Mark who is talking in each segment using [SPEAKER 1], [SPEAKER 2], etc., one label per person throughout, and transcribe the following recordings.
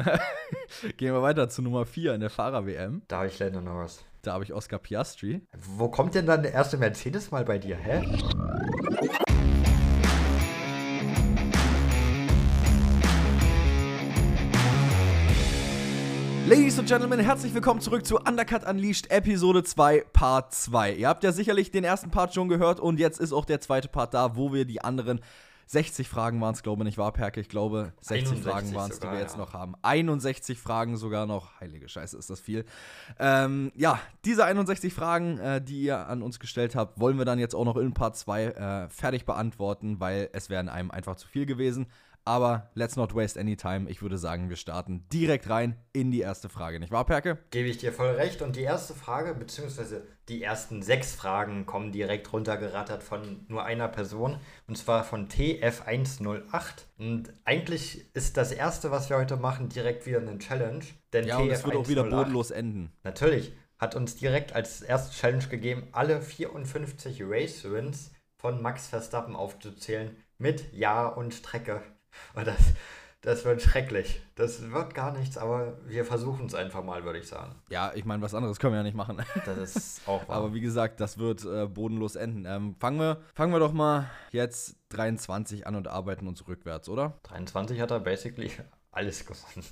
[SPEAKER 1] Gehen wir weiter zu Nummer 4 in der Fahrer-WM.
[SPEAKER 2] Da habe ich Lando Norris.
[SPEAKER 1] Da habe ich Oscar Piastri.
[SPEAKER 2] Wo kommt denn dann der erste Mercedes mal bei dir, hä?
[SPEAKER 1] Ladies und Gentlemen, herzlich willkommen zurück zu Undercut Unleashed Episode 2, Part 2. Ihr habt ja sicherlich den ersten Part schon gehört und jetzt ist auch der zweite Part da, wo wir die anderen 60 Fragen waren es, glaube ich, nicht wahr, Perke? Ich glaube, 60 Fragen waren es, die wir jetzt ja. noch haben. 61 Fragen sogar noch. Heilige Scheiße, ist das viel. Ähm, ja, diese 61 Fragen, äh, die ihr an uns gestellt habt, wollen wir dann jetzt auch noch in Part 2 äh, fertig beantworten, weil es wären einem einfach zu viel gewesen. Aber let's not waste any time. Ich würde sagen, wir starten direkt rein in die erste Frage, nicht wahr, Perke?
[SPEAKER 2] Gebe ich dir voll recht. Und die erste Frage, beziehungsweise die ersten sechs Fragen, kommen direkt runtergerattert von nur einer Person. Und zwar von TF108. Und eigentlich ist das erste, was wir heute machen, direkt wieder eine Challenge.
[SPEAKER 1] Denn ja, TF108, und es wird auch wieder bodenlos enden.
[SPEAKER 2] Natürlich. Hat uns direkt als erste Challenge gegeben, alle 54 Race-Wins von Max Verstappen aufzuzählen mit Jahr und Strecke. Und das, das wird schrecklich. Das wird gar nichts, aber wir versuchen es einfach mal, würde ich sagen.
[SPEAKER 1] Ja, ich meine, was anderes können wir ja nicht machen.
[SPEAKER 2] Das ist auch wahr.
[SPEAKER 1] Aber wie gesagt, das wird äh, bodenlos enden. Ähm, fangen, wir, fangen wir doch mal jetzt 23 an und arbeiten uns rückwärts, oder?
[SPEAKER 2] 23 hat er basically alles gewonnen.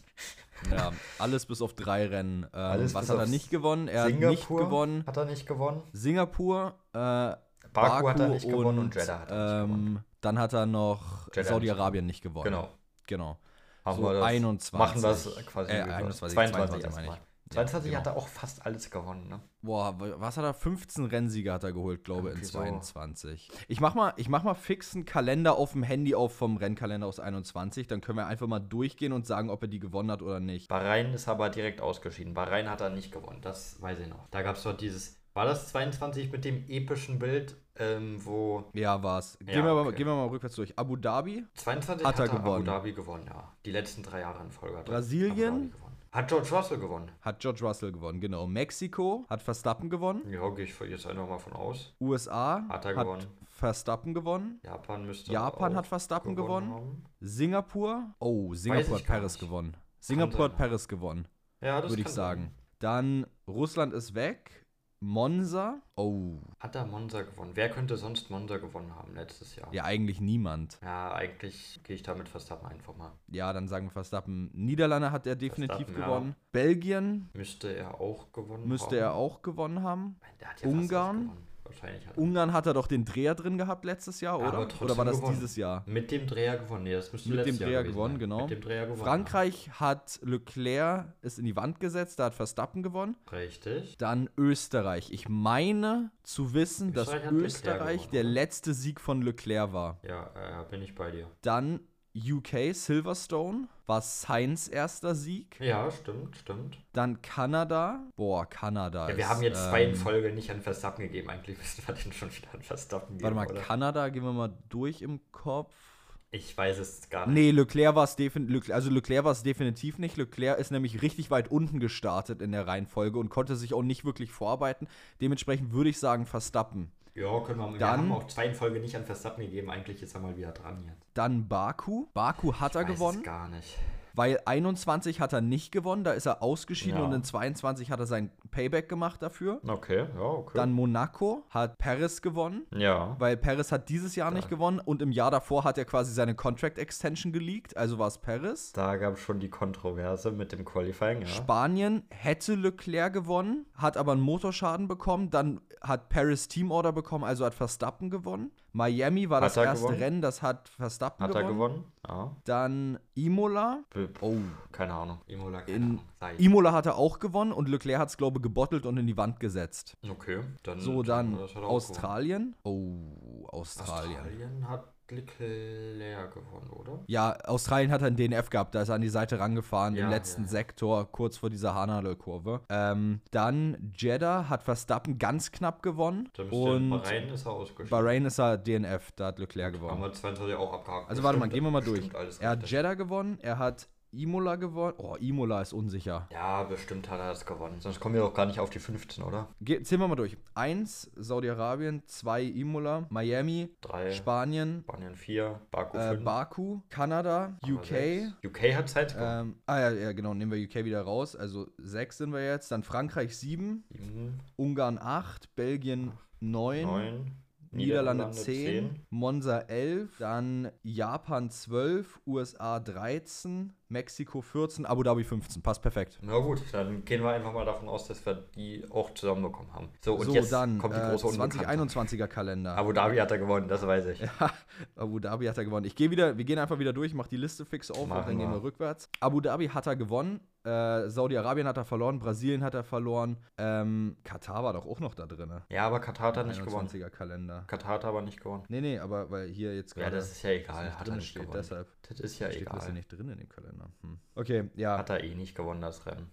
[SPEAKER 1] Ja, alles bis auf drei Rennen. Ähm, was hat er nicht gewonnen? Er Singapur hat nicht gewonnen.
[SPEAKER 2] Hat er nicht gewonnen?
[SPEAKER 1] Singapur, äh, Baku,
[SPEAKER 2] Baku, hat er nicht gewonnen und Jeddah hat er nicht
[SPEAKER 1] ähm,
[SPEAKER 2] gewonnen.
[SPEAKER 1] Dann hat er noch Saudi-Arabien nicht gewonnen.
[SPEAKER 2] Genau.
[SPEAKER 1] Genau.
[SPEAKER 2] Haben so wir das,
[SPEAKER 1] 21.
[SPEAKER 2] Machen wir es quasi.
[SPEAKER 1] Äh, 21,
[SPEAKER 2] 22, 22 meine ich. 22 ja, genau. hat er auch fast alles gewonnen, ne?
[SPEAKER 1] Boah, was hat er? 15 Rennsieger hat er geholt, glaube ich, in 22. So. Ich mach, mal, ich mach mal fix einen Kalender auf dem Handy auf vom Rennkalender aus 21. Dann können wir einfach mal durchgehen und sagen, ob er die gewonnen hat oder nicht.
[SPEAKER 2] Bahrain ist aber direkt ausgeschieden. Bahrain hat er nicht gewonnen, das weiß ich noch. Da gab es doch dieses. War das 22 mit dem epischen Bild ähm, wo.
[SPEAKER 1] Ja, war's. Gehen, ja, wir mal, gehen wir mal rückwärts durch. Abu Dhabi
[SPEAKER 2] 22 hat, hat er gewonnen. Abu Dhabi gewonnen, ja. Die letzten drei Jahre in Folge.
[SPEAKER 1] Brasilien.
[SPEAKER 2] Hat George Russell gewonnen.
[SPEAKER 1] Hat George Russell gewonnen, genau. Mexiko hat Verstappen gewonnen.
[SPEAKER 2] Ja, gehe ich jetzt einfach mal von aus.
[SPEAKER 1] USA hat er gewonnen. Verstappen gewonnen.
[SPEAKER 2] Japan müsste
[SPEAKER 1] Japan hat Verstappen gewonnen. gewonnen. Singapur. Oh, Singapur hat Paris gewonnen. Singapur hat Paris gewonnen.
[SPEAKER 2] Ja, das
[SPEAKER 1] würde ich sagen. Sein. Dann Russland ist weg. Monza. Oh.
[SPEAKER 2] Hat er Monza gewonnen? Wer könnte sonst Monza gewonnen haben letztes Jahr?
[SPEAKER 1] Ja, eigentlich niemand.
[SPEAKER 2] Ja, eigentlich gehe ich da mit Verstappen einfach mal.
[SPEAKER 1] Ja, dann sagen wir Verstappen. Niederlande hat er definitiv gewonnen. Ja. Belgien.
[SPEAKER 2] Müsste er auch gewonnen
[SPEAKER 1] Müsste
[SPEAKER 2] haben.
[SPEAKER 1] er auch gewonnen haben.
[SPEAKER 2] Der hat ja
[SPEAKER 1] Ungarn. Wahrscheinlich hat Ungarn hat er doch den Dreher drin gehabt letztes Jahr, oder? Oder war das
[SPEAKER 2] gewonnen.
[SPEAKER 1] dieses Jahr?
[SPEAKER 2] Mit dem Dreher gewonnen. Nee, das müsste
[SPEAKER 1] Mit dem Dreher gewonnen,
[SPEAKER 2] sein.
[SPEAKER 1] genau.
[SPEAKER 2] Mit dem Dreher gewonnen.
[SPEAKER 1] Frankreich hat Leclerc ist in die Wand gesetzt, da hat Verstappen gewonnen.
[SPEAKER 2] Richtig.
[SPEAKER 1] Dann Österreich. Ich meine zu wissen, Österreich dass Österreich der letzte Sieg von Leclerc war.
[SPEAKER 2] Ja, äh, bin ich bei dir.
[SPEAKER 1] Dann UK, Silverstone, war Sainz erster Sieg.
[SPEAKER 2] Ja, stimmt, stimmt.
[SPEAKER 1] Dann Kanada. Boah, Kanada.
[SPEAKER 2] Ja, wir haben jetzt ähm, zwei in Folge nicht an Verstappen gegeben. Eigentlich müssten wir den schon wieder an Verstappen geben.
[SPEAKER 1] Warte mal,
[SPEAKER 2] oder?
[SPEAKER 1] Kanada, gehen wir mal durch im Kopf.
[SPEAKER 2] Ich weiß es gar nicht.
[SPEAKER 1] Nee, Leclerc war es definitiv, also Leclerc war es definitiv nicht. Leclerc ist nämlich richtig weit unten gestartet in der Reihenfolge und konnte sich auch nicht wirklich vorarbeiten. Dementsprechend würde ich sagen Verstappen.
[SPEAKER 2] Ja, können wir. Wir dann, haben auch zwei in Folge nicht an Verstappen gegeben. Eigentlich ist er mal wieder dran jetzt.
[SPEAKER 1] Dann Baku. Baku hat er
[SPEAKER 2] ich weiß
[SPEAKER 1] gewonnen.
[SPEAKER 2] Es gar nicht
[SPEAKER 1] weil 21 hat er nicht gewonnen, da ist er ausgeschieden ja. und in 22 hat er sein Payback gemacht dafür.
[SPEAKER 2] Okay, ja, okay.
[SPEAKER 1] Dann Monaco hat Paris gewonnen.
[SPEAKER 2] Ja.
[SPEAKER 1] Weil Paris hat dieses Jahr ja. nicht gewonnen und im Jahr davor hat er quasi seine Contract Extension geleakt, also war es Paris.
[SPEAKER 2] Da gab es schon die Kontroverse mit dem Qualifying, ja.
[SPEAKER 1] Spanien hätte Leclerc gewonnen, hat aber einen Motorschaden bekommen, dann hat Paris Teamorder bekommen, also hat Verstappen gewonnen. Miami war hat das erste gewonnen? Rennen, das hat Verstappen
[SPEAKER 2] hat
[SPEAKER 1] gewonnen.
[SPEAKER 2] Hat er gewonnen? Ja.
[SPEAKER 1] Dann Imola.
[SPEAKER 2] Oh, keine Ahnung.
[SPEAKER 1] Imola, keine in, Ahnung. Imola hat er auch gewonnen und Leclerc hat es, glaube ich, gebottelt und in die Wand gesetzt.
[SPEAKER 2] Okay.
[SPEAKER 1] Dann, so, dann, dann Australien. Oh, Australien.
[SPEAKER 2] Australien hat Leclerc gewonnen, oder?
[SPEAKER 1] Ja, Australien hat einen DNF gehabt, da ist er an die Seite rangefahren ja, im letzten ja. Sektor, kurz vor dieser Hanadel-Kurve. Ähm, dann Jeddah hat Verstappen ganz knapp gewonnen. und
[SPEAKER 2] Bahrain ist er ausgeschieden.
[SPEAKER 1] Bahrain ist er DNF, da hat Leclerc gewonnen.
[SPEAKER 2] Haben wir 22 auch abgehakt.
[SPEAKER 1] Also warte mal, gehen wir mal durch. Er hat Jeddah gewonnen, er hat Imola gewonnen. Oh, Imola ist unsicher.
[SPEAKER 2] Ja, bestimmt hat er das gewonnen. Sonst kommen wir doch gar nicht auf die 15, oder?
[SPEAKER 1] Ge zählen wir mal durch. Eins Saudi-Arabien, zwei Imola, Miami,
[SPEAKER 2] Drei.
[SPEAKER 1] Spanien,
[SPEAKER 2] Spanien 4, Baku
[SPEAKER 1] äh,
[SPEAKER 2] 5.
[SPEAKER 1] Baku, Kanada, UK.
[SPEAKER 2] UK hat Zeit.
[SPEAKER 1] Ähm, ah ja, ja, genau, nehmen wir UK wieder raus. Also sechs sind wir jetzt. Dann Frankreich sieben,
[SPEAKER 2] Sieben,
[SPEAKER 1] Ungarn acht, Belgien neun,
[SPEAKER 2] neun,
[SPEAKER 1] Niederlande 10, Monza 11, dann Japan 12, USA 13, Mexiko 14, Abu Dhabi 15. Passt perfekt.
[SPEAKER 2] Na gut, dann gehen wir einfach mal davon aus, dass wir die auch zusammenbekommen haben. So, und
[SPEAKER 1] so,
[SPEAKER 2] jetzt
[SPEAKER 1] dann
[SPEAKER 2] kommt die
[SPEAKER 1] äh,
[SPEAKER 2] große Unbekannte.
[SPEAKER 1] 2021er Kalender.
[SPEAKER 2] Abu Dhabi hat er gewonnen, das weiß ich.
[SPEAKER 1] Ja, Abu Dhabi hat er gewonnen. Ich gehe wieder, wir gehen einfach wieder durch, mach die Liste fix auf und dann gehen wir rückwärts. Abu Dhabi hat er gewonnen, äh, Saudi-Arabien hat er verloren, Brasilien hat er verloren, ähm, Katar war doch auch noch da drin.
[SPEAKER 2] Ja, aber Katar hat er nicht gewonnen.
[SPEAKER 1] 21er Kalender.
[SPEAKER 2] Katar hat aber nicht gewonnen.
[SPEAKER 1] Nee, nee, aber weil hier jetzt
[SPEAKER 2] Ja,
[SPEAKER 1] gerade
[SPEAKER 2] das ist ja egal. Hat er nicht
[SPEAKER 1] steht,
[SPEAKER 2] gewonnen.
[SPEAKER 1] deshalb
[SPEAKER 2] Das ist ja
[SPEAKER 1] steht das hier
[SPEAKER 2] egal.
[SPEAKER 1] nicht drin in dem Kalender. Hm. Okay, ja.
[SPEAKER 2] Hat er eh nicht gewonnen, das Rennen.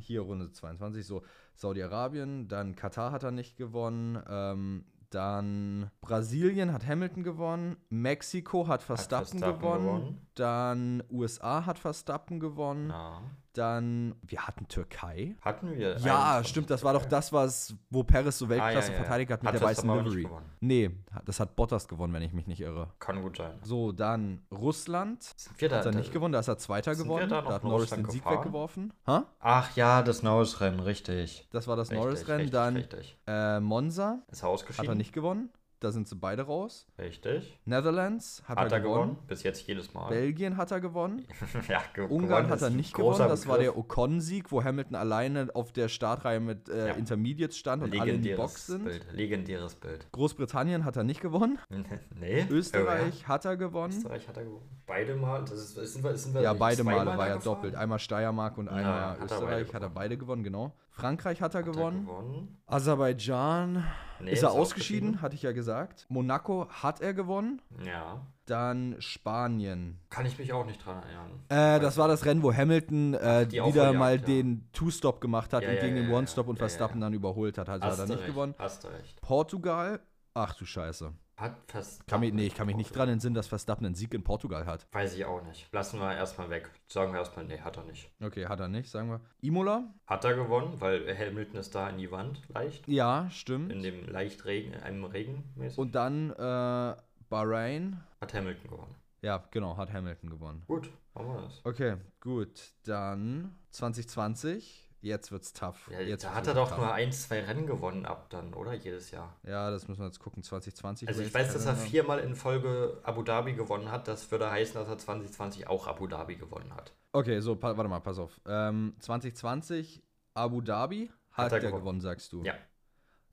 [SPEAKER 1] Hier Runde 22, so Saudi-Arabien, dann Katar hat er nicht gewonnen, ähm, dann Brasilien hat Hamilton gewonnen, Mexiko hat Verstappen,
[SPEAKER 2] Verstappen
[SPEAKER 1] gewonnen,
[SPEAKER 2] gewonnen.
[SPEAKER 1] dann USA hat Verstappen gewonnen,
[SPEAKER 2] Na.
[SPEAKER 1] Dann wir hatten Türkei.
[SPEAKER 2] Hatten wir.
[SPEAKER 1] Ja,
[SPEAKER 2] 21.
[SPEAKER 1] stimmt, das war doch das, was, wo Perez so Weltklasse
[SPEAKER 2] Ah, ja,
[SPEAKER 1] verteidigt hat mit
[SPEAKER 2] Hat
[SPEAKER 1] der weißen Livery.
[SPEAKER 2] gewonnen.
[SPEAKER 1] Nee, das hat Bottas gewonnen, wenn ich mich nicht irre.
[SPEAKER 2] Kann gut sein.
[SPEAKER 1] So, dann Russland
[SPEAKER 2] Sind wir da,
[SPEAKER 1] hat er nicht gewonnen, da ist er Zweiter
[SPEAKER 2] sind wir
[SPEAKER 1] geworden.
[SPEAKER 2] da
[SPEAKER 1] Da, hat Norris den Sieg
[SPEAKER 2] gefahren?
[SPEAKER 1] weggeworfen. Ha?
[SPEAKER 2] Ach ja, das Norris-Rennen, richtig.
[SPEAKER 1] Das war das Norris-Rennen. Dann
[SPEAKER 2] Richtig.
[SPEAKER 1] äh, Monza
[SPEAKER 2] Ist er ausgeschieden?
[SPEAKER 1] hat er nicht gewonnen. Da sind sie beide raus.
[SPEAKER 2] Richtig.
[SPEAKER 1] Netherlands hat,
[SPEAKER 2] Hat
[SPEAKER 1] er
[SPEAKER 2] er
[SPEAKER 1] gewonnen.
[SPEAKER 2] gewonnen? Bis jetzt jedes Mal.
[SPEAKER 1] Belgien hat er gewonnen.
[SPEAKER 2] ja, ge
[SPEAKER 1] Ungarn hat er nicht gewonnen. Das war der. Ocon-Sieg, wo Hamilton alleine auf der Startreihe mit äh,
[SPEAKER 2] Ja.
[SPEAKER 1] Intermediates stand und alle in die Box sind.
[SPEAKER 2] Bild. Legendäres Bild.
[SPEAKER 1] Großbritannien hat er nicht gewonnen.
[SPEAKER 2] nee.
[SPEAKER 1] Österreich hat er
[SPEAKER 2] Oh, ja.
[SPEAKER 1] gewonnen.
[SPEAKER 2] Österreich hat er gewonnen. Beide Mal. Das ist, sind wir, sind wir
[SPEAKER 1] Ja, beide Male war ja
[SPEAKER 2] gefahren?
[SPEAKER 1] doppelt. Einmal Steiermark und
[SPEAKER 2] Ja,
[SPEAKER 1] einmal
[SPEAKER 2] er beide
[SPEAKER 1] Österreich hat er beide gewonnen, genau. Frankreich hat er
[SPEAKER 2] Hat er
[SPEAKER 1] gewonnen.
[SPEAKER 2] gewonnen.
[SPEAKER 1] Aserbaidschan
[SPEAKER 2] Nee,
[SPEAKER 1] ist er ausgeschieden, hatte ich ja gesagt. Monaco hat er gewonnen.
[SPEAKER 2] Ja.
[SPEAKER 1] Dann Spanien.
[SPEAKER 2] Kann ich mich auch nicht dran erinnern.
[SPEAKER 1] Äh, das war das Rennen, wo Hamilton äh, wieder mal
[SPEAKER 2] ja.
[SPEAKER 1] den Two-Stop gemacht hat
[SPEAKER 2] Ja,
[SPEAKER 1] und
[SPEAKER 2] ja,
[SPEAKER 1] gegen den One-Stop und Verstappen dann überholt hat. Also
[SPEAKER 2] Hast
[SPEAKER 1] hat er nicht
[SPEAKER 2] recht,
[SPEAKER 1] gewonnen.
[SPEAKER 2] Hast du recht.
[SPEAKER 1] Portugal. Ach du Scheiße.
[SPEAKER 2] Hat fast.
[SPEAKER 1] Kann mich, nee, ich kann mich nicht dran entsinnen, dass Verstappen einen Sieg in Portugal hat.
[SPEAKER 2] Weiß ich auch nicht. Lassen wir erstmal weg. Sagen wir erstmal, nee, hat er nicht.
[SPEAKER 1] Okay, hat er nicht, sagen wir. Imola?
[SPEAKER 2] Hat er gewonnen, weil Hamilton ist da in die Wand, leicht.
[SPEAKER 1] Ja, stimmt.
[SPEAKER 2] In dem leicht Regen, einem Regen mäßig.
[SPEAKER 1] Und dann äh, Bahrain.
[SPEAKER 2] Hat Hamilton gewonnen.
[SPEAKER 1] Ja, genau, hat Hamilton gewonnen.
[SPEAKER 2] Gut, machen wir das.
[SPEAKER 1] Okay, gut. Dann 2020. Jetzt wird's tough.
[SPEAKER 2] Ja,
[SPEAKER 1] jetzt
[SPEAKER 2] da hat er doch
[SPEAKER 1] tough.
[SPEAKER 2] nur ein, zwei Rennen gewonnen ab dann, oder? Jedes Jahr.
[SPEAKER 1] Ja, das müssen wir jetzt gucken. 2020.
[SPEAKER 2] Also ich weiß, dass er viermal in Folge Abu Dhabi gewonnen hat. Das würde heißen, dass er 2020 auch Abu Dhabi gewonnen hat.
[SPEAKER 1] Okay, so, warte mal, pass auf. Ähm, 2020 Abu Dhabi hat,
[SPEAKER 2] Hat er
[SPEAKER 1] er gewonnen.
[SPEAKER 2] gewonnen.
[SPEAKER 1] sagst du.
[SPEAKER 2] Ja.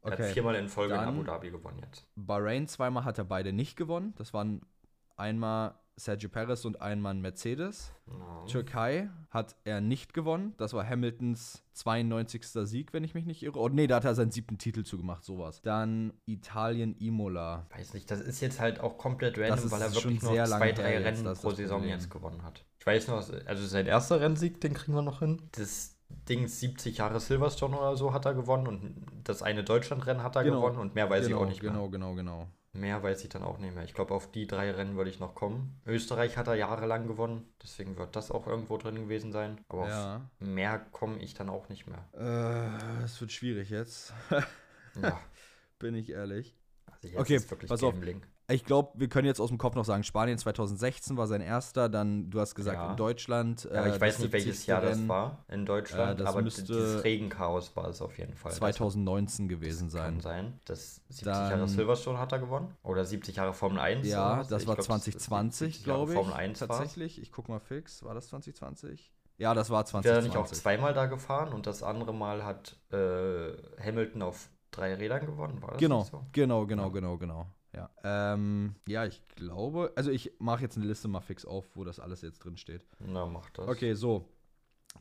[SPEAKER 2] Er hat
[SPEAKER 1] Okay.
[SPEAKER 2] viermal in Folge
[SPEAKER 1] Dann-
[SPEAKER 2] in Abu Dhabi gewonnen jetzt.
[SPEAKER 1] Bahrain zweimal hat er beide nicht gewonnen. Das waren einmal Sergio Perez und einmal Mercedes.
[SPEAKER 2] Ja.
[SPEAKER 1] Türkei hat er nicht gewonnen. Das war Hamiltons 92. Sieg, wenn ich mich nicht irre. Oh, nee, da hat er seinen siebten Titel zugemacht, sowas. Dann Italien Imola.
[SPEAKER 2] Weiß nicht, das ist jetzt halt auch komplett random, weil er wirklich
[SPEAKER 1] lange
[SPEAKER 2] zwei, drei Rennen pro Saison jetzt gewonnen hat. Ich weiß noch, also sein erster Rennsieg, den kriegen wir noch hin. Das Ding 70 Jahre Silverstone oder so hat er gewonnen und das eine Deutschlandrennen hat er
[SPEAKER 1] Genau.
[SPEAKER 2] gewonnen und mehr weiß
[SPEAKER 1] genau,
[SPEAKER 2] ich auch nicht
[SPEAKER 1] genau,
[SPEAKER 2] mehr.
[SPEAKER 1] genau, genau.
[SPEAKER 2] Mehr weiß ich dann auch nicht mehr. Ich glaube, auf die drei Rennen würde ich noch kommen. Österreich hat er jahrelang gewonnen, deswegen wird das auch irgendwo drin gewesen sein. Aber
[SPEAKER 1] Ja.
[SPEAKER 2] auf mehr komme ich dann auch nicht mehr.
[SPEAKER 1] Äh, es wird schwierig jetzt.
[SPEAKER 2] Ja,
[SPEAKER 1] Bin ich ehrlich.
[SPEAKER 2] also jetzt
[SPEAKER 1] Okay,
[SPEAKER 2] ist wirklich
[SPEAKER 1] pass auf. Ich glaube, wir können jetzt aus dem Kopf noch sagen, Spanien 2016 war sein erster, dann, du hast gesagt,
[SPEAKER 2] Ja.
[SPEAKER 1] in Deutschland.
[SPEAKER 2] Ja,
[SPEAKER 1] äh,
[SPEAKER 2] ich weiß
[SPEAKER 1] das
[SPEAKER 2] nicht, welches
[SPEAKER 1] 70.
[SPEAKER 2] Jahr das war in Deutschland,
[SPEAKER 1] Äh, das
[SPEAKER 2] aber dieses Regenchaos war es auf jeden Fall. Das
[SPEAKER 1] 2019 gewesen
[SPEAKER 2] kann
[SPEAKER 1] sein.
[SPEAKER 2] sein. Das 70
[SPEAKER 1] Dann-
[SPEAKER 2] Jahre Silverstone hat er gewonnen. Oder 70 Jahre Formel 1.
[SPEAKER 1] Ja, das
[SPEAKER 2] Ich
[SPEAKER 1] war
[SPEAKER 2] glaub,
[SPEAKER 1] 2020,
[SPEAKER 2] 70 Jahre
[SPEAKER 1] glaube ich.
[SPEAKER 2] Formel 1 war's.
[SPEAKER 1] tatsächlich. Ich guck mal fix. War das 2020? Ja, das war
[SPEAKER 2] Wäre er
[SPEAKER 1] 2020.
[SPEAKER 2] nicht auch zweimal da gefahren und das andere Mal hat äh, Hamilton auf drei Rädern gewonnen? War das
[SPEAKER 1] Genau,
[SPEAKER 2] nicht so?
[SPEAKER 1] genau, genau, genau, genau. Ja. Ähm, ja, ich glaube, also ich mache jetzt eine Liste mal fix auf, wo das alles jetzt drin steht.
[SPEAKER 2] Na, macht das.
[SPEAKER 1] Okay, so.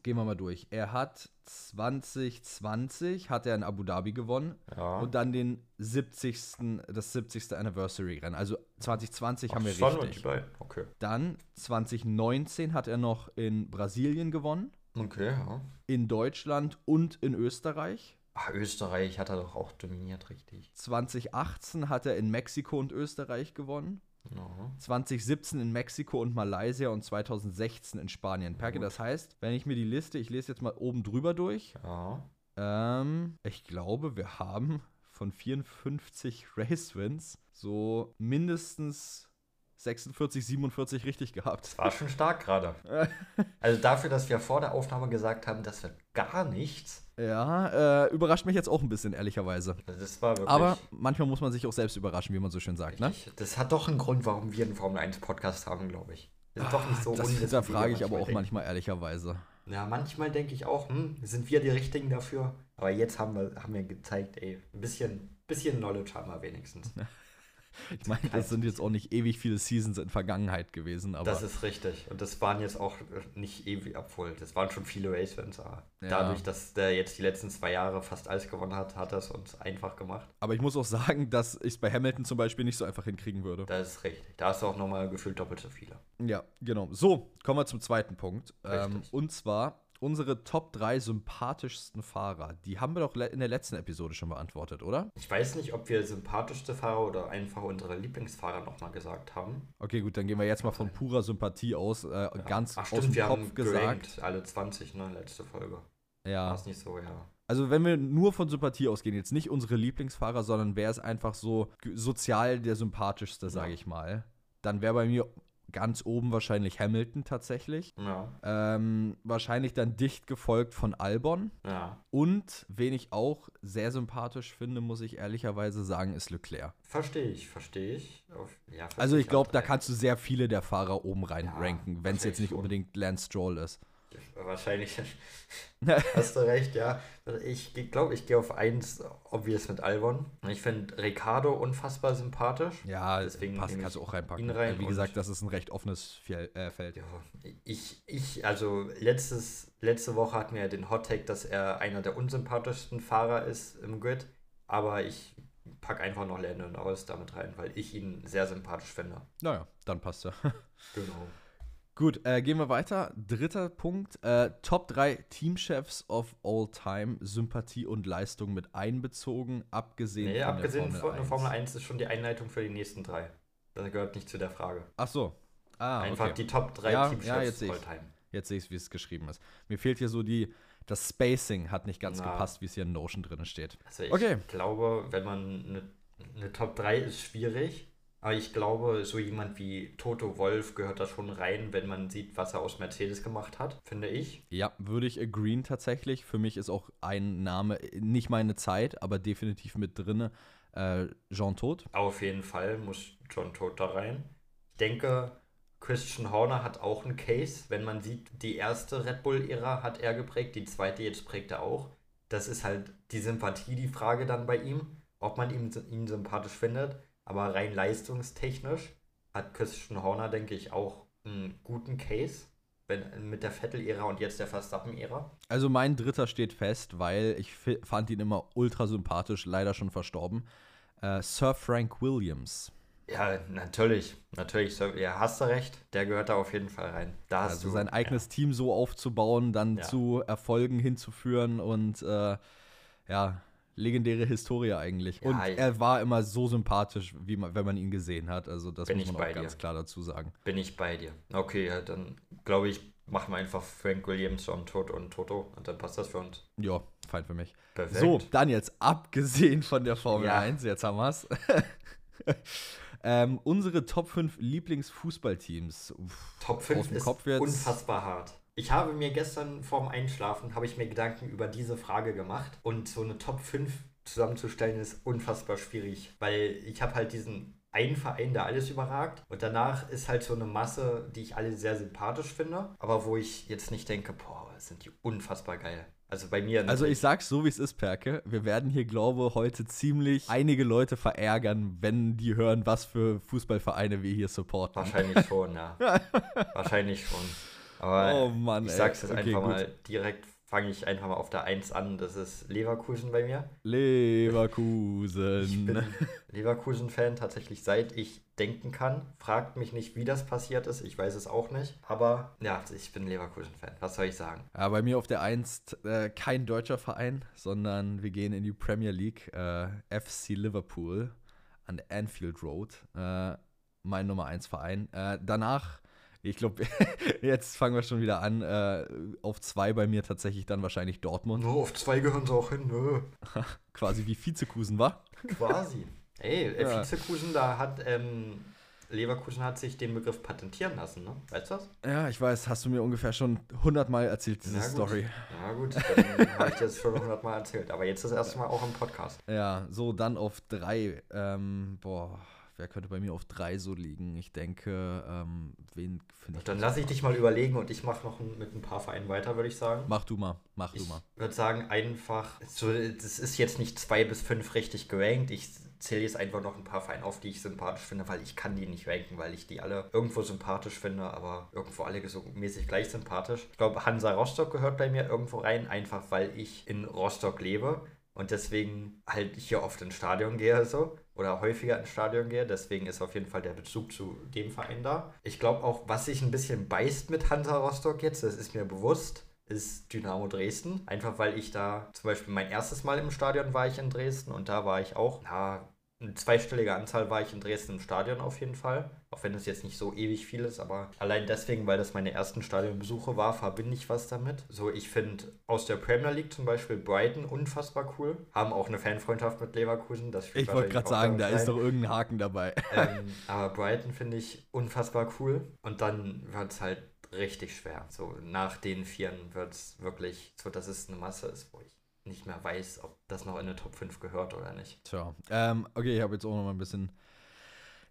[SPEAKER 1] Gehen wir mal durch. Er hat 2020 hat er in Abu Dhabi gewonnen
[SPEAKER 2] Ja.
[SPEAKER 1] und dann den 70. das 70. Anniversary Rennen. Also 2020
[SPEAKER 2] Ach,
[SPEAKER 1] haben wir
[SPEAKER 2] und
[SPEAKER 1] richtig.
[SPEAKER 2] die beiden. Okay.
[SPEAKER 1] Dann 2019 hat er noch in Brasilien gewonnen,
[SPEAKER 2] Okay, ja.
[SPEAKER 1] in Deutschland und in Österreich.
[SPEAKER 2] Ach, Österreich hat er doch auch dominiert, richtig.
[SPEAKER 1] 2018 hat er in Mexiko und Österreich gewonnen.
[SPEAKER 2] No.
[SPEAKER 1] 2017 in Mexiko und Malaysia und 2016 in Spanien. Perke, das heißt, wenn ich mir die Liste, ich lese jetzt mal oben drüber durch.
[SPEAKER 2] Ja.
[SPEAKER 1] Ähm, ich glaube, wir haben von 54 Race Wins so mindestens 46, 47 richtig gehabt.
[SPEAKER 2] War schon stark gerade. Also dafür, dass wir vor der Aufnahme gesagt haben, das wird gar nichts.
[SPEAKER 1] Ja, äh, überrascht mich jetzt auch ein bisschen, ehrlicherweise.
[SPEAKER 2] Das war wirklich.
[SPEAKER 1] Aber manchmal muss man sich auch selbst überraschen, wie man so schön sagt, ne?
[SPEAKER 2] Das hat doch einen Grund, warum wir einen Formel 1 Podcast haben, glaube ich. Wir sind doch nicht so
[SPEAKER 1] Ah, das frage ich aber auch
[SPEAKER 2] denken.
[SPEAKER 1] manchmal ehrlicherweise.
[SPEAKER 2] Ja, manchmal denke ich auch, hm, sind wir die Richtigen dafür? Aber jetzt haben wir, haben wir gezeigt, ey, ein bisschen, bisschen Knowledge haben wir wenigstens.
[SPEAKER 1] Ich meine, das sind jetzt auch nicht ewig viele Seasons in Vergangenheit gewesen, aber
[SPEAKER 2] das ist richtig. Und das waren jetzt auch äh, nicht ewig, obwohl, das waren schon viele Race-Wins, aber
[SPEAKER 1] Ja.
[SPEAKER 2] dadurch, dass der jetzt die letzten zwei Jahre fast alles gewonnen hat, hat er es uns einfach gemacht.
[SPEAKER 1] Aber ich muss auch sagen, dass ich es bei Hamilton zum Beispiel nicht so einfach hinkriegen würde.
[SPEAKER 2] Das ist richtig. Da hast du auch nochmal gefühlt doppelt so viele.
[SPEAKER 1] Ja, genau. So, kommen wir zum zweiten Punkt. Ähm, und zwar unsere Top 3 sympathischsten Fahrer. Die haben wir doch in der letzten Episode schon beantwortet, oder?
[SPEAKER 2] Ich weiß nicht, ob wir sympathischste Fahrer oder einfach unsere Lieblingsfahrer nochmal gesagt haben.
[SPEAKER 1] Okay, gut, dann gehen wir jetzt mal von purer Sympathie aus. Äh, Ganz
[SPEAKER 2] Ach
[SPEAKER 1] aus
[SPEAKER 2] stimmt,
[SPEAKER 1] dem
[SPEAKER 2] wir
[SPEAKER 1] Kopf
[SPEAKER 2] haben
[SPEAKER 1] gesagt.
[SPEAKER 2] alle 20, ne, letzte Folge. War
[SPEAKER 1] Ja.
[SPEAKER 2] es nicht so, ja.
[SPEAKER 1] Also wenn wir nur von Sympathie ausgehen, jetzt nicht unsere Lieblingsfahrer, sondern wer ist einfach so sozial der sympathischste, sage
[SPEAKER 2] Ja.
[SPEAKER 1] ich mal, dann wäre bei mir ganz oben wahrscheinlich Hamilton tatsächlich.
[SPEAKER 2] Ja,
[SPEAKER 1] Ähm, wahrscheinlich dann dicht gefolgt von Albon.
[SPEAKER 2] ja.
[SPEAKER 1] Und wen ich auch sehr sympathisch finde, muss ich ehrlicherweise sagen, ist Leclerc.
[SPEAKER 2] Verstehe ich, verstehe ich. Ja, verstehe
[SPEAKER 1] Also ich glaube, da kannst du sehr viele der Fahrer oben rein ranken, wenn es jetzt nicht unbedingt Lance Stroll ist.
[SPEAKER 2] Wahrscheinlich hast du recht, ja. Ich glaube, ich gehe auf 1, obvious mit Albon. Ich finde Ricardo unfassbar sympathisch.
[SPEAKER 1] Ja,
[SPEAKER 2] Deswegen
[SPEAKER 1] passt, kannst du auch reinpacken.
[SPEAKER 2] ihn rein
[SPEAKER 1] Äh, Wie gesagt, das ist ein recht offenes äh, Feld.
[SPEAKER 2] Ja, ich, ich, also letztes, letzte Woche hatten wir ja den Hot Take, dass er einer der unsympathischsten Fahrer ist im Grid. Aber ich packe einfach noch Lando Norris damit rein, weil ich ihn sehr sympathisch finde.
[SPEAKER 1] Naja, dann passt er.
[SPEAKER 2] Genau.
[SPEAKER 1] Gut, äh, gehen wir weiter. Dritter Punkt. Äh, Top 3 Teamchefs of all time. Sympathie und Leistung mit einbezogen, abgesehen
[SPEAKER 2] Nee,
[SPEAKER 1] von
[SPEAKER 2] abgesehen
[SPEAKER 1] der
[SPEAKER 2] von
[SPEAKER 1] Formel
[SPEAKER 2] der
[SPEAKER 1] 1.
[SPEAKER 2] Formel 1 ist schon die Einleitung für die nächsten drei. Das gehört nicht zu der Frage.
[SPEAKER 1] Ach so. Ah,
[SPEAKER 2] Einfach
[SPEAKER 1] okay.
[SPEAKER 2] die Top 3
[SPEAKER 1] Ja,
[SPEAKER 2] Teamchefs
[SPEAKER 1] ja,
[SPEAKER 2] all time.
[SPEAKER 1] Jetzt sehe ich, wie es geschrieben ist. Mir fehlt hier so die, das Spacing hat nicht ganz
[SPEAKER 2] Na.
[SPEAKER 1] gepasst, wie es hier in Notion drin steht.
[SPEAKER 2] Also ich
[SPEAKER 1] Okay.
[SPEAKER 2] glaube, wenn man eine, eine Top 3 ist schwierig, aber ich glaube, so jemand wie Toto Wolf gehört da schon rein, wenn man sieht, was er aus Mercedes gemacht hat, finde ich.
[SPEAKER 1] Ja, würde ich agreeen tatsächlich. Für mich ist auch ein Name, nicht meine Zeit, aber definitiv mit drinne. Äh, Jean Todt.
[SPEAKER 2] Auf jeden Fall muss John Todt da rein. Ich denke, Christian Horner hat auch einen Case. Wenn man sieht, die erste Red Bull-Ära hat er geprägt, die zweite jetzt prägt er auch. Das ist halt die Sympathie, die Frage dann bei ihm, ob man ihn, ihn sympathisch findet. Aber rein leistungstechnisch hat Christian Horner, denke ich, auch einen guten Case. Wenn, mit der Vettel-Ära und jetzt der Verstappen-Ära.
[SPEAKER 1] Also mein dritter steht fest, weil ich fand ihn immer ultra sympathisch, leider schon verstorben. Äh, Sir Frank Williams.
[SPEAKER 2] Ja, natürlich. Natürlich. so- Ja, hast du recht. Der gehört da auf jeden Fall rein. Da hast
[SPEAKER 1] Also
[SPEAKER 2] du
[SPEAKER 1] sein eigenes Team so aufzubauen, dann
[SPEAKER 2] Ja.
[SPEAKER 1] zu Erfolgen hinzuführen und äh, ja, legendäre Historie eigentlich.
[SPEAKER 2] Ja,
[SPEAKER 1] und er war immer so sympathisch, wie man, wenn man ihn gesehen hat. Also das muss
[SPEAKER 2] ich
[SPEAKER 1] man auch ganz
[SPEAKER 2] dir.
[SPEAKER 1] klar dazu sagen.
[SPEAKER 2] Bin ich bei dir. Okay, ja, dann glaube ich, machen wir einfach Frank Williams, John Todt und Toto und dann passt das für uns.
[SPEAKER 1] Ja, fein für mich.
[SPEAKER 2] Perfekt.
[SPEAKER 1] So, dann jetzt abgesehen von der Formel
[SPEAKER 2] Ja.
[SPEAKER 1] 1, jetzt haben wir's. ähm, unsere Top 5 Lieblingsfußballteams.
[SPEAKER 2] Top
[SPEAKER 1] aus
[SPEAKER 2] 5
[SPEAKER 1] dem
[SPEAKER 2] ist
[SPEAKER 1] Kopf jetzt.
[SPEAKER 2] unfassbar hart. Ich habe mir gestern vorm Einschlafen, habe ich mir Gedanken über diese Frage gemacht und so eine Top 5 zusammenzustellen ist unfassbar schwierig, weil ich habe halt diesen einen Verein, der alles überragt und danach ist halt so eine Masse, die ich alle sehr sympathisch finde, aber wo ich jetzt nicht denke, boah, sind die unfassbar geil. Also bei mir
[SPEAKER 1] Also ich sag's so, wie es ist, Perke. Wir werden hier, glaube heute ziemlich einige Leute verärgern, wenn die hören, was für Fußballvereine wir hier supporten.
[SPEAKER 2] Wahrscheinlich schon, ja. Wahrscheinlich schon. Aber
[SPEAKER 1] Oh Mann,
[SPEAKER 2] ich
[SPEAKER 1] ey.
[SPEAKER 2] sag's jetzt
[SPEAKER 1] Okay,
[SPEAKER 2] einfach
[SPEAKER 1] gut.
[SPEAKER 2] mal direkt, fange ich einfach mal auf der 1 an. Das ist Leverkusen bei mir. Ich
[SPEAKER 1] Leverkusen.
[SPEAKER 2] bin Leverkusen-Fan tatsächlich seit ich denken kann. Fragt mich nicht, wie das passiert ist. Ich weiß es auch nicht. Aber ja, ich bin Leverkusen-Fan. Was soll ich sagen?
[SPEAKER 1] Ja, bei mir auf der 1 äh, kein deutscher Verein, sondern wir gehen in die Premier League. Äh, FC Liverpool an Anfield Road. Äh, mein Nummer 1 Verein. Äh, danach, ich glaube, jetzt fangen wir schon wieder an. Äh, auf zwei bei mir tatsächlich dann wahrscheinlich Dortmund.
[SPEAKER 2] Nur auf zwei gehören sie auch hin, ne?
[SPEAKER 1] Quasi wie Vizekusen war.
[SPEAKER 2] Quasi. Ey, äh,
[SPEAKER 1] Ja.
[SPEAKER 2] Vizekusen, da hat ähm, Leverkusen hat sich den Begriff patentieren lassen, ne? Weißt du das?
[SPEAKER 1] Ja, ich weiß, hast du mir ungefähr schon hundertmal erzählt, diese
[SPEAKER 2] Na.
[SPEAKER 1] Story.
[SPEAKER 2] Ja gut, dann habe ich das schon hundertmal erzählt. Aber jetzt das erste Mal auch im Podcast.
[SPEAKER 1] Ja, so dann auf drei. Ähm, boah, wer könnte bei mir auf drei so liegen? Ich denke, ähm, wen finde ich.
[SPEAKER 2] Dann lasse ich dich mal überlegen und ich mache noch mit ein paar Vereinen weiter, würde ich sagen.
[SPEAKER 1] Mach du mal, mach du
[SPEAKER 2] Ich
[SPEAKER 1] mal.
[SPEAKER 2] würde sagen, einfach, so, das ist jetzt nicht zwei bis fünf richtig gerankt. Ich zähle jetzt einfach noch ein paar Vereine auf, die ich sympathisch finde, weil ich kann die nicht ranken, weil ich die alle irgendwo sympathisch finde, aber irgendwo alle so mäßig gleich sympathisch. Ich glaube, Hansa Rostock gehört bei mir irgendwo rein, einfach weil ich in Rostock lebe und deswegen halt hier oft ins Stadion gehe so oder häufiger ins Stadion gehe. Deswegen ist auf jeden Fall der Bezug zu dem Verein da. Ich glaube auch, was sich ein bisschen beißt mit Hansa Rostock jetzt, das ist mir bewusst, ist Dynamo Dresden. Einfach weil ich da zum Beispiel mein erstes Mal im Stadion war ich in Dresden und da war ich auch, na, eine zweistellige Anzahl war ich in Dresden im Stadion auf jeden Fall. Auch wenn es jetzt nicht so ewig viel ist, aber allein deswegen, weil das meine ersten Stadionbesuche war, verbinde ich was damit. So, ich finde aus der Premier League zum Beispiel Brighton unfassbar cool. Haben auch eine Fanfreundschaft mit Leverkusen. Das
[SPEAKER 1] Ich wollte gerade sagen, da
[SPEAKER 2] damit
[SPEAKER 1] ist
[SPEAKER 2] rein.
[SPEAKER 1] doch irgendein Haken dabei.
[SPEAKER 2] ähm, aber Brighton finde ich unfassbar cool. Und dann wird es halt richtig schwer. So nach den Vieren wird es wirklich so, dass es eine Masse ist, wo ich nicht mehr weiß, ob das noch in eine Top 5 gehört oder nicht.
[SPEAKER 1] Tja, ähm, okay, ich habe jetzt auch noch mal ein bisschen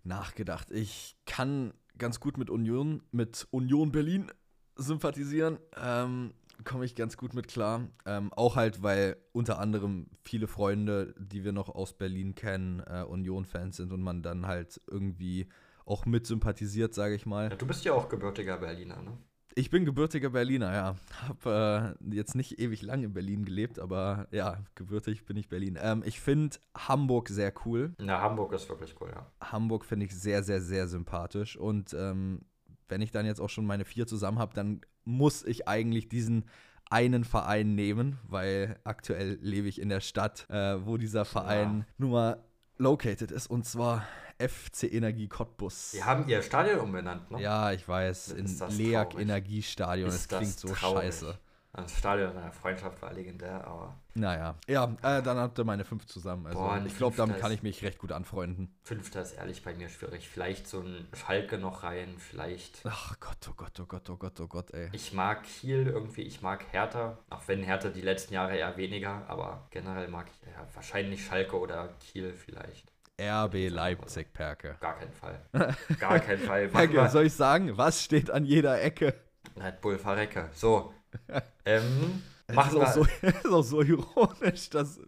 [SPEAKER 1] nachgedacht. Ich kann ganz gut mit Union, mit Union Berlin sympathisieren. Ähm, Komme ich ganz gut mit klar. Ähm, auch halt, weil unter anderem viele Freunde, die wir noch aus Berlin kennen, äh, Union-Fans sind und man dann halt irgendwie auch mit sympathisiert, sage ich mal.
[SPEAKER 2] Ja, du bist ja auch gebürtiger Berliner, ne?
[SPEAKER 1] Ich bin gebürtiger Berliner, ja. Habe äh, jetzt nicht ewig lang in Berlin gelebt, aber ja, gebürtig bin ich Berlin. Ähm, ich finde Hamburg sehr cool.
[SPEAKER 2] Na, Hamburg ist wirklich cool, ja.
[SPEAKER 1] Hamburg finde ich sehr, sehr, sehr sympathisch. Und ähm, wenn ich dann jetzt auch schon meine vier zusammen habe, dann muss ich eigentlich diesen einen Verein nehmen, weil aktuell lebe ich in der Stadt, äh, wo dieser Verein nun mal located ist. Und zwar FC Energie Cottbus.
[SPEAKER 2] Die haben ihr Stadion umbenannt, ne?
[SPEAKER 1] Ja, ich weiß,
[SPEAKER 2] Ist
[SPEAKER 1] in
[SPEAKER 2] das
[SPEAKER 1] Leak. Energiestadion. Das
[SPEAKER 2] Ist das
[SPEAKER 1] klingt so
[SPEAKER 2] traurig.
[SPEAKER 1] scheiße.
[SPEAKER 2] Das Stadion der Freundschaft war legendär, aber
[SPEAKER 1] Naja, ja, äh, dann habt ihr meine fünf zusammen. Also
[SPEAKER 2] Boah,
[SPEAKER 1] ich glaube, damit kann ich mich recht gut anfreunden.
[SPEAKER 2] Fünfter ist ehrlich bei mir schwierig. Vielleicht so ein Schalke noch rein, vielleicht.
[SPEAKER 1] Ach Gott, oh Gott, oh Gott, oh Gott, oh Gott, ey.
[SPEAKER 2] Ich mag Kiel irgendwie, ich mag Hertha, auch wenn Hertha die letzten Jahre eher weniger, aber generell mag ich ja, wahrscheinlich Schalke oder Kiel vielleicht.
[SPEAKER 1] RB Leipzig, Perke.
[SPEAKER 2] Gar keinen Fall. Gar keinen Fall.
[SPEAKER 1] Perke,
[SPEAKER 2] wir
[SPEAKER 1] soll ich sagen, was steht an jeder Ecke?
[SPEAKER 2] Red Bull Verrecke. So. Ähm,
[SPEAKER 1] Es ist, auch so, ist auch so ironisch, dass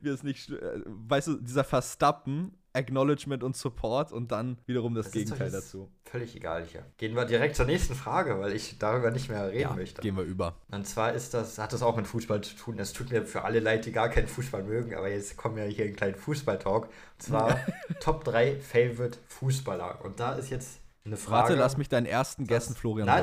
[SPEAKER 1] wir es nicht. äh, Weißt du, dieser Verstappen, Acknowledgement und Support und dann wiederum das,
[SPEAKER 2] Das
[SPEAKER 1] Gegenteil dazu.
[SPEAKER 2] Völlig egal hier. Gehen wir direkt zur nächsten Frage, weil ich darüber nicht mehr reden
[SPEAKER 1] Ja,
[SPEAKER 2] möchte.
[SPEAKER 1] gehen wir über.
[SPEAKER 2] Und zwar ist das, hat das auch mit Fußball zu tun. Es tut mir für alle leid, die gar keinen Fußball mögen, aber jetzt kommen wir hier in einen kleinen Fußball-Talk. Und zwar Top 3 Favorite Fußballer. Und da ist jetzt eine Frage.
[SPEAKER 1] Warte, lass mich deinen ersten Gästen, Florian
[SPEAKER 2] na,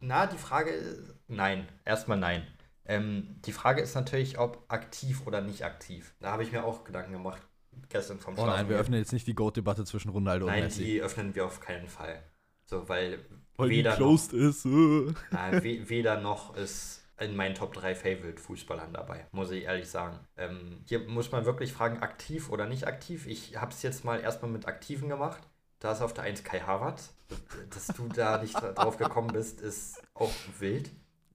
[SPEAKER 2] na, die Frage ist, nein. Erstmal nein. Ähm, die Frage ist natürlich, ob aktiv oder nicht aktiv. Da habe ich mir auch Gedanken gemacht, gestern vom
[SPEAKER 1] Oh nein, wir öffnen jetzt nicht die Goat-Debatte zwischen Ronaldo und
[SPEAKER 2] Nein,
[SPEAKER 1] Messi.
[SPEAKER 2] die öffnen wir auf keinen Fall. So, weil,
[SPEAKER 1] Weil
[SPEAKER 2] weder, noch,
[SPEAKER 1] ist. Äh.
[SPEAKER 2] we, weder noch ist in meinen Top 3 Favorite-Fußballern dabei, muss ich ehrlich sagen. Ähm, hier muss man wirklich fragen, aktiv oder nicht aktiv. Ich habe es jetzt mal erstmal mit Aktiven gemacht. Da ist auf der 1 Kai Havertz. Dass du da nicht dra- drauf gekommen bist, ist auch wild.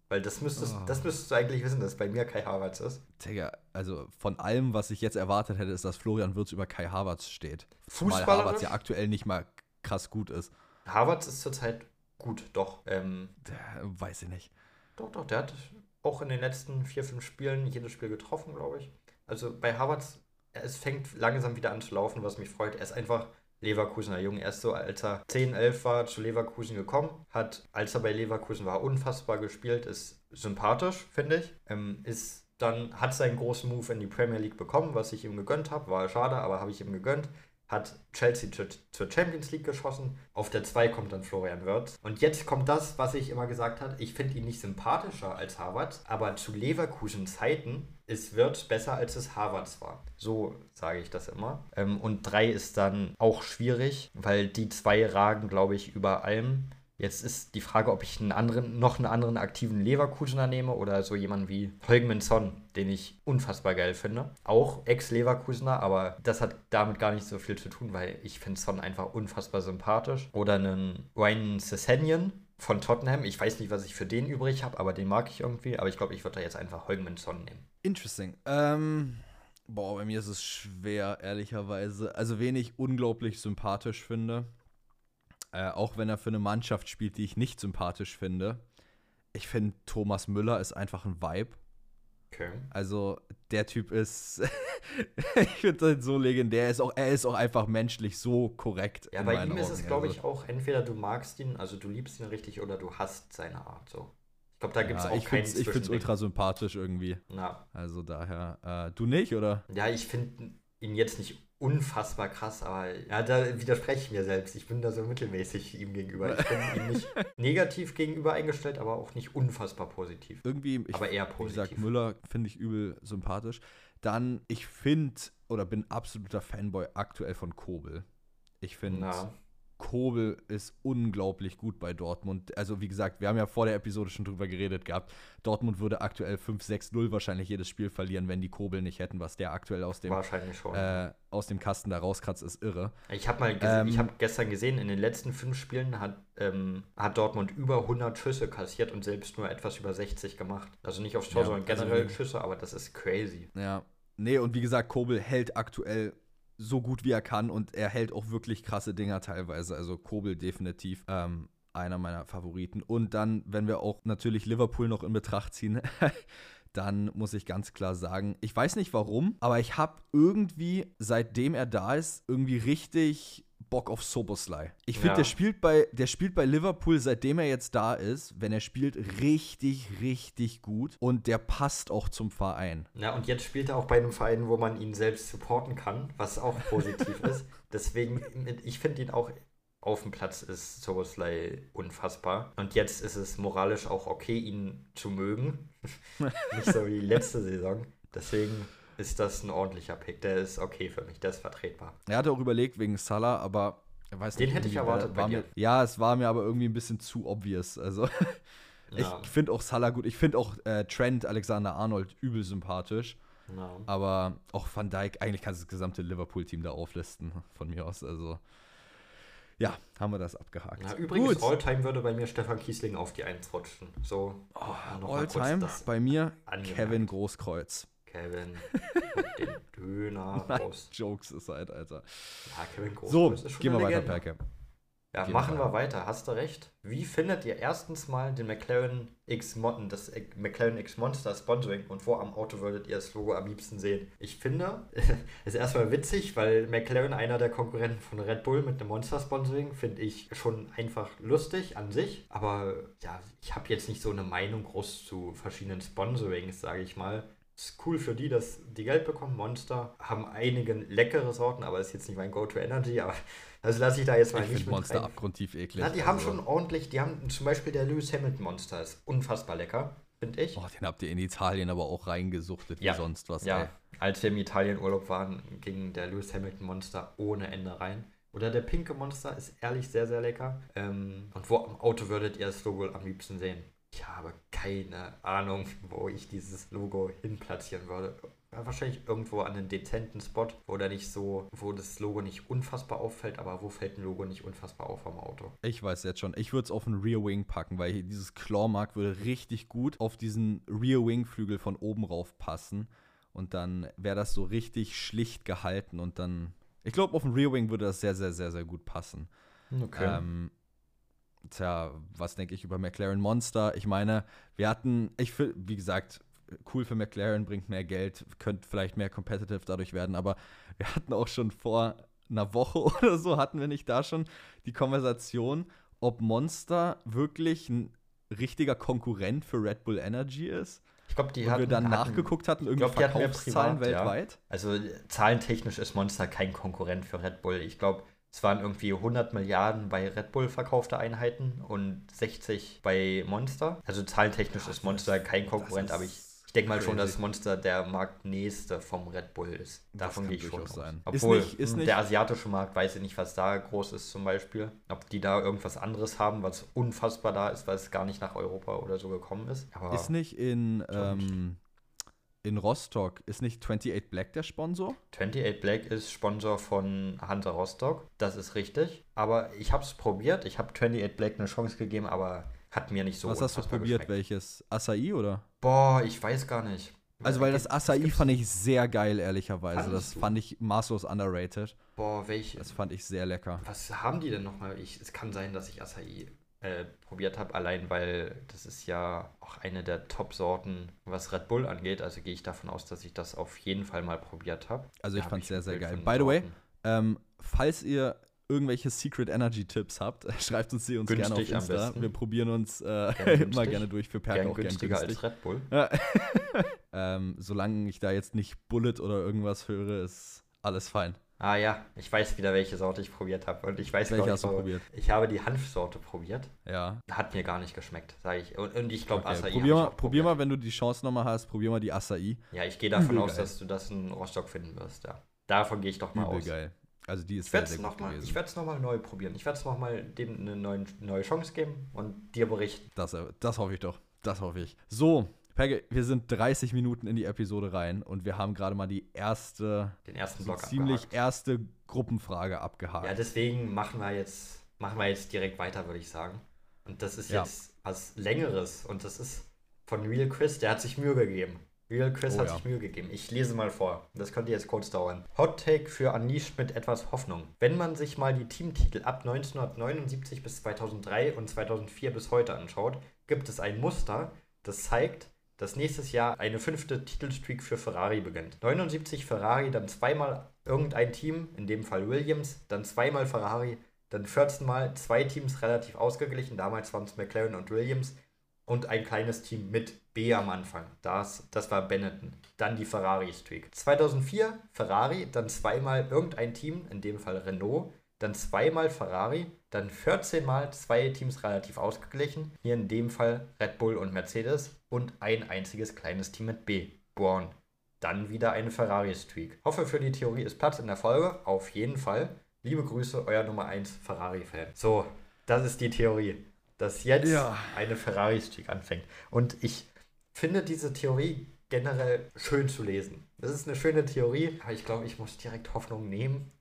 [SPEAKER 2] Weil das müsstest,
[SPEAKER 1] Oh.
[SPEAKER 2] das müsstest du eigentlich wissen, dass bei mir Kai Havertz ist.
[SPEAKER 1] Digga, also von allem, was ich jetzt erwartet hätte, ist, dass Florian Wirtz über Kai Havertz steht. Zumal
[SPEAKER 2] Fußballerisch?
[SPEAKER 1] Havertz ja aktuell nicht mal krass gut ist.
[SPEAKER 2] Havertz ist zurzeit gut, doch. Ähm,
[SPEAKER 1] Der, weiß ich nicht.
[SPEAKER 2] Doch, doch, der hat auch in den letzten vier, fünf Spielen jedes Spiel getroffen, glaube ich. Also bei Havertz, es fängt langsam wieder an zu laufen, was mich freut. Er ist einfach Leverkusener Junge. Er ist so, als er 10, 11 war, zu Leverkusen gekommen, hat, als er bei Leverkusen war, unfassbar gespielt, ist sympathisch, finde ich. Ähm, ist dann, hat seinen großen Move in die Premier League bekommen, was ich ihm gegönnt habe. War schade, aber habe ich ihm gegönnt. Hat Chelsea zur Champions League geschossen. Auf der 2 kommt dann Florian Wirtz. Und jetzt kommt das, was ich immer gesagt habe. Ich finde ihn nicht sympathischer als Harvard, aber zu Leverkusen Zeiten ist Wirtz besser, als es Harvards war. So sage ich das immer. Ähm, und 3 ist dann auch schwierig, weil die zwei ragen, glaube ich, über allem. Jetzt ist die Frage, ob ich einen anderen, noch einen anderen aktiven Leverkusener nehme oder so jemanden wie Holgmin Son, den ich unfassbar geil finde. Auch Ex-Leverkusener, aber das hat damit gar nicht so viel zu tun, weil ich finde Son einfach unfassbar sympathisch. Oder einen Ryan Sessenion von Tottenham. Ich weiß nicht, was ich für den übrig habe, aber den mag ich irgendwie. Aber ich glaube, ich würde da jetzt einfach Holgmin Son nehmen.
[SPEAKER 1] Interesting. Ähm, boah, bei mir ist es schwer, ehrlicherweise. Also, wen ich unglaublich sympathisch finde äh, auch wenn er für eine Mannschaft spielt, die ich nicht sympathisch finde. Ich finde, Thomas Müller ist einfach ein Vibe. Okay. Also, der Typ ist, ich finde ihn so legendär. Er ist, auch, er ist auch einfach menschlich so korrekt.
[SPEAKER 2] Ja, bei ihm ist es, glaube ich, auch entweder du magst ihn, also du liebst ihn richtig, oder du hasst seine Art so. Ich glaube, da gibt es ja, auch
[SPEAKER 1] ich keinen Ich finde es ultra sympathisch irgendwie.
[SPEAKER 2] Ja.
[SPEAKER 1] Also daher, äh, du nicht, oder?
[SPEAKER 2] Ja, ich finde ihn jetzt nicht unfassbar krass, aber ja, da widerspreche ich mir selbst. Ich bin da so mittelmäßig ihm gegenüber. Ich bin ihm nicht negativ gegenüber eingestellt, aber auch nicht unfassbar positiv.
[SPEAKER 1] Irgendwie, ich, aber eher positiv. Wie gesagt, Müller finde ich übel sympathisch. Dann, ich finde oder bin absoluter Fanboy aktuell von Kobel. Ich finde, Kobel ist unglaublich gut bei Dortmund. Also, wie gesagt, wir haben ja vor der Episode schon drüber geredet gehabt. Dortmund würde aktuell 5-6-0 wahrscheinlich jedes Spiel verlieren, wenn die Kobel nicht hätten, was der aktuell aus dem, äh, aus dem Kasten da rauskratzt, ist irre.
[SPEAKER 2] Ich habe mal ähm, ich hab gestern gesehen, in den letzten fünf Spielen hat, ähm, hat Dortmund über 100 Schüsse kassiert und selbst nur etwas über 60 gemacht. Also nicht aufs Tor, ja, sondern also generell also, Schüsse, aber das ist crazy.
[SPEAKER 1] Ja. Nee, und wie gesagt, Kobel hält aktuell so gut wie er kann und er hält auch wirklich krasse Dinger teilweise. Also Kobel definitiv ähm, einer meiner Favoriten. Und dann, wenn wir auch natürlich Liverpool noch in Betracht ziehen, dann muss ich ganz klar sagen, ich weiß nicht warum, aber ich habe irgendwie, seitdem er da ist, irgendwie richtig Bock auf Soboslai. Ich finde, ja. der spielt bei der spielt bei Liverpool, seitdem er jetzt da ist, wenn er spielt, richtig, richtig gut und der passt auch zum Verein.
[SPEAKER 2] Ja, und jetzt spielt er auch bei einem Verein, wo man ihn selbst supporten kann, was auch positiv ist. Deswegen, ich finde ihn auch auf dem Platz ist Soboslai unfassbar. Und jetzt ist es moralisch auch okay, ihn zu mögen. Nicht so wie letzte Saison. Deswegen ist das ein ordentlicher Pick. Der ist okay für mich, der ist vertretbar.
[SPEAKER 1] Er hatte auch überlegt wegen Salah, aber er weiß
[SPEAKER 2] Den nicht, hätte ich erwartet
[SPEAKER 1] bei mir, Ja, es war mir aber irgendwie ein bisschen zu obvious. Also ja. ich finde auch Salah gut. Ich finde auch äh, Trent Alexander Arnold übel sympathisch. Ja. Aber auch Van Dijk, eigentlich kannst du das gesamte Liverpool-Team da auflisten, von mir aus. Also ja, haben wir das abgehakt.
[SPEAKER 2] Ja, übrigens, Alltime würde bei mir Stefan Kiesling auf die 1 rutschen. So,
[SPEAKER 1] oh, Alltime bei mir Kevin Großkreuz.
[SPEAKER 2] Kevin den Döner
[SPEAKER 1] Nein, raus. Jokes ist halt, Alter.
[SPEAKER 2] Ja, Kevin
[SPEAKER 1] Groß So, gehen wir weiter, Perke.
[SPEAKER 2] Ja, gehen machen wir weiter. Hast du recht. Wie findet ihr erstens mal den McLaren X Mon das McLaren X Monster Sponsoring und wo am Auto würdet ihr das Logo am liebsten sehen? Ich finde, ist erstmal witzig, weil McLaren einer der Konkurrenten von Red Bull mit einem Monster Sponsoring finde ich schon einfach lustig an sich, aber ja, ich habe jetzt nicht so eine Meinung groß zu verschiedenen Sponsorings, sage ich mal. Ist cool für die, dass die Geld bekommen. Monster haben einige leckere Sorten, aber ist jetzt nicht mein Go-To-Energy. Aber also lasse ich da jetzt mal
[SPEAKER 1] ich nicht mit Monster rein. abgrundtief eklig.
[SPEAKER 2] Ja, die also. haben schon ordentlich, die haben zum Beispiel der Lewis Hamilton Monster, ist unfassbar lecker, finde ich.
[SPEAKER 1] Oh, den habt ihr in Italien aber auch reingesuchtet
[SPEAKER 2] ja.
[SPEAKER 1] wie sonst was.
[SPEAKER 2] Ja, ey. als wir im Italien-Urlaub waren, ging der Lewis Hamilton Monster ohne Ende rein. Oder der pinke Monster ist ehrlich sehr, sehr lecker. Ähm, und wo am Auto würdet ihr das Logo am liebsten sehen? Ich habe keine Ahnung, wo ich dieses Logo hinplatzieren würde. Ja, wahrscheinlich irgendwo an einem dezenten Spot, wo der nicht so, wo das Logo nicht unfassbar auffällt, aber wo fällt ein Logo nicht unfassbar auf am Auto?
[SPEAKER 1] Ich weiß jetzt schon. Ich würde es auf einen Rear Wing packen, weil dieses Clawmark würde richtig gut auf diesen Rear Wing Flügel von oben rauf passen. Und dann wäre das so richtig schlicht gehalten und dann. Ich glaube, auf dem Rear Wing würde das sehr, sehr, sehr, sehr gut passen.
[SPEAKER 2] Okay. Ähm,
[SPEAKER 1] tja, was denke ich über McLaren Monster? Ich meine, wir hatten, ich wie gesagt, cool für McLaren, bringt mehr Geld, könnte vielleicht mehr competitive dadurch werden, aber wir hatten auch schon vor einer Woche oder so, hatten wir nicht da schon die Konversation, ob Monster wirklich ein richtiger Konkurrent für Red Bull Energy ist.
[SPEAKER 2] Ich glaube, die
[SPEAKER 1] und
[SPEAKER 2] hatten,
[SPEAKER 1] wir dann
[SPEAKER 2] hatten,
[SPEAKER 1] nachgeguckt hatten, irgendwie
[SPEAKER 2] glaub,
[SPEAKER 1] Verkaufszahlen
[SPEAKER 2] privat, ja.
[SPEAKER 1] weltweit.
[SPEAKER 2] Also zahlentechnisch ist Monster kein Konkurrent für Red Bull. Ich glaube, es waren irgendwie 100 Milliarden bei Red Bull verkaufte Einheiten und 60 bei Monster. Also zahlentechnisch ist Monster kein Konkurrent, aber ich,
[SPEAKER 1] ist
[SPEAKER 2] ich denke mal schon,
[SPEAKER 1] crazy.
[SPEAKER 2] dass Monster der Marktnächste vom Red Bull ist. Davon gehe ich schon aus.
[SPEAKER 1] sein. Ist
[SPEAKER 2] Obwohl
[SPEAKER 1] nicht- ist
[SPEAKER 2] mh,
[SPEAKER 1] nicht-
[SPEAKER 2] der asiatische Markt, weiß ich nicht, was da groß ist zum Beispiel. Ob die da irgendwas anderes haben, was unfassbar da ist, weil es gar nicht nach Europa oder so gekommen ist. Aber
[SPEAKER 1] Ist nicht in,
[SPEAKER 2] Schon
[SPEAKER 1] ähm, in Rostock, ist nicht 28 Black der Sponsor?
[SPEAKER 2] 28 Black ist Sponsor von Hansa Rostock, das ist richtig. Aber ich habe es probiert, ich habe 28 Black eine Chance gegeben, aber hat mir nicht so
[SPEAKER 1] Was hast du probiert?
[SPEAKER 2] geschmeckt.
[SPEAKER 1] Welches? Acai oder?
[SPEAKER 2] Boah, ich weiß gar nicht.
[SPEAKER 1] Also, weil das
[SPEAKER 2] Gibt-
[SPEAKER 1] Acai
[SPEAKER 2] gibt's-
[SPEAKER 1] fand ich sehr geil, ehrlicherweise. Das
[SPEAKER 2] du?
[SPEAKER 1] fand ich maßlos underrated.
[SPEAKER 2] Boah, welche?
[SPEAKER 1] Das fand ich sehr lecker.
[SPEAKER 2] Was haben die denn nochmal? Ich, es kann sein, dass ich Acai äh, probiert habe, allein weil das ist ja auch eine der Top-Sorten, was Red Bull angeht. Also gehe ich davon aus, dass ich das auf jeden Fall mal probiert habe.
[SPEAKER 1] Also, ich
[SPEAKER 2] Da hab
[SPEAKER 1] fand's sehr, sehr geil. By the way. Ähm, falls ihr irgendwelche Secret Energy Tipps habt, schreibt uns die uns gerne auf
[SPEAKER 2] Günstig
[SPEAKER 1] Insta. Wir probieren uns äh,
[SPEAKER 2] Gern günstig.
[SPEAKER 1] immer gerne durch für
[SPEAKER 2] gern
[SPEAKER 1] auch gern
[SPEAKER 2] günstiger
[SPEAKER 1] günstig.
[SPEAKER 2] als Red Bull.
[SPEAKER 1] Ja. ähm, solange ich da jetzt nicht Bullet oder irgendwas höre, ist alles fein.
[SPEAKER 2] Ah ja, ich weiß wieder, welche Sorte ich probiert habe. Und ich weiß
[SPEAKER 1] Welche hast du
[SPEAKER 2] ich, so-
[SPEAKER 1] probiert?
[SPEAKER 2] Ich habe die Hanfsorte probiert.
[SPEAKER 1] Ja.
[SPEAKER 2] Hat mir gar nicht geschmeckt, sage ich. Und, und ich glaube,
[SPEAKER 1] Okay.
[SPEAKER 2] Acai
[SPEAKER 1] Probier, mal,
[SPEAKER 2] ich
[SPEAKER 1] probier mal, wenn du die Chance nochmal hast, probier mal die Acai.
[SPEAKER 2] Ja, ich gehe davon
[SPEAKER 1] Übel
[SPEAKER 2] aus,
[SPEAKER 1] geil.
[SPEAKER 2] dass du das in Rostock finden wirst, ja. Davon gehe ich doch mal
[SPEAKER 1] Übel
[SPEAKER 2] aus.
[SPEAKER 1] geil. Also die ist
[SPEAKER 2] Ich
[SPEAKER 1] sehr,
[SPEAKER 2] werde
[SPEAKER 1] sehr
[SPEAKER 2] es
[SPEAKER 1] gut
[SPEAKER 2] nochmal
[SPEAKER 1] gewesen.
[SPEAKER 2] noch mal neu probieren. Ich werde es nochmal dem eine neue, neue Chance geben und dir berichten.
[SPEAKER 1] Das, das hoffe ich doch. Das hoffe ich. So, Pegge, wir sind 30 Minuten in die Episode rein und wir haben gerade mal die erste,
[SPEAKER 2] Den ersten Block
[SPEAKER 1] ziemlich
[SPEAKER 2] abgehakt.
[SPEAKER 1] erste Gruppenfrage abgehakt.
[SPEAKER 2] Ja, deswegen machen wir jetzt, machen wir jetzt direkt weiter, würde ich sagen. Und das ist
[SPEAKER 1] Ja.
[SPEAKER 2] jetzt was Längeres und das ist von Real Chris, der hat sich Mühe gegeben. Real Chris
[SPEAKER 1] Oh
[SPEAKER 2] hat
[SPEAKER 1] ja.
[SPEAKER 2] sich Mühe gegeben. Ich lese mal vor. Das könnte jetzt kurz dauern. Hot Take für Unleashed mit etwas Hoffnung. Wenn man sich mal die Teamtitel ab 1979 bis 2003 und 2004 bis heute anschaut, gibt es ein Muster, das zeigt, dass nächstes Jahr eine fünfte Titelstreak für Ferrari beginnt. 79 Ferrari, dann zweimal irgendein Team, in dem Fall Williams, dann zweimal Ferrari, dann 14 Mal zwei Teams relativ ausgeglichen, damals waren es McLaren und Williams und ein kleines Team mit B am Anfang. Das, das war Benetton. Dann die Ferrari-Streak. 2004 Ferrari, dann zweimal irgendein Team, in dem Fall Renault, dann zweimal Ferrari, dann 14 Mal zwei Teams relativ ausgeglichen, hier in dem Fall Red Bull und Mercedes und ein einziges kleines Team mit B, Born. Dann wieder eine Ferrari-Streak. Hoffe für die Theorie ist Platz in der Folge, auf jeden Fall. Liebe Grüße, euer Nummer 1 Ferrari-Fan. So, das ist die Theorie, dass jetzt
[SPEAKER 1] Ja.
[SPEAKER 2] eine Ferrari-Streak anfängt. Und ich finde diese Theorie generell schön zu lesen. Das ist eine schöne Theorie, aber ich glaube, ich muss direkt Hoffnung nehmen.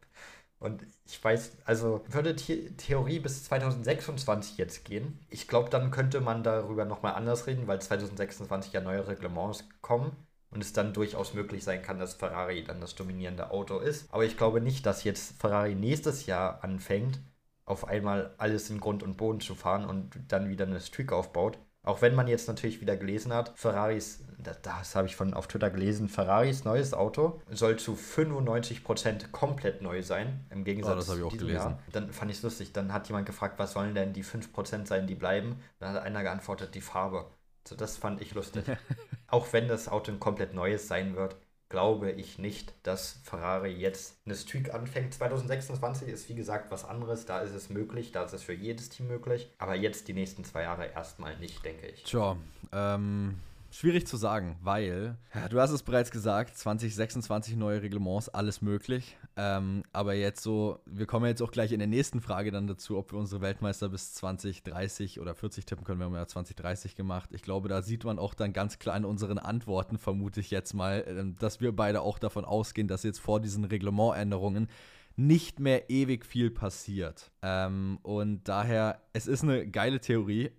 [SPEAKER 2] Und ich weiß, also würde die Theorie bis 2026 jetzt gehen. Ich glaube, dann könnte man darüber nochmal anders reden, weil 2026 ja neue Reglements kommen und es dann durchaus möglich sein kann, dass Ferrari dann das dominierende Auto ist. Aber ich glaube nicht, dass jetzt Ferrari nächstes Jahr anfängt, auf einmal alles in Grund und Boden zu fahren und dann wieder eine Streak aufbaut. Auch wenn man jetzt natürlich wieder gelesen hat, Ferraris, das, das habe ich von auf Twitter gelesen, Ferraris neues Auto soll zu 95% komplett neu sein, im Gegensatz
[SPEAKER 1] Oh, das habe ich auch
[SPEAKER 2] diesem
[SPEAKER 1] gelesen.
[SPEAKER 2] Jahr. Dann fand ich es lustig, dann hat jemand gefragt, was sollen denn die 5% sein, die bleiben? Dann hat einer geantwortet, die Farbe. So, das fand ich lustig. auch wenn das Auto ein komplett neues sein wird, glaube ich nicht, dass Ferrari jetzt eine Streak anfängt. 2026 ist wie gesagt was anderes, da ist es möglich, da ist es für jedes Team möglich. Aber jetzt die nächsten zwei Jahre erstmal nicht, denke ich.
[SPEAKER 1] Tja, ähm, schwierig zu sagen, weil, ja, du hast es bereits gesagt, 2026 neue Reglements, alles möglich. Ähm, aber jetzt so, wir kommen jetzt auch gleich in der nächsten Frage dann dazu, ob wir unsere Weltmeister bis 2030 oder 40 tippen können. Wir haben ja 2030 gemacht. Ich glaube, da sieht man auch dann ganz klar in unseren Antworten, vermute ich jetzt mal, ähm, dass wir beide auch davon ausgehen, dass jetzt vor diesen Reglementänderungen nicht mehr ewig viel passiert. Ähm, und daher, es ist eine geile Theorie.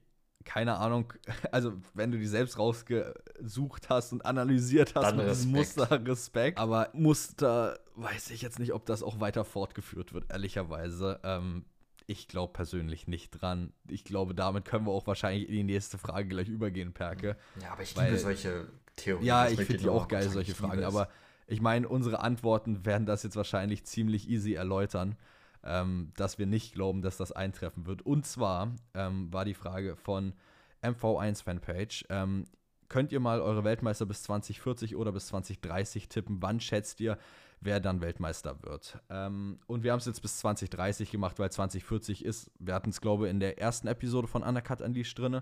[SPEAKER 1] Keine Ahnung, also wenn du die selbst rausgesucht hast und analysiert hast
[SPEAKER 2] Dann
[SPEAKER 1] mit diesem. Muster, Respekt. Aber Muster, weiß ich jetzt nicht, ob das auch weiter fortgeführt wird, ehrlicherweise. Ähm, ich glaube persönlich nicht dran. Ich glaube, damit können wir auch wahrscheinlich in die nächste Frage gleich übergehen, Perke.
[SPEAKER 2] Ja, aber ich
[SPEAKER 1] Weil-
[SPEAKER 2] liebe solche Theorien.
[SPEAKER 1] Ja, ich finde die auch geil, solche Fragen. Aber ich meine, unsere Antworten werden das jetzt wahrscheinlich ziemlich easy erläutern, ähm, dass wir nicht glauben, dass das eintreffen wird. Und zwar ähm, war die Frage von MV1 Fanpage. Ähm, könnt ihr mal eure Weltmeister bis 2040 oder bis 2030 tippen. Wann schätzt ihr, wer dann Weltmeister wird? Ähm, und wir haben es jetzt bis 2030 gemacht, weil 2040 ist, wir hatten es, glaube ich, in der ersten Episode von Undercut Unleashed drin,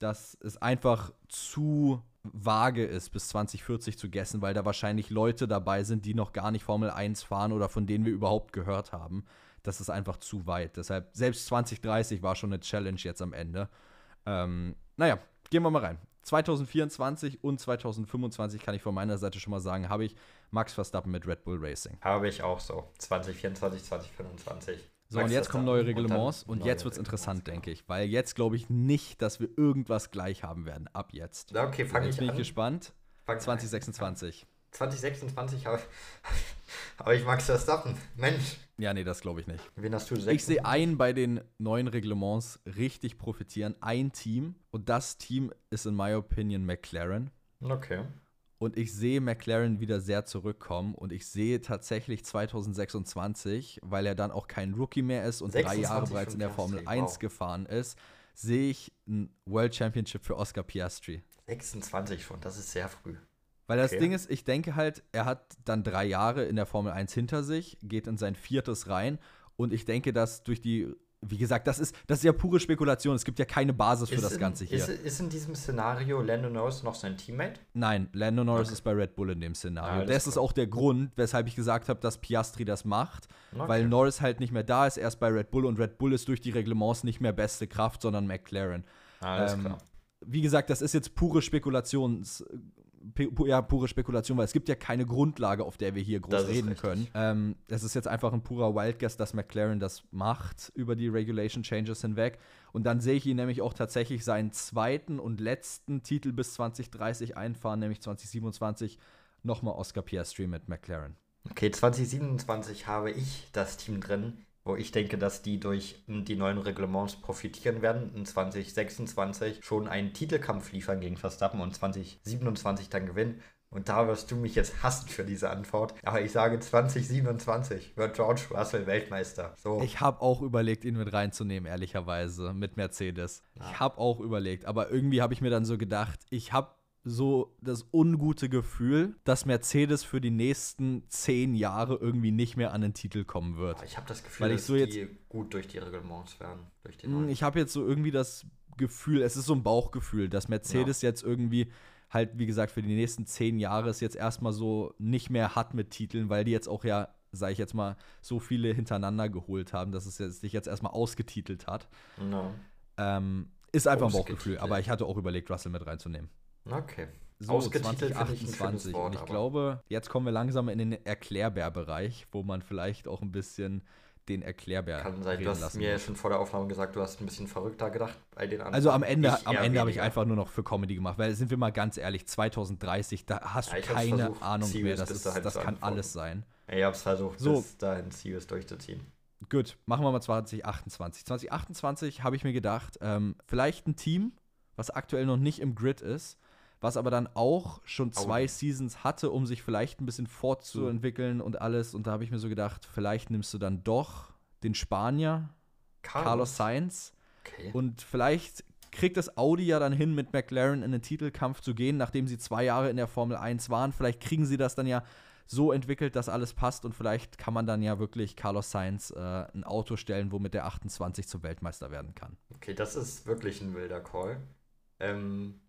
[SPEAKER 1] dass es einfach zu vage ist, bis 2040 zu gessen, weil da wahrscheinlich Leute dabei sind, die noch gar nicht Formel 1 fahren oder von denen wir überhaupt gehört haben. Das ist einfach zu weit. Deshalb, selbst 2030 war schon eine Challenge jetzt am Ende. Ähm, naja, gehen wir mal rein. 2024 und 2025 kann ich von meiner Seite schon mal sagen, habe ich Max Verstappen mit Red Bull Racing.
[SPEAKER 2] Habe ich auch so. 2024, 2025.
[SPEAKER 1] So, Max und jetzt kommen neue Reglements und, und jetzt wird es interessant, genau. denke ich. Weil jetzt glaube ich nicht, dass wir irgendwas gleich haben werden. Ab jetzt.
[SPEAKER 2] Okay, fange ich
[SPEAKER 1] an. Jetzt bin ich gespannt. Fang 2026.
[SPEAKER 2] 2026 habe hab ich Max Verstappen. Mensch.
[SPEAKER 1] Ja, nee, das glaube ich nicht.
[SPEAKER 2] Wen hast du?
[SPEAKER 1] Ich sehe einen bei den neuen Reglements richtig profitieren. Ein Team. Und das Team ist in my opinion McLaren.
[SPEAKER 2] Okay.
[SPEAKER 1] Und ich sehe McLaren wieder sehr zurückkommen. Und ich sehe tatsächlich 2026, weil er dann auch kein Rookie mehr ist und drei Jahre bereits in der Formel 1 wow. gefahren ist, sehe ich ein World Championship für Oscar Piastri.
[SPEAKER 2] 26 schon, das ist sehr früh.
[SPEAKER 1] Weil das okay. Ding ist, ich denke halt, er hat dann drei Jahre in der Formel 1 hinter sich, geht in sein viertes rein und ich denke, dass durch die, wie gesagt, das ist, das ist ja pure Spekulation. Es gibt ja keine Basis für ist das Ganze hier.
[SPEAKER 2] Ist, ist, in diesem Szenario Lando Norris noch sein Teammate?
[SPEAKER 1] Nein, Lando Norris okay. ist bei Red Bull in dem Szenario. Ah, das ist auch der Grund, weshalb ich gesagt habe, dass Piastri das macht, okay. weil Norris halt nicht mehr da ist, erst bei Red Bull und Red Bull ist durch die Reglements nicht mehr beste Kraft, sondern McLaren.
[SPEAKER 2] Alles ähm, klar.
[SPEAKER 1] Wie gesagt, das ist jetzt pure Spekulations ja, pure Spekulation, weil es gibt ja keine Grundlage, auf der wir hier groß reden können. Ähm, es ist jetzt einfach ein purer Wildguess, dass McLaren das macht über die Regulation Changes hinweg. Und dann sehe ich ihn nämlich auch tatsächlich seinen zweiten und letzten Titel bis 2030 einfahren, nämlich 2027 nochmal Oscar Piastri mit McLaren.
[SPEAKER 2] Okay, 2027 habe ich das Team drin wo ich denke, dass die durch die neuen Reglements profitieren werden, in 2026 schon einen Titelkampf liefern gegen Verstappen und 2027 dann gewinnen. Und da wirst du mich jetzt hassen für diese Antwort. Aber ich sage 2027 wird George Russell Weltmeister. So.
[SPEAKER 1] Ich habe auch überlegt, ihn mit reinzunehmen, ehrlicherweise, mit Mercedes. Ja. Ich habe auch überlegt, aber irgendwie habe ich mir dann so gedacht, ich habe so das ungute Gefühl, dass Mercedes für die nächsten zehn Jahre irgendwie nicht mehr an den Titel kommen wird.
[SPEAKER 2] Ich habe das Gefühl, Weil ich dass so jetzt, die gut durch die Reglements werden.
[SPEAKER 1] Hm, ich habe jetzt so irgendwie das Gefühl, es ist so ein Bauchgefühl, dass Mercedes ja. jetzt irgendwie halt, wie gesagt, für die nächsten zehn Jahre es jetzt erstmal so nicht mehr hat mit Titeln, weil die jetzt auch ja, sage ich jetzt mal, so viele hintereinander geholt haben, dass es jetzt, sich jetzt erstmal ausgetitelt hat.
[SPEAKER 2] No.
[SPEAKER 1] Ähm, ist einfach ein Bauchgefühl, aber ich hatte auch überlegt, Russell mit reinzunehmen.
[SPEAKER 2] Okay.
[SPEAKER 1] So, 2028. Wort, und ich glaube, jetzt kommen wir langsam in den Erklärbär-Bereich, wo man vielleicht auch ein bisschen den Erklärbär
[SPEAKER 2] Kann sein, du hast mir ja schon vor der Aufnahme gesagt, du hast ein bisschen verrückter gedacht bei den
[SPEAKER 1] anderen. Also am Ende, am Ende habe ich einfach nur noch für Comedy gemacht, weil sind wir mal ganz ehrlich, 2030, da hast du keine versucht, Ahnung mehr, das, ist, das kann alles sein.
[SPEAKER 2] Ja, ich habe es versucht, so. bis dahin Sirius durchzuziehen.
[SPEAKER 1] Gut, machen wir mal 2028. 2028 habe ich mir gedacht, ähm, vielleicht ein Team, was aktuell noch nicht im Grid ist, was aber dann auch schon zwei oh. Seasons hatte, um sich vielleicht ein bisschen fortzuentwickeln und alles. Und da habe ich mir so gedacht, vielleicht nimmst du dann doch den Spanier, Carlos, Carlos Sainz. Okay. Und vielleicht kriegt das Audi ja dann hin, mit McLaren in den Titelkampf zu gehen, nachdem sie zwei Jahre in der Formel 1 waren. Vielleicht kriegen sie das dann ja so entwickelt, dass alles passt und vielleicht kann man dann ja wirklich Carlos Sainz äh, ein Auto stellen, womit der 28 zum Weltmeister werden kann.
[SPEAKER 2] Okay, das ist wirklich ein wilder Call. Ähm,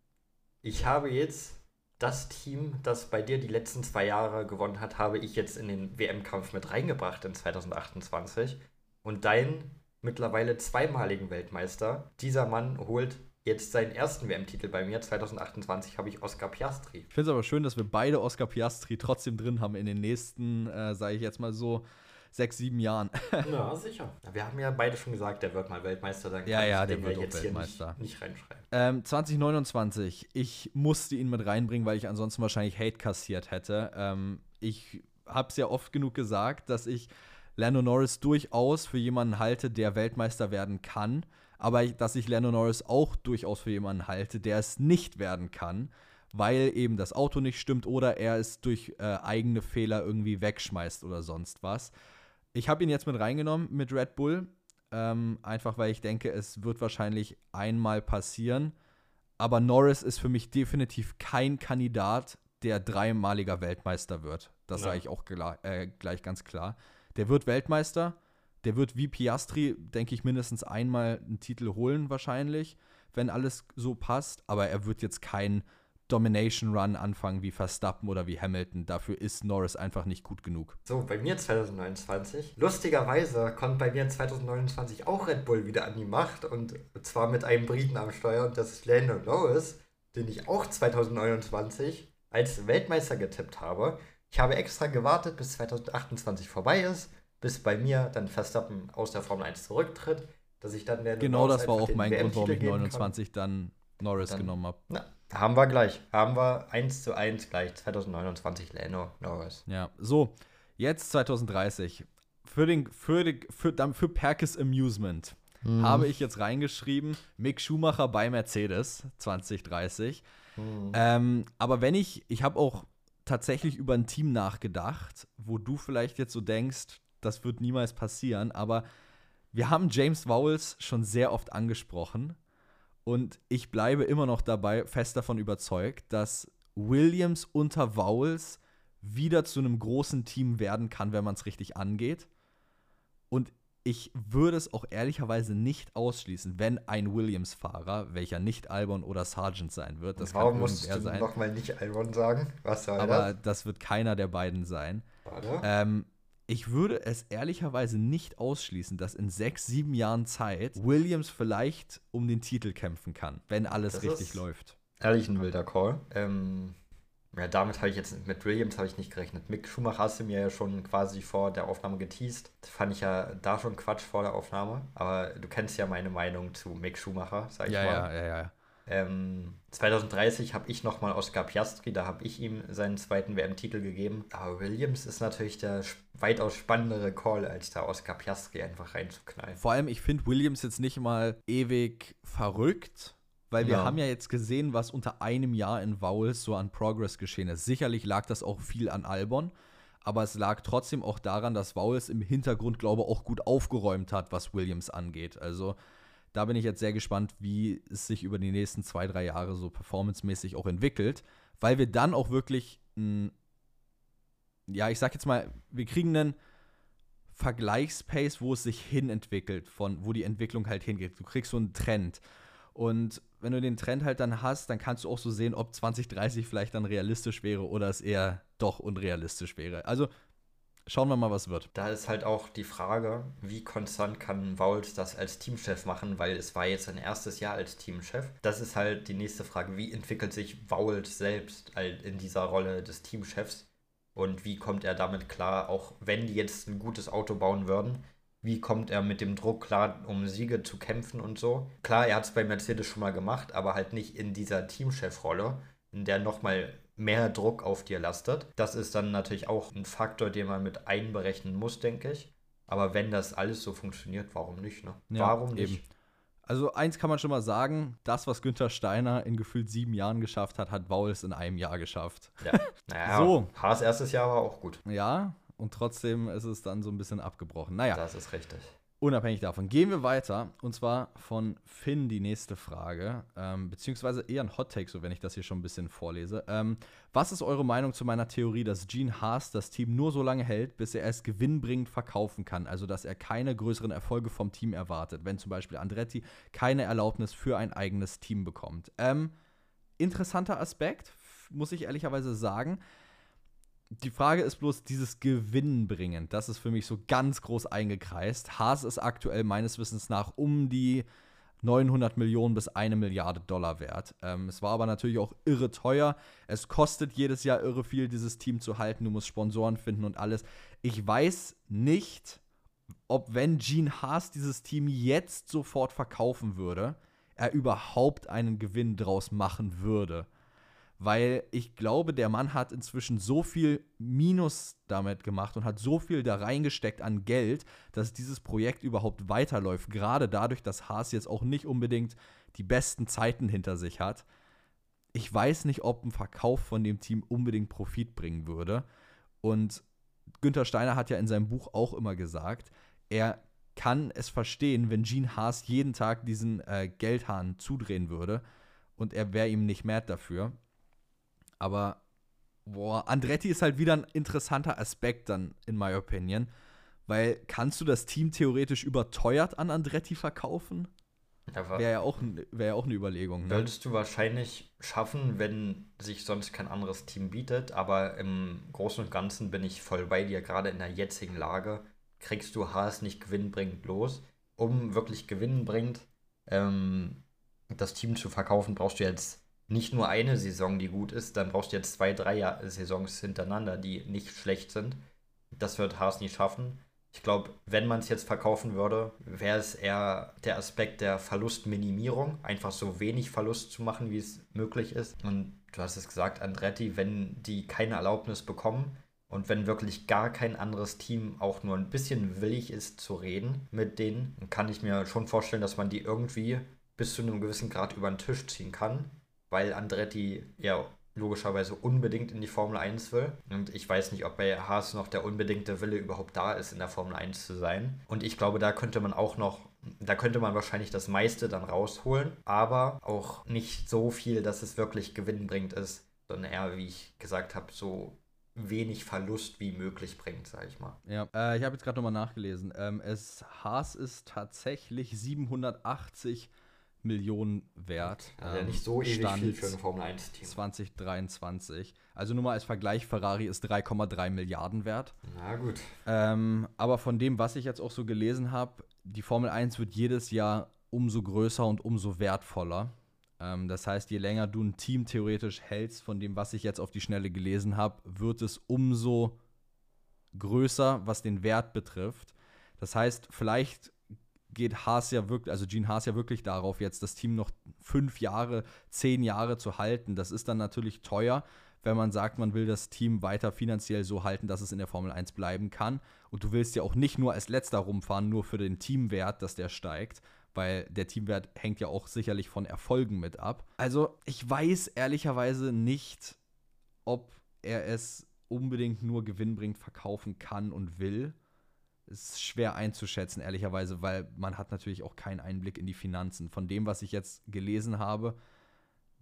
[SPEAKER 2] ich habe jetzt das Team, das bei dir die letzten zwei Jahre gewonnen hat, habe ich jetzt in den WM-Kampf mit reingebracht in 2028. Und dein mittlerweile zweimaligen Weltmeister, dieser Mann holt jetzt seinen ersten WM-Titel bei mir. 2028 habe ich Oscar Piastri.
[SPEAKER 1] Ich finde es aber schön, dass wir beide Oscar Piastri trotzdem drin haben in den nächsten, äh, sage ich jetzt mal so, sechs, sieben Jahren.
[SPEAKER 2] ja, sicher. Wir haben ja beide schon gesagt, der wird mal Weltmeister. Dann
[SPEAKER 1] ja, ja, der wird jetzt Weltmeister.
[SPEAKER 2] Nicht, nicht reinschreiben.
[SPEAKER 1] Ähm, 2029. Ich musste ihn mit reinbringen, weil ich ansonsten wahrscheinlich Hate kassiert hätte. Ähm, ich habe es ja oft genug gesagt, dass ich Lando Norris durchaus für jemanden halte, der Weltmeister werden kann. Aber dass ich Lando Norris auch durchaus für jemanden halte, der es nicht werden kann weil eben das Auto nicht stimmt oder er es durch äh, eigene Fehler irgendwie wegschmeißt oder sonst was. Ich habe ihn jetzt mit reingenommen mit Red Bull, ähm, einfach weil ich denke, es wird wahrscheinlich einmal passieren. aber Norris ist für mich definitiv kein Kandidat, der dreimaliger Weltmeister wird. Das
[SPEAKER 2] Ja.
[SPEAKER 1] sage ich auch äh, gleich ganz klar. Der wird Weltmeister, der wird wie Piastri, denke ich, mindestens einmal einen Titel holen wahrscheinlich, wenn alles so passt, aber er wird jetzt kein Domination Run anfangen wie Verstappen oder wie Hamilton. Dafür ist Norris einfach nicht gut genug.
[SPEAKER 2] So, bei mir 2029. Lustigerweise kommt bei mir 2029 auch Red Bull wieder an die Macht und zwar mit einem Briten am Steuer und das ist Lando Norris, den ich auch 2029 als Weltmeister getippt habe. Ich habe extra gewartet, bis 2028 vorbei ist, bis bei mir dann Verstappen aus der Formel 1 zurücktritt, dass ich dann Lando
[SPEAKER 1] Genau
[SPEAKER 2] Norris
[SPEAKER 1] das war auch mein Grund, warum ich
[SPEAKER 2] geben kann.
[SPEAKER 1] 29 dann Norris
[SPEAKER 2] Dann-
[SPEAKER 1] genommen habe.
[SPEAKER 2] Haben wir gleich. Haben wir 1 zu 1 gleich 2029 Lando Norris.
[SPEAKER 1] Ja, so, jetzt 2030. Für, den, für, den, für, dann für Perkes Amusement
[SPEAKER 2] Mhm.
[SPEAKER 1] habe ich jetzt reingeschrieben, Mick Schumacher bei Mercedes 2030.
[SPEAKER 2] Mhm.
[SPEAKER 1] Ähm, aber wenn ich, ich habe auch tatsächlich über ein Team nachgedacht, wo du vielleicht jetzt so denkst, das wird niemals passieren, aber wir haben James Vowles schon sehr oft angesprochen und ich bleibe immer noch dabei fest davon überzeugt, dass Williams unter Vowles wieder zu einem großen Team werden kann, wenn man es richtig angeht. Und ich würde es auch ehrlicherweise nicht ausschließen, wenn ein Williams-Fahrer, welcher nicht Albon oder Sargent sein wird, das
[SPEAKER 2] Warum
[SPEAKER 1] kann irgendwer
[SPEAKER 2] du
[SPEAKER 1] sein,
[SPEAKER 2] nochmal nicht Albon sagen? Was soll
[SPEAKER 1] aber
[SPEAKER 2] das?
[SPEAKER 1] das wird keiner der beiden sein.
[SPEAKER 2] Warte.
[SPEAKER 1] Ähm, ich würde es ehrlicherweise nicht ausschließen, dass in sechs, sieben Jahren Zeit Williams vielleicht um den Titel kämpfen kann, wenn alles
[SPEAKER 2] Das
[SPEAKER 1] richtig läuft.
[SPEAKER 2] Ehrlich ein wilder Call. Ähm, ja, damit habe ich jetzt, mit Williams habe ich nicht gerechnet. Mick Schumacher hast du mir ja schon quasi vor der Aufnahme geteased. Das fand ich ja da schon Quatsch vor der Aufnahme. Aber du kennst ja meine Meinung zu Mick Schumacher, sag ich
[SPEAKER 1] Ja,
[SPEAKER 2] mal.
[SPEAKER 1] ja, ja, ja.
[SPEAKER 2] Ähm, 2030 habe ich nochmal Oscar Piastri, da habe ich ihm seinen zweiten WM-Titel gegeben. Aber Williams ist natürlich der weitaus spannendere Call, als da Oscar Piastri einfach reinzuknallen.
[SPEAKER 1] Vor allem, ich finde Williams jetzt nicht mal ewig verrückt, weil wir
[SPEAKER 2] Ja.
[SPEAKER 1] haben ja jetzt gesehen, was unter einem Jahr in Vowels so an Progress geschehen ist. Sicherlich lag das auch viel an Albon, aber es lag trotzdem auch daran, dass Vowels im Hintergrund, glaube ich, auch gut aufgeräumt hat, was Williams angeht. Also da bin ich jetzt sehr gespannt, wie es sich über die nächsten zwei, drei Jahre so performancemäßig auch entwickelt, weil wir dann auch wirklich, ein, ja, ich sag jetzt mal, wir kriegen einen Vergleichspace, wo es sich hin entwickelt, von wo die Entwicklung halt hingeht. Du kriegst so einen Trend. Und wenn du den Trend halt dann hast, dann kannst du auch so sehen, ob 2030 vielleicht dann realistisch wäre oder es eher doch unrealistisch wäre. Also schauen wir mal, was wird.
[SPEAKER 2] Da ist halt auch die Frage, wie konstant kann Vowles das als Teamchef machen, weil es war jetzt sein erstes Jahr als Teamchef. Das ist halt die nächste Frage, wie entwickelt sich Vowles selbst in dieser Rolle des Teamchefs und wie kommt er damit klar, auch wenn die jetzt ein gutes Auto bauen würden, wie kommt er mit dem Druck klar, um Siege zu kämpfen und so. Klar, er hat es bei Mercedes schon mal gemacht, aber halt nicht in dieser Teamchef-Rolle, in der nochmal mehr Druck auf dir lastet. Das ist dann natürlich auch ein Faktor, den man mit einberechnen muss, denke ich. Aber wenn das alles so funktioniert, warum nicht? Ne?
[SPEAKER 1] Ja,
[SPEAKER 2] warum nicht?
[SPEAKER 1] eben. Also eins kann man schon mal sagen, das, was Günther Steiner in gefühlt sieben Jahren geschafft hat, hat Vowles in einem Jahr geschafft.
[SPEAKER 2] Ja. Naja,
[SPEAKER 1] So.
[SPEAKER 2] Haas erstes Jahr war auch gut.
[SPEAKER 1] Ja, und trotzdem ist es dann so ein bisschen abgebrochen. Naja,
[SPEAKER 2] Das ist richtig.
[SPEAKER 1] Unabhängig davon. Gehen wir weiter. Und zwar von Finn die nächste Frage. Ähm, beziehungsweise eher ein Hot Take, so wenn ich das hier schon ein bisschen vorlese. Ähm, was ist eure Meinung zu meiner Theorie, dass Gene Haas das Team nur so lange hält, bis er es gewinnbringend verkaufen kann? Also, dass er keine größeren Erfolge vom Team erwartet, wenn zum Beispiel Andretti keine Erlaubnis für ein eigenes Team bekommt. Ähm, interessanter Aspekt, muss ich ehrlicherweise sagen. Die Frage ist bloß dieses Gewinnbringen. Das ist für mich so ganz groß eingekreist. Haas ist aktuell meines Wissens nach um die 900 Millionen bis eine Milliarde Dollar wert. Ähm, es war aber natürlich auch irre teuer. Es kostet jedes Jahr irre viel, dieses Team zu halten. Du musst Sponsoren finden und alles. Ich weiß nicht, ob wenn Gene Haas dieses Team jetzt sofort verkaufen würde, er überhaupt einen Gewinn draus machen würde weil ich glaube, der Mann hat inzwischen so viel Minus damit gemacht und hat so viel da reingesteckt an Geld, dass dieses Projekt überhaupt weiterläuft. Gerade dadurch, dass Haas jetzt auch nicht unbedingt die besten Zeiten hinter sich hat. Ich weiß nicht, ob ein Verkauf von dem Team unbedingt Profit bringen würde. Und Günther Steiner hat ja in seinem Buch auch immer gesagt, er kann es verstehen, wenn Gene Haas jeden Tag diesen äh, Geldhahn zudrehen würde und er wäre ihm nicht mad dafür. Aber, boah, Andretti ist halt wieder ein interessanter Aspekt dann, in my opinion. Weil kannst du das Team theoretisch überteuert an Andretti verkaufen? Wäre ja, auch, wär ja auch eine Überlegung.
[SPEAKER 2] Ne? Würdest du wahrscheinlich schaffen, wenn sich sonst kein anderes Team bietet, aber im Großen und Ganzen bin ich voll bei dir, gerade in der jetzigen Lage kriegst du Haas nicht gewinnbringend los. Um wirklich gewinnbringend ähm, das Team zu verkaufen, brauchst du jetzt nicht nur eine Saison, die gut ist, dann brauchst du jetzt zwei, drei Saisons hintereinander, die nicht schlecht sind. Das wird Haas nicht schaffen. Ich glaube, wenn man es jetzt verkaufen würde, wäre es eher der Aspekt der Verlustminimierung, einfach so wenig Verlust zu machen, wie es möglich ist. Und du hast es gesagt, Andretti, wenn die keine Erlaubnis bekommen und wenn wirklich gar kein anderes Team auch nur ein bisschen willig ist zu reden mit denen, kann ich mir schon vorstellen, dass man die irgendwie bis zu einem gewissen Grad über den Tisch ziehen kann, weil Andretti ja logischerweise unbedingt in die Formel 1 will. Und ich weiß nicht, ob bei Haas noch der unbedingte Wille überhaupt da ist, in der Formel 1 zu sein. Und ich glaube, da könnte man auch noch, da könnte man wahrscheinlich das meiste dann rausholen, aber auch nicht so viel, dass es wirklich gewinnbringend ist, sondern eher, wie ich gesagt habe, so wenig Verlust wie möglich bringt, sage ich mal.
[SPEAKER 1] Ja, äh, ich habe jetzt gerade nochmal nachgelesen. Ähm, es, Haas ist tatsächlich 780 Millionen wert.
[SPEAKER 2] Also ähm, nicht so ewig Stand viel für ein Formel 1-Team.
[SPEAKER 1] 2023. Also nur mal als Vergleich, Ferrari ist 3,3 Milliarden wert.
[SPEAKER 2] Na gut.
[SPEAKER 1] Ähm, aber von dem, was ich jetzt auch so gelesen habe, die Formel 1 wird jedes Jahr umso größer und umso wertvoller. Ähm, das heißt, je länger du ein Team theoretisch hältst, von dem, was ich jetzt auf die Schnelle gelesen habe, wird es umso größer, was den Wert betrifft. Das heißt, vielleicht geht Haas ja wirklich, also Gene Haas ja wirklich darauf, jetzt das Team noch fünf Jahre, zehn Jahre zu halten. Das ist dann natürlich teuer, wenn man sagt, man will das Team weiter finanziell so halten, dass es in der Formel 1 bleiben kann. Und du willst ja auch nicht nur als letzter rumfahren, nur für den Teamwert, dass der steigt, weil der Teamwert hängt ja auch sicherlich von Erfolgen mit ab. Also ich weiß ehrlicherweise nicht, ob er es unbedingt nur gewinnbringend verkaufen kann und will ist schwer einzuschätzen, ehrlicherweise, weil man hat natürlich auch keinen Einblick in die Finanzen. Von dem, was ich jetzt gelesen habe,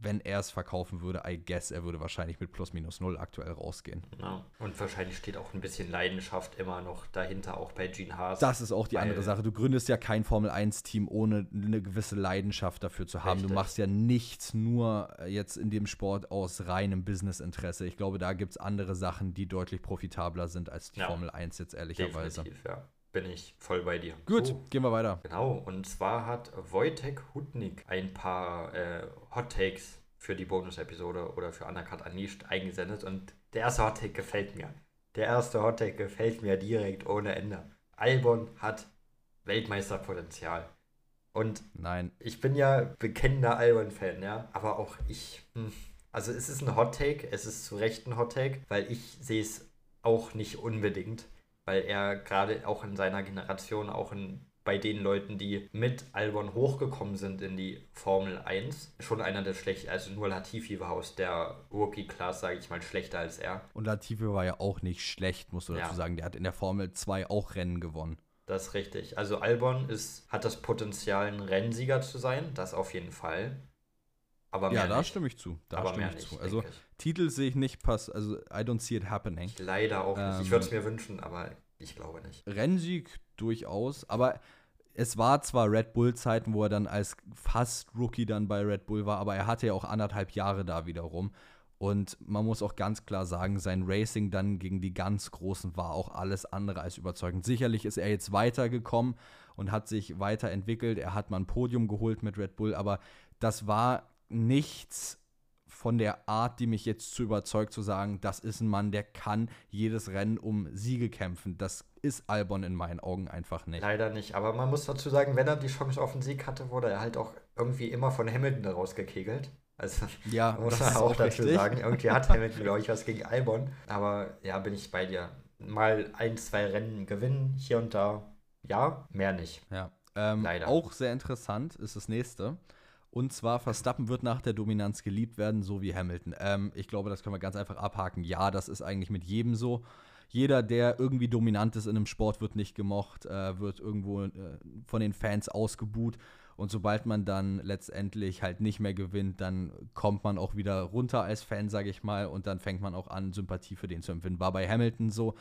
[SPEAKER 1] wenn er es verkaufen würde, I guess, er würde wahrscheinlich mit plus minus null aktuell rausgehen.
[SPEAKER 2] Ja. Und wahrscheinlich steht auch ein bisschen Leidenschaft immer noch dahinter, auch bei Gene Haas.
[SPEAKER 1] Das ist auch die andere Sache. Du gründest ja kein Formel-1-Team, ohne eine gewisse Leidenschaft dafür zu haben. Richtig. Du machst ja nichts nur jetzt in dem Sport aus reinem Businessinteresse. Ich glaube, da gibt es andere Sachen, die deutlich profitabler sind als die ja. Formel 1 jetzt ehrlicherweise.
[SPEAKER 2] Definitiv, ja bin ich voll bei dir.
[SPEAKER 1] Gut, so, gehen wir weiter.
[SPEAKER 2] Genau, und zwar hat Wojtek Hutnik ein paar äh, Hot Takes für die Bonus-Episode oder für Undercut Unleashed eingesendet und der erste Hot Take gefällt mir. Der erste Hot Take gefällt mir direkt ohne Ende. Albon hat Weltmeisterpotenzial. Und
[SPEAKER 1] Nein.
[SPEAKER 2] ich bin ja bekennender Albon-Fan, ja, aber auch ich. Hm, also es ist ein Hot Take, es ist zu Recht ein Hot Take, weil ich sehe es auch nicht unbedingt weil er gerade auch in seiner Generation, auch in, bei den Leuten, die mit Albon hochgekommen sind in die Formel 1, schon einer der schlechten, also nur Latifi war aus der Rookie-Class, sage ich mal, schlechter als er.
[SPEAKER 1] Und Latifi war ja auch nicht schlecht, musst du dazu ja. sagen. Der hat in der Formel 2 auch Rennen gewonnen.
[SPEAKER 2] Das ist richtig. Also Albon ist, hat das Potenzial, ein Rennsieger zu sein, das auf jeden Fall.
[SPEAKER 1] Aber ja, da nicht. stimme ich zu. Da aber stimme ich nicht, zu. Also Titel sehe ich nicht pass, also I don't see it happening.
[SPEAKER 2] Leider auch nicht. ich würde es ähm, mir wünschen, aber ich glaube nicht.
[SPEAKER 1] Rennsieg durchaus, aber es war zwar Red Bull-Zeiten, wo er dann als fast Rookie dann bei Red Bull war, aber er hatte ja auch anderthalb Jahre da wiederum. Und man muss auch ganz klar sagen, sein Racing dann gegen die ganz Großen war auch alles andere als überzeugend. Sicherlich ist er jetzt weitergekommen und hat sich weiterentwickelt. Er hat mal ein Podium geholt mit Red Bull, aber das war nichts von der Art, die mich jetzt zu überzeugt, zu sagen, das ist ein Mann, der kann jedes Rennen um Siege kämpfen. Das ist Albon in meinen Augen einfach nicht.
[SPEAKER 2] Leider nicht, aber man muss dazu sagen, wenn er die Chance auf den Sieg hatte, wurde er halt auch irgendwie immer von Hamilton rausgekegelt. Also
[SPEAKER 1] ja,
[SPEAKER 2] muss man auch, auch dazu sagen. Irgendwie hat Hamilton, glaube ich, was gegen Albon. Aber ja, bin ich bei dir. Mal ein, zwei Rennen gewinnen, hier und da. Ja, mehr nicht.
[SPEAKER 1] Ja. Ähm, Leider. Auch sehr interessant ist das nächste. Und zwar, Verstappen wird nach der Dominanz geliebt werden, so wie Hamilton. Ähm, ich glaube, das können wir ganz einfach abhaken. Ja, das ist eigentlich mit jedem so. Jeder, der irgendwie dominant ist in einem Sport, wird nicht gemocht, äh, wird irgendwo äh, von den Fans ausgebuht. Und sobald man dann letztendlich halt nicht mehr gewinnt, dann kommt man auch wieder runter als Fan, sage ich mal, und dann fängt man auch an, Sympathie für den zu empfinden. War bei Hamilton so,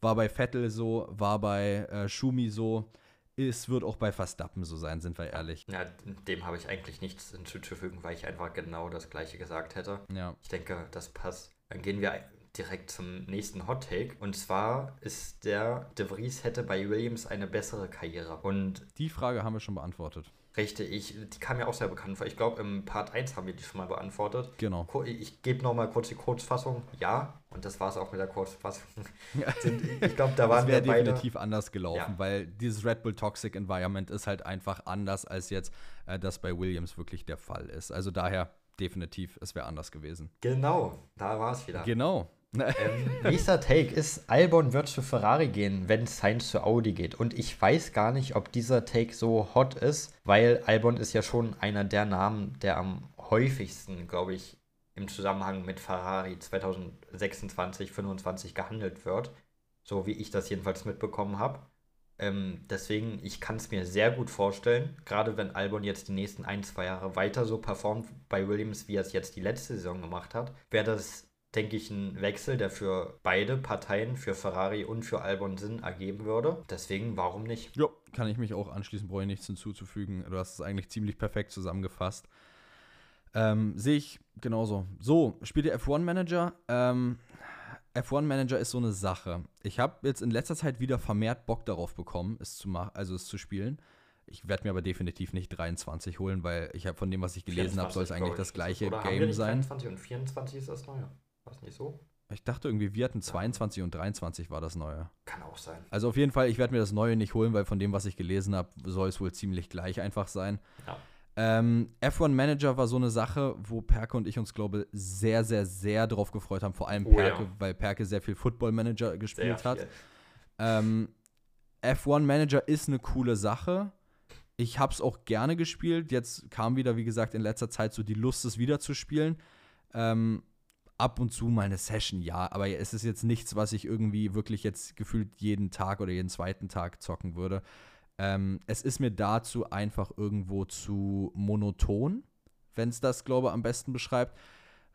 [SPEAKER 1] war bei Vettel so, war bei äh, Schumi so. Es wird auch bei Verstappen so sein, sind wir ehrlich.
[SPEAKER 2] Ja, dem habe ich eigentlich nichts hinzuzufügen, weil ich einfach genau das Gleiche gesagt hätte.
[SPEAKER 1] Ja.
[SPEAKER 2] Ich denke, das passt. Dann gehen wir direkt zum nächsten Hot Take. Und zwar ist der, De Vries hätte bei Williams eine bessere Karriere. Und
[SPEAKER 1] Die Frage haben wir schon beantwortet.
[SPEAKER 2] Richtig, ich, die kam mir auch sehr bekannt vor. Ich glaube, im Part 1 haben wir die schon mal beantwortet.
[SPEAKER 1] Genau.
[SPEAKER 2] Ich gebe nochmal kurz die Kurzfassung. Ja, und das war es auch mit der Kurzfassung. Sind- ich glaube, da
[SPEAKER 1] Das
[SPEAKER 2] waren wir
[SPEAKER 1] wäre
[SPEAKER 2] beide.
[SPEAKER 1] definitiv anders gelaufen,
[SPEAKER 2] Ja.
[SPEAKER 1] weil dieses Red Bull Toxic Environment ist halt einfach anders, als jetzt äh, das bei Williams wirklich der Fall ist. Also daher definitiv, es wäre anders gewesen.
[SPEAKER 2] Genau, da war es wieder.
[SPEAKER 1] Genau.
[SPEAKER 2] Nächster Take ist, Albon wird zu Ferrari gehen, wenn Sainz zu Audi geht. Und ich weiß gar nicht, ob dieser Take so hot ist, weil Albon ist ja schon einer der Namen, der am häufigsten, glaube ich, im Zusammenhang mit Ferrari 2026, 2025 gehandelt wird. So wie ich das jedenfalls mitbekommen habe. Ähm, deswegen, ich kann es mir sehr gut vorstellen, gerade wenn Albon jetzt die nächsten ein, zwei Jahre weiter so performt bei Williams, wie er es jetzt die letzte Saison gemacht hat, wäre das, denke ich, ein Wechsel, der für beide Parteien, für Ferrari und für Albon Sinn ergeben würde. Deswegen, warum nicht?
[SPEAKER 1] Ja, kann ich mich auch anschließen, brauche ich nichts hinzuzufügen. Du hast es eigentlich ziemlich perfekt zusammengefasst. Ähm, Sehe ich genauso. So, spielt der F1-Manager. Ähm, F1-Manager ist so eine Sache. Ich habe jetzt in letzter Zeit wieder vermehrt Bock darauf bekommen, es zu machen, also es zu spielen. Ich werde mir aber definitiv nicht 23 holen, weil ich habe von dem, was ich gelesen habe, soll es
[SPEAKER 2] 24,
[SPEAKER 1] eigentlich das
[SPEAKER 2] ich,
[SPEAKER 1] gleiche
[SPEAKER 2] Oder haben wir
[SPEAKER 1] Game sein.
[SPEAKER 2] 23 und 24 ist das neue. War es nicht so?
[SPEAKER 1] Ich dachte irgendwie, wir hatten 22 und 23 war das neue.
[SPEAKER 2] Kann auch sein.
[SPEAKER 1] Also auf jeden Fall, ich werde mir das neue nicht holen, weil von dem, was ich gelesen habe, soll es wohl ziemlich gleich einfach sein.
[SPEAKER 2] Ja.
[SPEAKER 1] Ähm, F1 Manager war so eine Sache, wo Perke und ich uns, glaube sehr, sehr, sehr drauf gefreut haben. Vor allem
[SPEAKER 2] Oh,
[SPEAKER 1] Perke,
[SPEAKER 2] ja.
[SPEAKER 1] weil Perke sehr viel Football Manager
[SPEAKER 2] Sehr
[SPEAKER 1] gespielt hat.
[SPEAKER 2] viel.
[SPEAKER 1] Ähm, F1 Manager ist eine coole Sache. Ich habe es auch gerne gespielt. Jetzt kam wieder, wie gesagt, in letzter Zeit so die Lust, es wieder zu spielen. Ähm, ab und zu mal eine Session, ja. Aber es ist jetzt nichts, was ich irgendwie wirklich jetzt gefühlt jeden Tag oder jeden zweiten Tag zocken würde. Ähm, es ist mir dazu einfach irgendwo zu monoton, wenn es das, glaube ich, am besten beschreibt.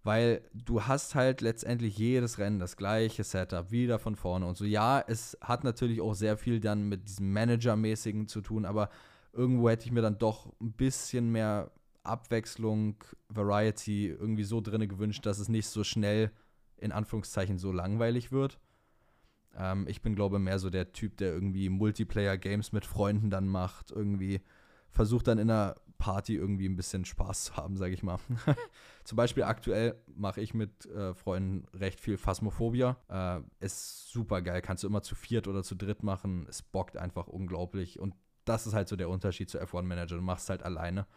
[SPEAKER 1] Weil du hast halt letztendlich jedes Rennen das gleiche Setup, wieder von vorne und so. Ja, es hat natürlich auch sehr viel dann mit diesem Manager-mäßigen zu tun, aber irgendwo hätte ich mir dann doch ein bisschen mehr Abwechslung, Variety irgendwie so drinne gewünscht, dass es nicht so schnell in Anführungszeichen so langweilig wird. Ähm, ich bin, glaube ich, mehr so der Typ, der irgendwie Multiplayer-Games mit Freunden dann macht, irgendwie versucht dann in einer Party irgendwie ein bisschen Spaß zu haben, sage ich mal. Zum Beispiel aktuell mache ich mit äh, Freunden recht viel Phasmophobia. Äh, ist super geil, kannst du immer zu viert oder zu dritt machen. Es bockt einfach unglaublich. Und das ist halt so der Unterschied zu F1 Manager. Du machst halt alleine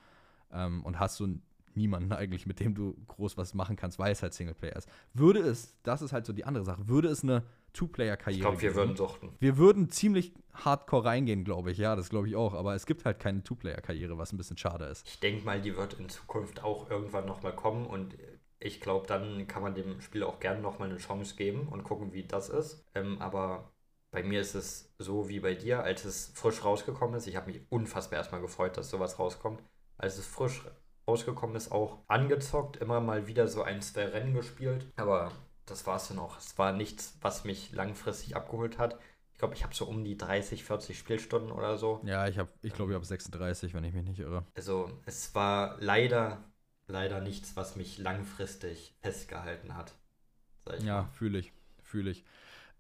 [SPEAKER 1] ähm, und hast so niemanden eigentlich, mit dem du groß was machen kannst, weil es halt Singleplayer ist. Würde es, das ist halt so die andere Sache, würde es eine Two-Player-Karriere
[SPEAKER 2] Ich glaube, wir würden suchten.
[SPEAKER 1] Wir würden ziemlich hardcore reingehen, glaube ich. Ja, das glaube ich auch. Aber es gibt halt keine Two-Player-Karriere, was ein bisschen schade ist.
[SPEAKER 2] Ich denke mal, die wird in Zukunft auch irgendwann nochmal kommen und ich glaube, dann kann man dem Spiel auch gerne nochmal eine Chance geben und gucken, wie das ist. Ähm, aber bei mir ist es so wie bei dir, als es frisch rausgekommen ist. Ich habe mich unfassbar erstmal gefreut, dass sowas rauskommt. Als es frisch rausgekommen ist, auch angezockt, immer mal wieder so ein, zwei Rennen gespielt. Aber das war es dann auch. Es war nichts, was mich langfristig abgeholt hat. Ich glaube, ich habe so um die 30, 40 Spielstunden oder so.
[SPEAKER 1] Ja, ich habe, ich glaube, ich habe 36, wenn ich mich nicht irre.
[SPEAKER 2] Also es war leider, leider nichts, was mich langfristig festgehalten hat.
[SPEAKER 1] Ja, fühle ich, fühle ich.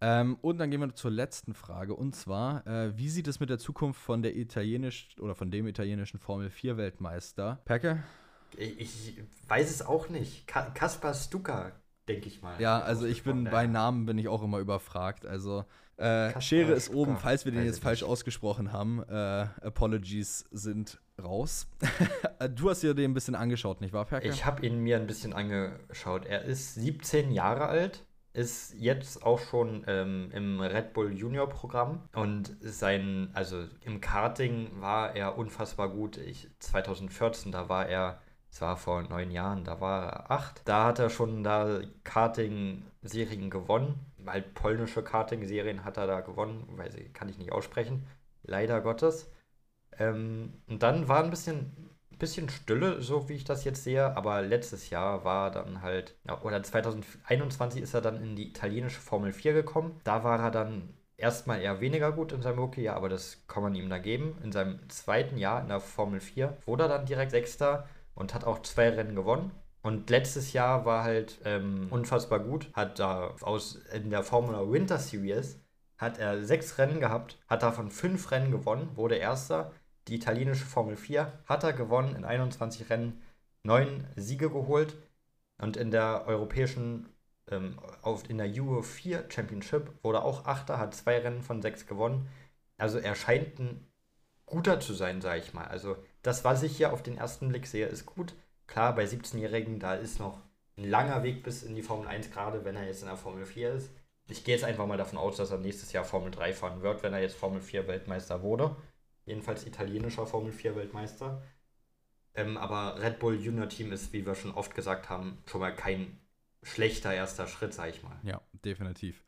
[SPEAKER 1] Ähm, und dann gehen wir zur letzten Frage. Und zwar, äh, wie sieht es mit der Zukunft von der italienisch oder von dem italienischen Formel 4 Weltmeister? Perke?
[SPEAKER 2] Ich, weiß es auch nicht. Ka Kaspar Stuka, denke ich mal.
[SPEAKER 1] Ja, also ich bin
[SPEAKER 2] Ausgesprochen,
[SPEAKER 1] bei
[SPEAKER 2] ja.
[SPEAKER 1] Namen bin ich auch immer überfragt. Also äh, Schere ist oben, falls wir den jetzt falsch ausgesprochen haben. Äh, Apologies sind raus. du hast dir den ein bisschen angeschaut, nicht wahr, Perke?
[SPEAKER 2] Ich habe ihn mir ein bisschen angeschaut. Er ist 17 Jahre alt, ist jetzt auch schon ähm, im Red Bull Junior Programm und sein, also im Karting war er unfassbar gut. Ich, 2014, da war er, das war vor neun Jahren, da war er acht. Da hat er schon da Karting-Serien gewonnen. Halt polnische Karting-Serien hat er da gewonnen, weil sie kann ich nicht aussprechen. Leider Gottes. Ähm, und dann war ein bisschen, bisschen Stille, so wie ich das jetzt sehe. Aber letztes Jahr war dann halt, oder 2021 ist er dann in die italienische Formel 4 gekommen. Da war er dann erstmal eher weniger gut in seinem Rookie-Jahr, aber das kann man ihm da geben. In seinem zweiten Jahr in der Formel 4 wurde er dann direkt Sechster und hat auch zwei Rennen gewonnen. Und letztes Jahr war halt ähm, unfassbar gut. Hat da aus in der Formula Winter Series hat er sechs Rennen gehabt, hat davon fünf Rennen gewonnen, wurde Erster. Die italienische Formel 4 hat er gewonnen in 21 Rennen, neun Siege geholt. Und in der europäischen ähm, auf, in der Euro 4 Championship wurde auch Achter, hat zwei Rennen von sechs gewonnen. Also er scheint ein guter zu sein, sage ich mal. Also das, was ich hier auf den ersten Blick sehe, ist gut. Klar, bei 17-Jährigen, da ist noch ein langer Weg bis in die Formel 1, gerade wenn er jetzt in der Formel 4 ist. Ich gehe jetzt einfach mal davon aus, dass er nächstes Jahr Formel 3 fahren wird, wenn er jetzt Formel 4 Weltmeister wurde. Jedenfalls italienischer Formel 4 Weltmeister. Ähm, aber Red Bull Junior Team ist, wie wir schon oft gesagt haben, schon mal kein schlechter erster Schritt, sag ich mal.
[SPEAKER 1] Ja, definitiv.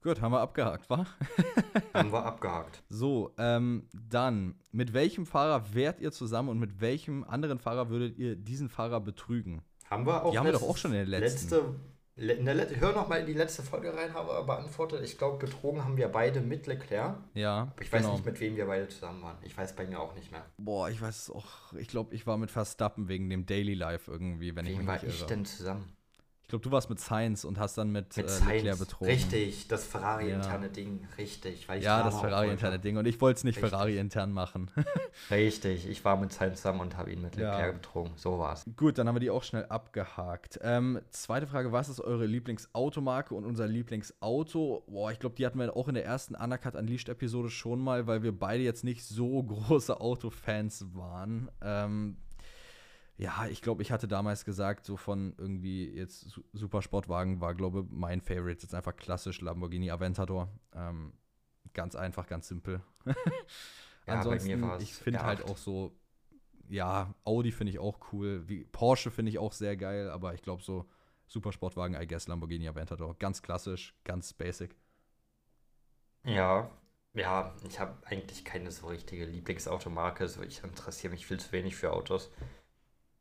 [SPEAKER 1] Gut, haben wir abgehakt, wa?
[SPEAKER 2] haben wir abgehakt.
[SPEAKER 1] So, ähm, dann, mit welchem Fahrer wärt ihr zusammen und mit welchem anderen Fahrer würdet ihr diesen Fahrer betrügen?
[SPEAKER 2] Haben wir auch.
[SPEAKER 1] Die haben wir doch auch schon in der letzten.
[SPEAKER 2] Letzte, hör noch mal in die letzte Folge rein, haben wir beantwortet. Ich glaube, betrogen haben wir beide mit Leclerc.
[SPEAKER 1] Ja.
[SPEAKER 2] Aber ich weiß genau. nicht, mit wem wir beide zusammen waren. Ich weiß bei mir auch nicht mehr.
[SPEAKER 1] Boah, ich weiß es auch. Ich glaube, ich war mit Verstappen wegen dem Daily Life irgendwie, wenn
[SPEAKER 2] Wem
[SPEAKER 1] ich mich
[SPEAKER 2] war
[SPEAKER 1] nicht irre.
[SPEAKER 2] ich denn zusammen?
[SPEAKER 1] Ich glaube, du warst mit Science und hast dann mit,
[SPEAKER 2] Mit
[SPEAKER 1] äh,
[SPEAKER 2] Sainz.
[SPEAKER 1] Leclerc betrogen.
[SPEAKER 2] Richtig, das Ferrari-interne Ding. Richtig. Weil ich
[SPEAKER 1] Ja, das Ferrari-interne. Ding. Und ich wollte es nicht. Ferrari-intern machen.
[SPEAKER 2] Richtig, ich war mit Sainz zusammen und habe ihn mit
[SPEAKER 1] Ja.
[SPEAKER 2] Leclerc betrogen. So war's.
[SPEAKER 1] Gut, dann haben wir die auch schnell abgehakt. Ähm, zweite Frage: Was ist eure Lieblingsautomarke und unser Lieblingsauto? Boah, ich glaube, die hatten wir auch in der ersten Undercut Unleashed-Episode schon mal, weil wir beide jetzt nicht so große Autofans waren. Ähm, ja, ich glaube, ich hatte damals gesagt, so von irgendwie jetzt Su- Supersportwagen war, glaube ich, mein Favorite. Jetzt einfach klassisch Lamborghini Aventador. Ähm, ganz einfach, ganz simpel.
[SPEAKER 2] Ja, bei mir
[SPEAKER 1] Ansonsten, ich finde halt
[SPEAKER 2] R8.
[SPEAKER 1] auch so, ja, Audi finde ich auch cool. Wie, Porsche finde ich auch sehr geil, aber ich glaube so Supersportwagen, I guess Lamborghini Aventador. Ganz klassisch, ganz basic.
[SPEAKER 2] Ja, ja, ich habe eigentlich keine so richtige Lieblingsautomarke. So, ich interessiere mich viel zu wenig für Autos.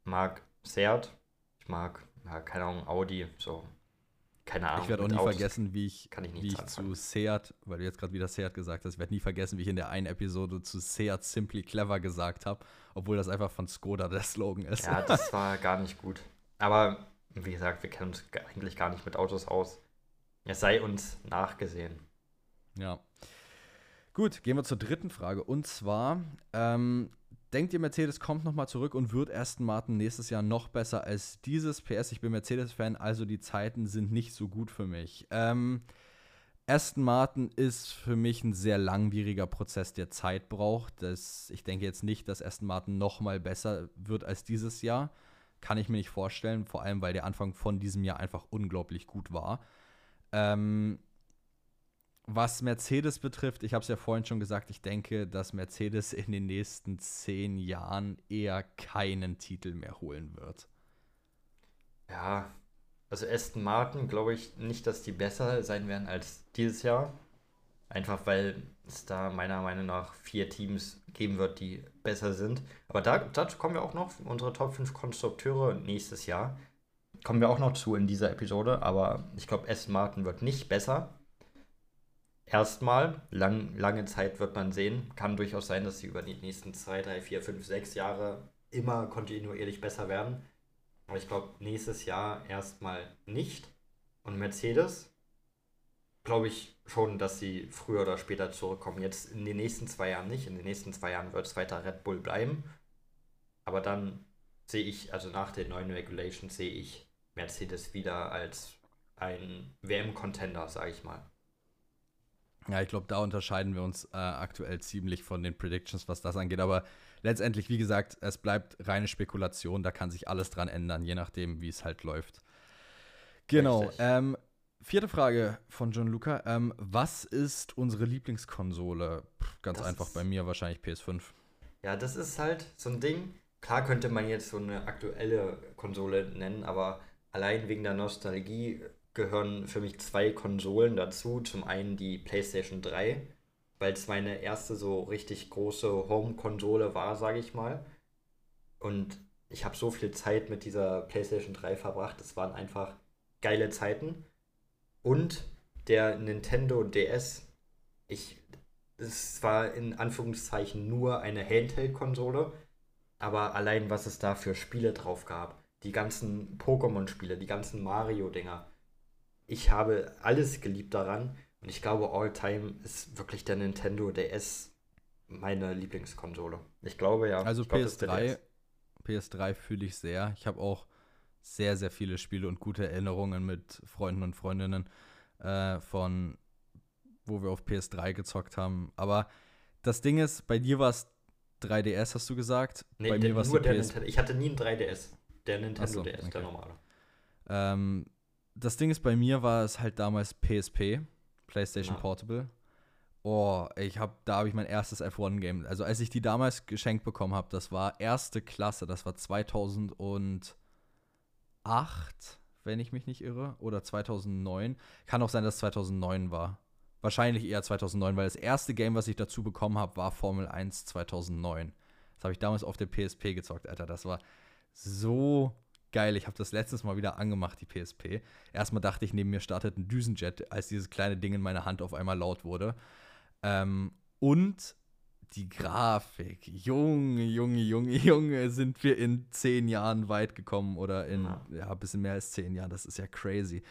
[SPEAKER 2] Mag Seat, ich mag, ja, keine Ahnung, Audi, so. Keine Ahnung.
[SPEAKER 1] ich werde auch nie
[SPEAKER 2] Autos
[SPEAKER 1] vergessen, wie ich,
[SPEAKER 2] kann ich
[SPEAKER 1] wie ich zu Seat, weil du jetzt gerade wieder Seat gesagt hast, ich werde nie vergessen, wie ich in der einen Episode zu Seat Simply Clever gesagt habe, obwohl das einfach von Skoda der Slogan ist.
[SPEAKER 2] Ja, das war gar nicht gut. Aber wie gesagt, wir kennen uns ge- eigentlich gar nicht mit Autos aus. Es sei uns nachgesehen.
[SPEAKER 1] Ja. Gut, gehen wir zur dritten Frage. Und zwar, ähm, denkt ihr, Mercedes kommt nochmal zurück und wird Aston Martin nächstes Jahr noch besser als dieses? PS, ich bin Mercedes-Fan, also die Zeiten sind nicht so gut für mich. Ähm, Aston Martin ist für mich ein sehr langwieriger Prozess, der Zeit braucht. Das, ich denke jetzt nicht, dass Aston Martin nochmal besser wird als dieses Jahr. Kann ich mir nicht vorstellen, vor allem weil der Anfang von diesem Jahr einfach unglaublich gut war. Ähm, was Mercedes betrifft, ich habe es ja vorhin schon gesagt, ich denke, dass Mercedes in den nächsten zehn Jahren eher keinen Titel mehr holen wird.
[SPEAKER 2] Ja, also Aston Martin glaube ich nicht, dass die besser sein werden als dieses Jahr. Einfach weil es da meiner Meinung nach vier Teams geben wird, die besser sind. Aber da, dazu kommen wir auch noch, unsere Top 5 Konstrukteure nächstes Jahr. Kommen wir auch noch zu in dieser Episode, aber ich glaube, Aston Martin wird nicht besser. Erstmal, lang, lange Zeit wird man sehen. Kann durchaus sein, dass sie über die nächsten 2, 3, 4, 5, 6 Jahre immer kontinuierlich besser werden. Aber ich glaube, nächstes Jahr erstmal nicht. Und Mercedes, glaube ich schon, dass sie früher oder später zurückkommen. Jetzt in den nächsten zwei Jahren nicht. In den nächsten zwei Jahren wird es weiter Red Bull bleiben. Aber dann sehe ich, also nach den neuen Regulations, sehe ich Mercedes wieder als ein WM-Contender, sage ich mal.
[SPEAKER 1] Ja, ich glaube, da unterscheiden wir uns äh, aktuell ziemlich von den Predictions, was das angeht. Aber letztendlich, wie gesagt, es bleibt reine Spekulation. Da kann sich alles dran ändern, je nachdem, wie es halt läuft. Genau. Ähm, vierte Frage von John Luca. Ähm, was ist unsere Lieblingskonsole? Pff, ganz
[SPEAKER 2] Das
[SPEAKER 1] einfach bei mir wahrscheinlich PS5.
[SPEAKER 2] Ja, das ist halt so ein Ding. Klar könnte man jetzt so eine aktuelle Konsole nennen, aber allein wegen der Nostalgie gehören für mich zwei Konsolen dazu. Zum einen die PlayStation 3, weil es meine erste so richtig große Home-Konsole war, sage ich mal. Und ich habe so viel Zeit mit dieser PlayStation 3 verbracht. Es waren einfach geile Zeiten. Und der Nintendo DS, ich, es war in Anführungszeichen nur eine Handheld-Konsole, aber allein was es da für Spiele drauf gab, die ganzen Pokémon-Spiele, die ganzen Mario-Dinger, ich habe alles geliebt daran und ich glaube, All-Time ist wirklich der Nintendo DS meine Lieblingskonsole. Ich glaube ja.
[SPEAKER 1] Also
[SPEAKER 2] glaub,
[SPEAKER 1] PS3, PS3 fühle ich sehr. Ich habe auch sehr, sehr viele Spiele und gute Erinnerungen mit Freunden und Freundinnen äh, von, wo wir auf PS3 gezockt haben. Aber das Ding ist, bei dir war es 3DS, hast du gesagt?
[SPEAKER 2] Nee,
[SPEAKER 1] bei mir war es
[SPEAKER 2] nur der
[SPEAKER 1] PS
[SPEAKER 2] Nintendo. Ich hatte nie ein 3DS. Der Nintendo
[SPEAKER 1] so,
[SPEAKER 2] DS,
[SPEAKER 1] okay.
[SPEAKER 2] der normale.
[SPEAKER 1] Ähm, das Ding ist, bei mir war es halt damals PSP, PlayStation
[SPEAKER 2] Ja.
[SPEAKER 1] Portable. Oh, ich habe, da habe ich mein erstes F1-Game. Also als ich die damals geschenkt bekommen habe, das war erste Klasse, das war 2008, wenn ich mich nicht irre, oder 2009. Kann auch sein, dass es 2009 war. Wahrscheinlich eher 2009, weil das erste Game, was ich dazu bekommen habe, war Formel 1 2009. Das habe ich damals auf der PSP gezockt, Alter. Das war so geil. Ich habe das letztes Mal wieder angemacht, die PSP. Erstmal dachte ich, neben mir startet ein Düsenjet, als dieses kleine Ding in meiner Hand auf einmal laut wurde. Ähm, und die Grafik. Junge, Junge, Junge, Junge, sind wir in zehn Jahren weit gekommen oder in,
[SPEAKER 2] Ja.
[SPEAKER 1] ja, ein bisschen mehr als zehn Jahren. Das ist ja crazy.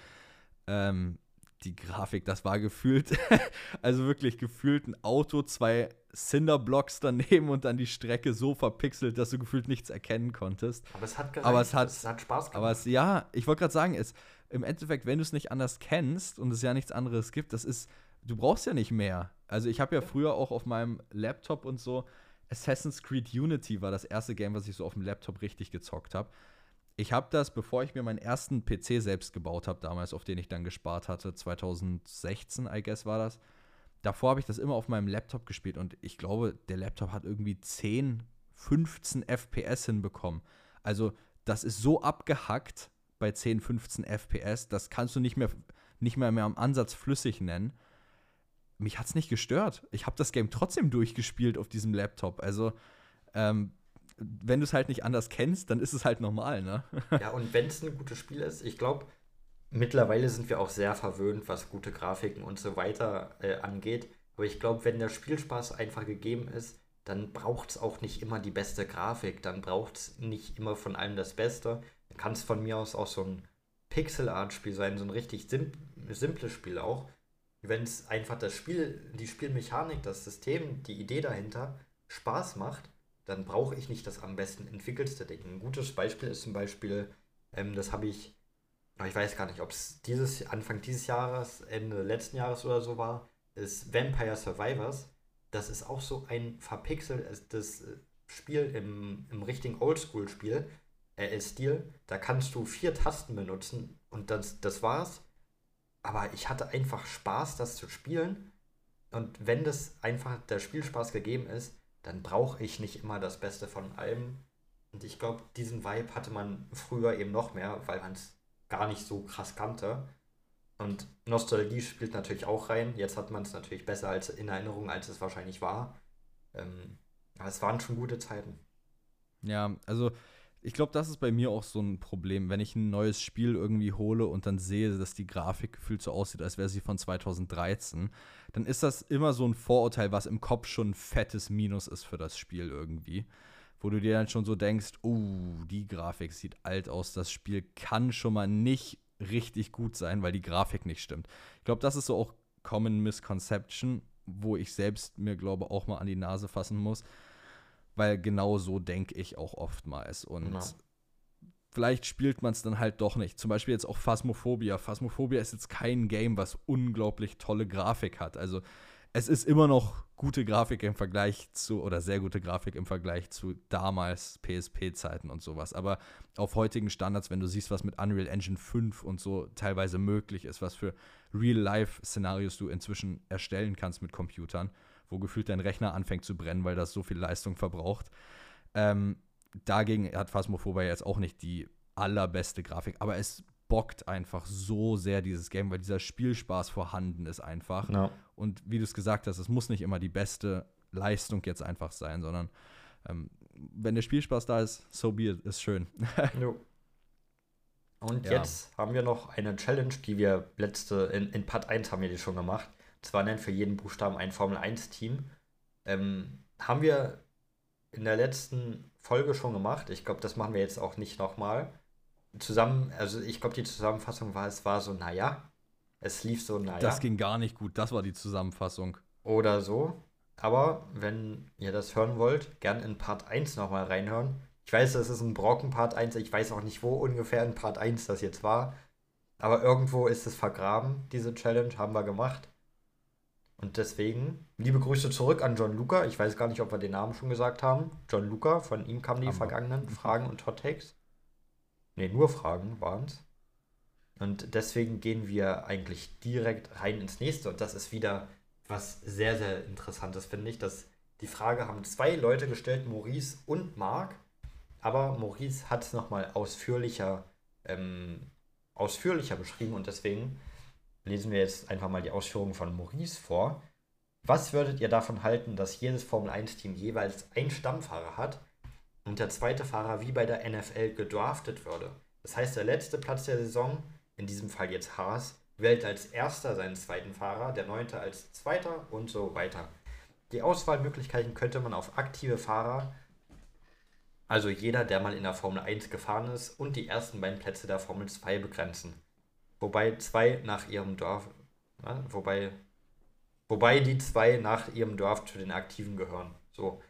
[SPEAKER 1] Ähm, die Grafik, das war gefühlt, also wirklich gefühlt ein Auto, zwei Cinderblocks daneben und dann die Strecke so verpixelt, dass du gefühlt nichts erkennen konntest.
[SPEAKER 2] Aber es hat gereicht.
[SPEAKER 1] Aber es hat-
[SPEAKER 2] es hat Spaß gemacht.
[SPEAKER 1] Aber es, ja, ich wollte gerade sagen, es, im Endeffekt, wenn du es nicht anders kennst und es ja nichts anderes gibt, das ist, du brauchst ja nicht mehr. Also ich habe ja früher auch auf meinem Laptop und so, Assassin's Creed Unity war das erste Game, was ich so auf dem Laptop richtig gezockt habe. Ich habe das, bevor ich mir meinen ersten PC selbst gebaut habe, damals, auf den ich dann gespart hatte, 2016, I guess war das. Davor habe ich das immer auf meinem Laptop gespielt und ich glaube, der Laptop hat irgendwie 10, 15 FPS hinbekommen. Also, das ist so abgehackt bei 10, 15 FPS, das kannst du nicht mehr, nicht mehr, mehr am Ansatz flüssig nennen. Mich hat es nicht gestört. Ich habe das Game trotzdem durchgespielt auf diesem Laptop. Also, ähm, wenn du es halt nicht anders kennst, dann ist es halt normal, ne?
[SPEAKER 2] Ja, und wenn es ein gutes Spiel ist, ich glaube, mittlerweile sind wir auch sehr verwöhnt, was gute Grafiken und so weiter äh, angeht. Aber ich glaube, wenn der Spielspaß einfach gegeben ist, dann braucht es auch nicht immer die beste Grafik. Dann braucht es nicht immer von allem das Beste. Dann kann es von mir aus auch so ein Pixel-Art-Spiel sein, so ein richtig sim simples Spiel auch. Wenn es einfach das Spiel, die Spielmechanik, das System, die Idee dahinter Spaß macht, dann brauche ich nicht das am besten entwickelste Ding. Ein gutes Beispiel ist zum Beispiel, ähm, das habe ich, ich weiß gar nicht, ob es dieses Anfang dieses Jahres, Ende letzten Jahres oder so war, ist Vampire Survivors. Das ist auch so ein verpixeltes äh, Spiel im, im richtigen Oldschool-Spiel, äh, Stil. Da kannst du vier Tasten benutzen und das, das war's. Aber ich hatte einfach Spaß, das zu spielen. Und wenn das einfach der Spielspaß gegeben ist, dann brauche ich nicht immer das Beste von allem. Und ich glaube, diesen Vibe hatte man früher eben noch mehr, weil man es gar nicht so krass kannte. Und Nostalgie spielt natürlich auch rein. Jetzt hat man es natürlich besser als in Erinnerung, als es wahrscheinlich war. Ähm, aber es waren schon gute Zeiten.
[SPEAKER 1] Ja, also ich glaube, das ist bei mir auch so ein Problem, wenn ich ein neues Spiel irgendwie hole und dann sehe, dass die Grafik gefühlt so aussieht, als wäre sie von 2013, dann ist das immer so ein Vorurteil, was im Kopf schon ein fettes Minus ist für das Spiel irgendwie. Wo du dir dann schon so denkst, oh, die Grafik sieht alt aus, das Spiel kann schon mal nicht richtig gut sein, weil die Grafik nicht stimmt. Ich glaube, das ist so auch Common Misconception, wo ich selbst mir glaube auch mal an die Nase fassen muss weil genau so denke ich auch oftmals. Und
[SPEAKER 2] Ja.
[SPEAKER 1] vielleicht spielt man es dann halt doch nicht. Zum Beispiel jetzt auch Phasmophobia. Phasmophobia ist jetzt kein Game, was unglaublich tolle Grafik hat. Also es ist immer noch gute Grafik im Vergleich zu, oder sehr gute Grafik im Vergleich zu damals PSP-Zeiten und sowas. Aber auf heutigen Standards, wenn du siehst, was mit Unreal Engine 5 und so teilweise möglich ist, was für Real-Life-Szenarios du inzwischen erstellen kannst mit Computern, wo gefühlt dein Rechner anfängt zu brennen, weil das so viel Leistung verbraucht. Ähm, dagegen hat Phasmophobia jetzt auch nicht die allerbeste Grafik, aber es bockt einfach so sehr, dieses Game, weil dieser Spielspaß vorhanden ist einfach.
[SPEAKER 2] Ja.
[SPEAKER 1] Und wie du es gesagt hast, es muss nicht immer die beste Leistung jetzt einfach sein, sondern ähm, wenn der Spielspaß da ist, so be it, ist schön.
[SPEAKER 2] Jo. Und
[SPEAKER 1] Ja.
[SPEAKER 2] jetzt haben wir noch eine Challenge, die wir letzte, in, in Part 1 haben wir die schon gemacht. Zwar nennt für jeden Buchstaben ein Formel 1-Team. Ähm, haben wir in der letzten Folge schon gemacht. Ich glaube, das machen wir jetzt auch nicht nochmal. Zusammen, also ich glaube, die Zusammenfassung war, es war so, naja. Es lief so, naja.
[SPEAKER 1] Das ging gar nicht gut, das war die Zusammenfassung.
[SPEAKER 2] oder so. Aber wenn ihr das hören wollt, gern in Part 1 nochmal reinhören. Ich weiß, das ist ein Brocken Part 1. Ich weiß auch nicht, wo ungefähr in Part 1 das jetzt war. Aber irgendwo ist es vergraben, diese Challenge, haben wir gemacht. Und deswegen, liebe Grüße zurück an John Luca. Ich weiß gar nicht, ob wir den Namen schon gesagt haben. John Luca, von ihm kamen die
[SPEAKER 1] Haben wir.
[SPEAKER 2] vergangenen Fragen und Hot Takes. Ne, nur Fragen waren es. Und deswegen gehen wir eigentlich direkt rein ins nächste. Und das ist wieder was sehr, sehr Interessantes, finde ich. Dass die Frage haben zwei Leute gestellt, Maurice und Marc. Aber Maurice hat es nochmal ausführlicher, ähm, ausführlicher beschrieben und deswegen lesen wir jetzt einfach mal die Ausführungen von Maurice vor. Was würdet ihr davon halten, dass jedes Formel-1-Team jeweils einen Stammfahrer hat und der zweite Fahrer wie bei der NFL gedraftet würde? Das heißt, der letzte Platz der Saison, in diesem Fall jetzt Haas, wählt als erster seinen zweiten Fahrer, der neunte als zweiter und so weiter. Die Auswahlmöglichkeiten könnte man auf aktive Fahrer, also jeder, der mal in der Formel 1 gefahren ist, und die ersten beiden Plätze der Formel 2 begrenzen. Wobei zwei nach ihrem Dorf, ja, wobei, wobei die zwei nach ihrem Dorf zu den Aktiven gehören. So.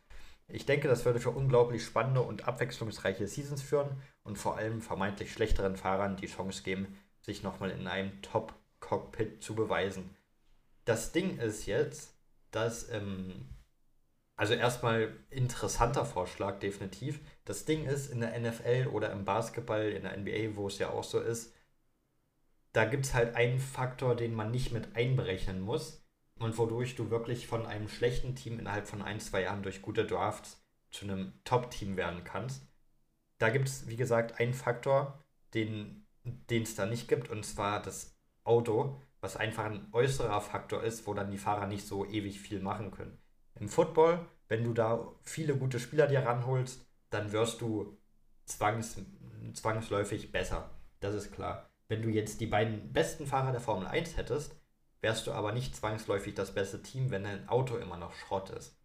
[SPEAKER 2] Ich denke, das würde für unglaublich spannende und abwechslungsreiche Seasons führen und vor allem vermeintlich schlechteren Fahrern die Chance geben, sich nochmal in einem Top-Cockpit zu beweisen. Das Ding ist jetzt, dass, ähm, also erstmal interessanter Vorschlag, definitiv. Das Ding ist, in der NFL oder im Basketball, in der NBA, wo es ja auch so ist, da gibt es halt einen Faktor, den man nicht mit einberechnen muss und wodurch du wirklich von einem schlechten Team innerhalb von ein, zwei Jahren durch gute Drafts zu einem Top-Team werden kannst. Da gibt es, wie gesagt, einen Faktor, den es da nicht gibt, und zwar das Auto, was einfach ein äußerer Faktor ist, wo dann die Fahrer nicht so ewig viel machen können. Im Football, wenn du da viele gute Spieler dir ranholst, dann wirst du zwangs, zwangsläufig besser. Das ist klar. Wenn du jetzt die beiden besten Fahrer der Formel 1 hättest, wärst du aber nicht zwangsläufig das beste Team, wenn dein Auto immer noch Schrott ist.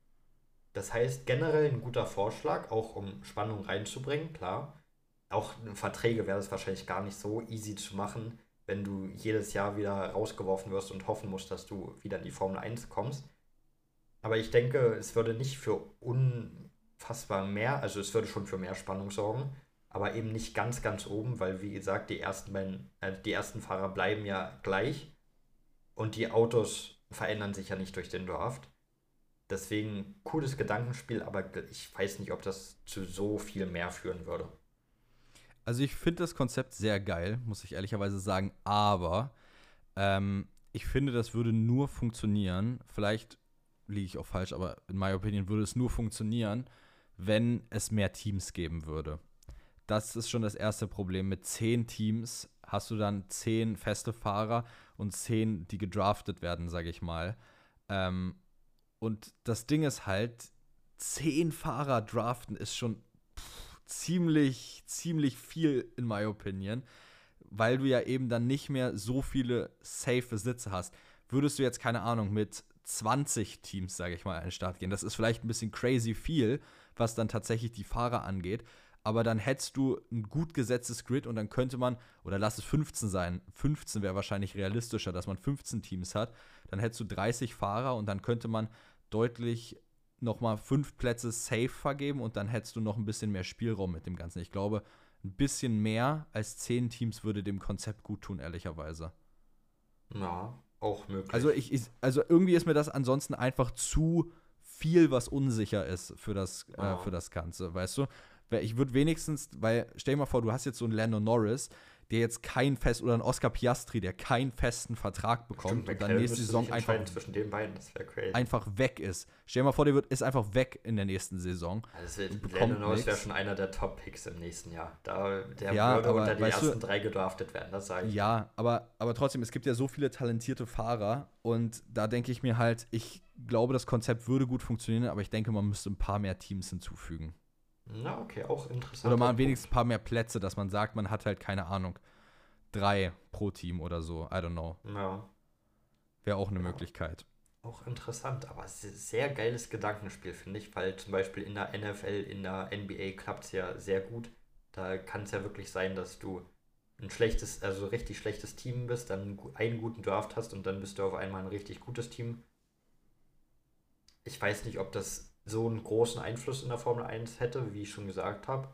[SPEAKER 2] Das heißt, generell ein guter Vorschlag, auch um Spannung reinzubringen, klar. Auch Verträge wäre es wahrscheinlich gar nicht so easy zu machen, wenn du jedes Jahr wieder rausgeworfen wirst und hoffen musst, dass du wieder in die Formel 1 kommst. Aber ich denke, es würde nicht für unfassbar mehr, also es würde schon für mehr Spannung sorgen, aber eben nicht ganz, ganz oben, weil wie gesagt, die ersten, beiden, äh, die ersten Fahrer bleiben ja gleich und die Autos verändern sich ja nicht durch den Draft. Deswegen cooles Gedankenspiel, aber ich weiß nicht, ob das zu so viel mehr führen würde.
[SPEAKER 1] Also ich finde das Konzept sehr geil, muss ich ehrlicherweise sagen, aber ähm, ich finde, das würde nur funktionieren, vielleicht liege ich auch falsch, aber in meiner Opinion würde es nur funktionieren, wenn es mehr Teams geben würde. Das ist schon das erste Problem. Mit zehn Teams hast du dann zehn feste Fahrer und zehn, die gedraftet werden, sage ich mal. Ähm, und das Ding ist halt, zehn Fahrer draften ist schon pff, ziemlich, ziemlich viel in my opinion, weil du ja eben dann nicht mehr so viele safe Sitze hast. Würdest du jetzt, keine Ahnung, mit 20 Teams, sage ich mal, an den Start gehen, das ist vielleicht ein bisschen crazy viel, was dann tatsächlich die Fahrer angeht, aber dann hättest du ein gut gesetztes Grid und dann könnte man, oder lass es 15 sein, 15 wäre wahrscheinlich realistischer, dass man 15 Teams hat, dann hättest du 30 Fahrer und dann könnte man deutlich nochmal fünf Plätze safe vergeben und dann hättest du noch ein bisschen mehr Spielraum mit dem Ganzen. Ich glaube, ein bisschen mehr als zehn Teams würde dem Konzept gut tun, ehrlicherweise.
[SPEAKER 2] Ja, auch möglich.
[SPEAKER 1] Also, ich, ich, also irgendwie ist mir das ansonsten einfach zu viel, was unsicher ist für das, äh,
[SPEAKER 2] Ja.
[SPEAKER 1] für das Ganze, weißt du? Ich würde wenigstens, weil, stell dir mal vor, du hast jetzt so einen Lando Norris, der jetzt keinen fest oder ein Oscar Piastri, der keinen festen Vertrag bekommt
[SPEAKER 2] Stimmt,
[SPEAKER 1] und dann nächste Saison einfach,
[SPEAKER 2] zwischen den beiden, das wäre crazy.
[SPEAKER 1] einfach weg ist. Stell dir mal vor, der wird, ist einfach weg in der nächsten Saison.
[SPEAKER 2] Also Lando Norris wäre schon einer der Top-Picks im nächsten Jahr. Da, der
[SPEAKER 1] Ja,
[SPEAKER 2] würde
[SPEAKER 1] aber
[SPEAKER 2] unter die
[SPEAKER 1] weißt du-
[SPEAKER 2] ersten drei gedraftet werden, das sage ich.
[SPEAKER 1] Ja, aber, aber trotzdem, es gibt ja so viele talentierte Fahrer und da denke ich mir halt, ich glaube, das Konzept würde gut funktionieren, aber ich denke, man müsste ein paar mehr Teams hinzufügen.
[SPEAKER 2] Na, okay, auch interessant.
[SPEAKER 1] Oder mal wenigstens ein paar mehr Plätze, dass man sagt, man hat halt, keine Ahnung, drei pro Team oder so. I don't know.
[SPEAKER 2] Ja,
[SPEAKER 1] Wäre auch eine
[SPEAKER 2] Ja.
[SPEAKER 1] Möglichkeit.
[SPEAKER 2] auch interessant, aber sehr geiles Gedankenspiel, finde ich, weil zum Beispiel in der NFL, in der NBA klappt es ja sehr gut. Da kann es ja wirklich sein, dass du ein schlechtes, also richtig schlechtes Team bist, dann einen guten Draft hast und dann bist du auf einmal ein richtig gutes Team. Ich weiß nicht, ob das so einen großen Einfluss in der Formel 1 hätte, wie ich schon gesagt habe,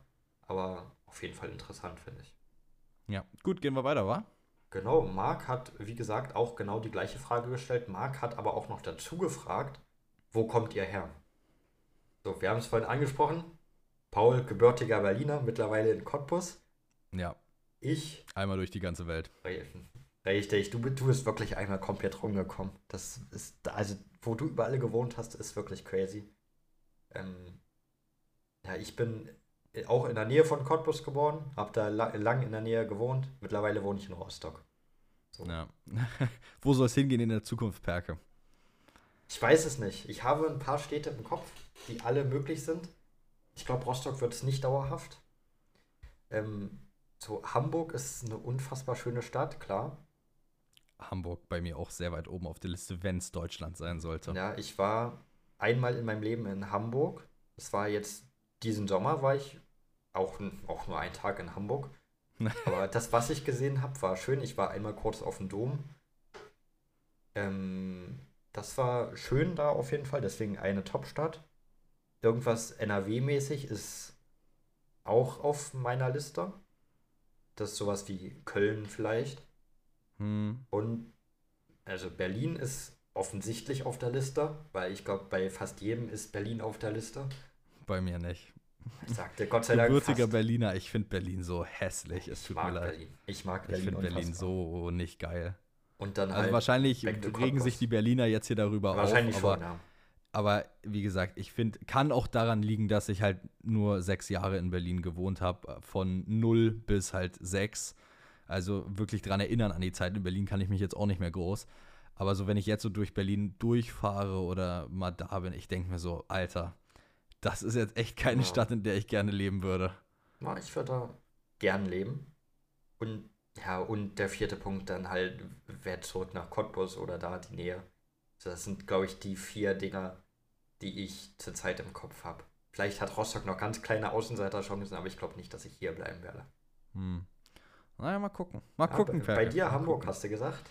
[SPEAKER 2] aber auf jeden Fall interessant, finde ich.
[SPEAKER 1] Ja, gut, gehen wir weiter, wa?
[SPEAKER 2] Genau, Marc hat, wie gesagt, auch genau die gleiche Frage gestellt. Marc hat aber auch noch dazu gefragt, wo kommt ihr her? So, wir haben es vorhin angesprochen. Paul, gebürtiger Berliner, mittlerweile in Cottbus.
[SPEAKER 1] Ja,
[SPEAKER 2] Ich,
[SPEAKER 1] einmal durch die ganze Welt.
[SPEAKER 2] richtig, du, du bist wirklich einmal komplett rumgekommen. Das ist, also, wo du überall gewohnt hast, ist wirklich crazy. Ähm, ja, ich bin auch in der Nähe von Cottbus geboren, habe da la lang in der Nähe gewohnt. Mittlerweile wohne ich in Rostock. So.
[SPEAKER 1] Ja. wo soll es hingehen in der Zukunft, Perke?
[SPEAKER 2] Ich weiß es nicht. Ich habe ein paar Städte im Kopf, die alle möglich sind. Ich glaube, Rostock wird es nicht dauerhaft. Ähm, so, Hamburg ist eine unfassbar schöne Stadt, klar.
[SPEAKER 1] Hamburg bei mir auch sehr weit oben auf der Liste, wenn es Deutschland sein sollte.
[SPEAKER 2] Ja, ich war einmal in meinem Leben in Hamburg. Es war jetzt, diesen Sommer war ich auch, auch nur einen Tag in Hamburg. Aber das, was ich gesehen habe, war schön. Ich war einmal kurz auf dem Dom. Ähm, das war schön da auf jeden Fall, deswegen eine Top-Stadt. Irgendwas NRW-mäßig ist auch auf meiner Liste. Das ist sowas wie Köln vielleicht.
[SPEAKER 1] Hm,
[SPEAKER 2] Und also Berlin ist offensichtlich auf der Liste, weil ich glaube, bei fast jedem ist Berlin auf der Liste.
[SPEAKER 1] bei mir nicht.
[SPEAKER 2] Ich sagte Gott sei Dank
[SPEAKER 1] Gebürtiger
[SPEAKER 2] fast.
[SPEAKER 1] Berliner, ich finde Berlin so hässlich. Es
[SPEAKER 2] Ich
[SPEAKER 1] tut
[SPEAKER 2] mag
[SPEAKER 1] mir leid.
[SPEAKER 2] Berlin. Ich mag
[SPEAKER 1] Ich
[SPEAKER 2] Berlin.
[SPEAKER 1] finde Berlin so nicht geil.
[SPEAKER 2] Und dann
[SPEAKER 1] Also
[SPEAKER 2] halt
[SPEAKER 1] wahrscheinlich regen sich die Berliner jetzt hier darüber
[SPEAKER 2] wahrscheinlich
[SPEAKER 1] auf, aber,
[SPEAKER 2] schon, ja.
[SPEAKER 1] aber wie gesagt, ich finde, kann auch daran liegen, dass ich halt nur sechs Jahre in Berlin gewohnt habe, von null bis halt sechs. Also wirklich dran erinnern an die Zeit in Berlin kann ich mich jetzt auch nicht mehr groß. Aber so, wenn ich jetzt so durch Berlin durchfahre oder mal da bin, ich denke mir so, Alter, das ist jetzt echt keine
[SPEAKER 2] Ja.
[SPEAKER 1] Stadt, in der ich gerne leben würde.
[SPEAKER 2] Ja, ich würde da gern leben. Und ja, und der vierte Punkt dann halt, wer zurück nach Cottbus oder da die Nähe. Das sind, glaube ich, die vier Dinger, die ich zurzeit im Kopf habe. Vielleicht hat Rostock noch ganz kleine Außenseiterchancen, aber ich glaube nicht, dass ich hier bleiben werde.
[SPEAKER 1] Hm. Naja, mal gucken. Mal
[SPEAKER 2] Ja,
[SPEAKER 1] gucken,
[SPEAKER 2] bei, bei dir
[SPEAKER 1] Mal
[SPEAKER 2] Hamburg,
[SPEAKER 1] gucken.
[SPEAKER 2] hast du gesagt?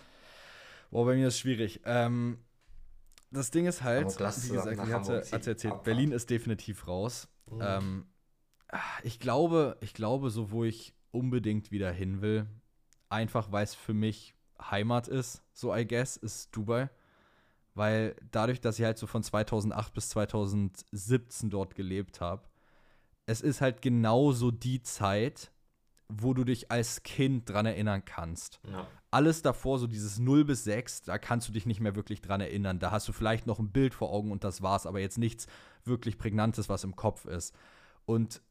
[SPEAKER 1] Boah, bei mir ist schwierig. Ähm, das Ding ist halt, wie gesagt, ich hatte, hatte erzählt,
[SPEAKER 2] Abfahrt.
[SPEAKER 1] Berlin ist definitiv raus.
[SPEAKER 2] Mhm.
[SPEAKER 1] Ähm, ich glaube, ich glaube, so wo ich unbedingt wieder hin will, einfach weil es für mich Heimat ist, so I guess, ist Dubai. Weil dadurch, dass ich halt so von 2008 bis 2017 dort gelebt habe, es ist halt genauso die Zeit, wo du dich als Kind dran erinnern kannst
[SPEAKER 2] ja.
[SPEAKER 1] alles davor, so dieses 0 bis 6, da kannst du dich nicht mehr wirklich dran erinnern. Da hast du vielleicht noch ein Bild vor Augen und das war's, aber jetzt nichts wirklich Prägnantes, was im Kopf ist. Und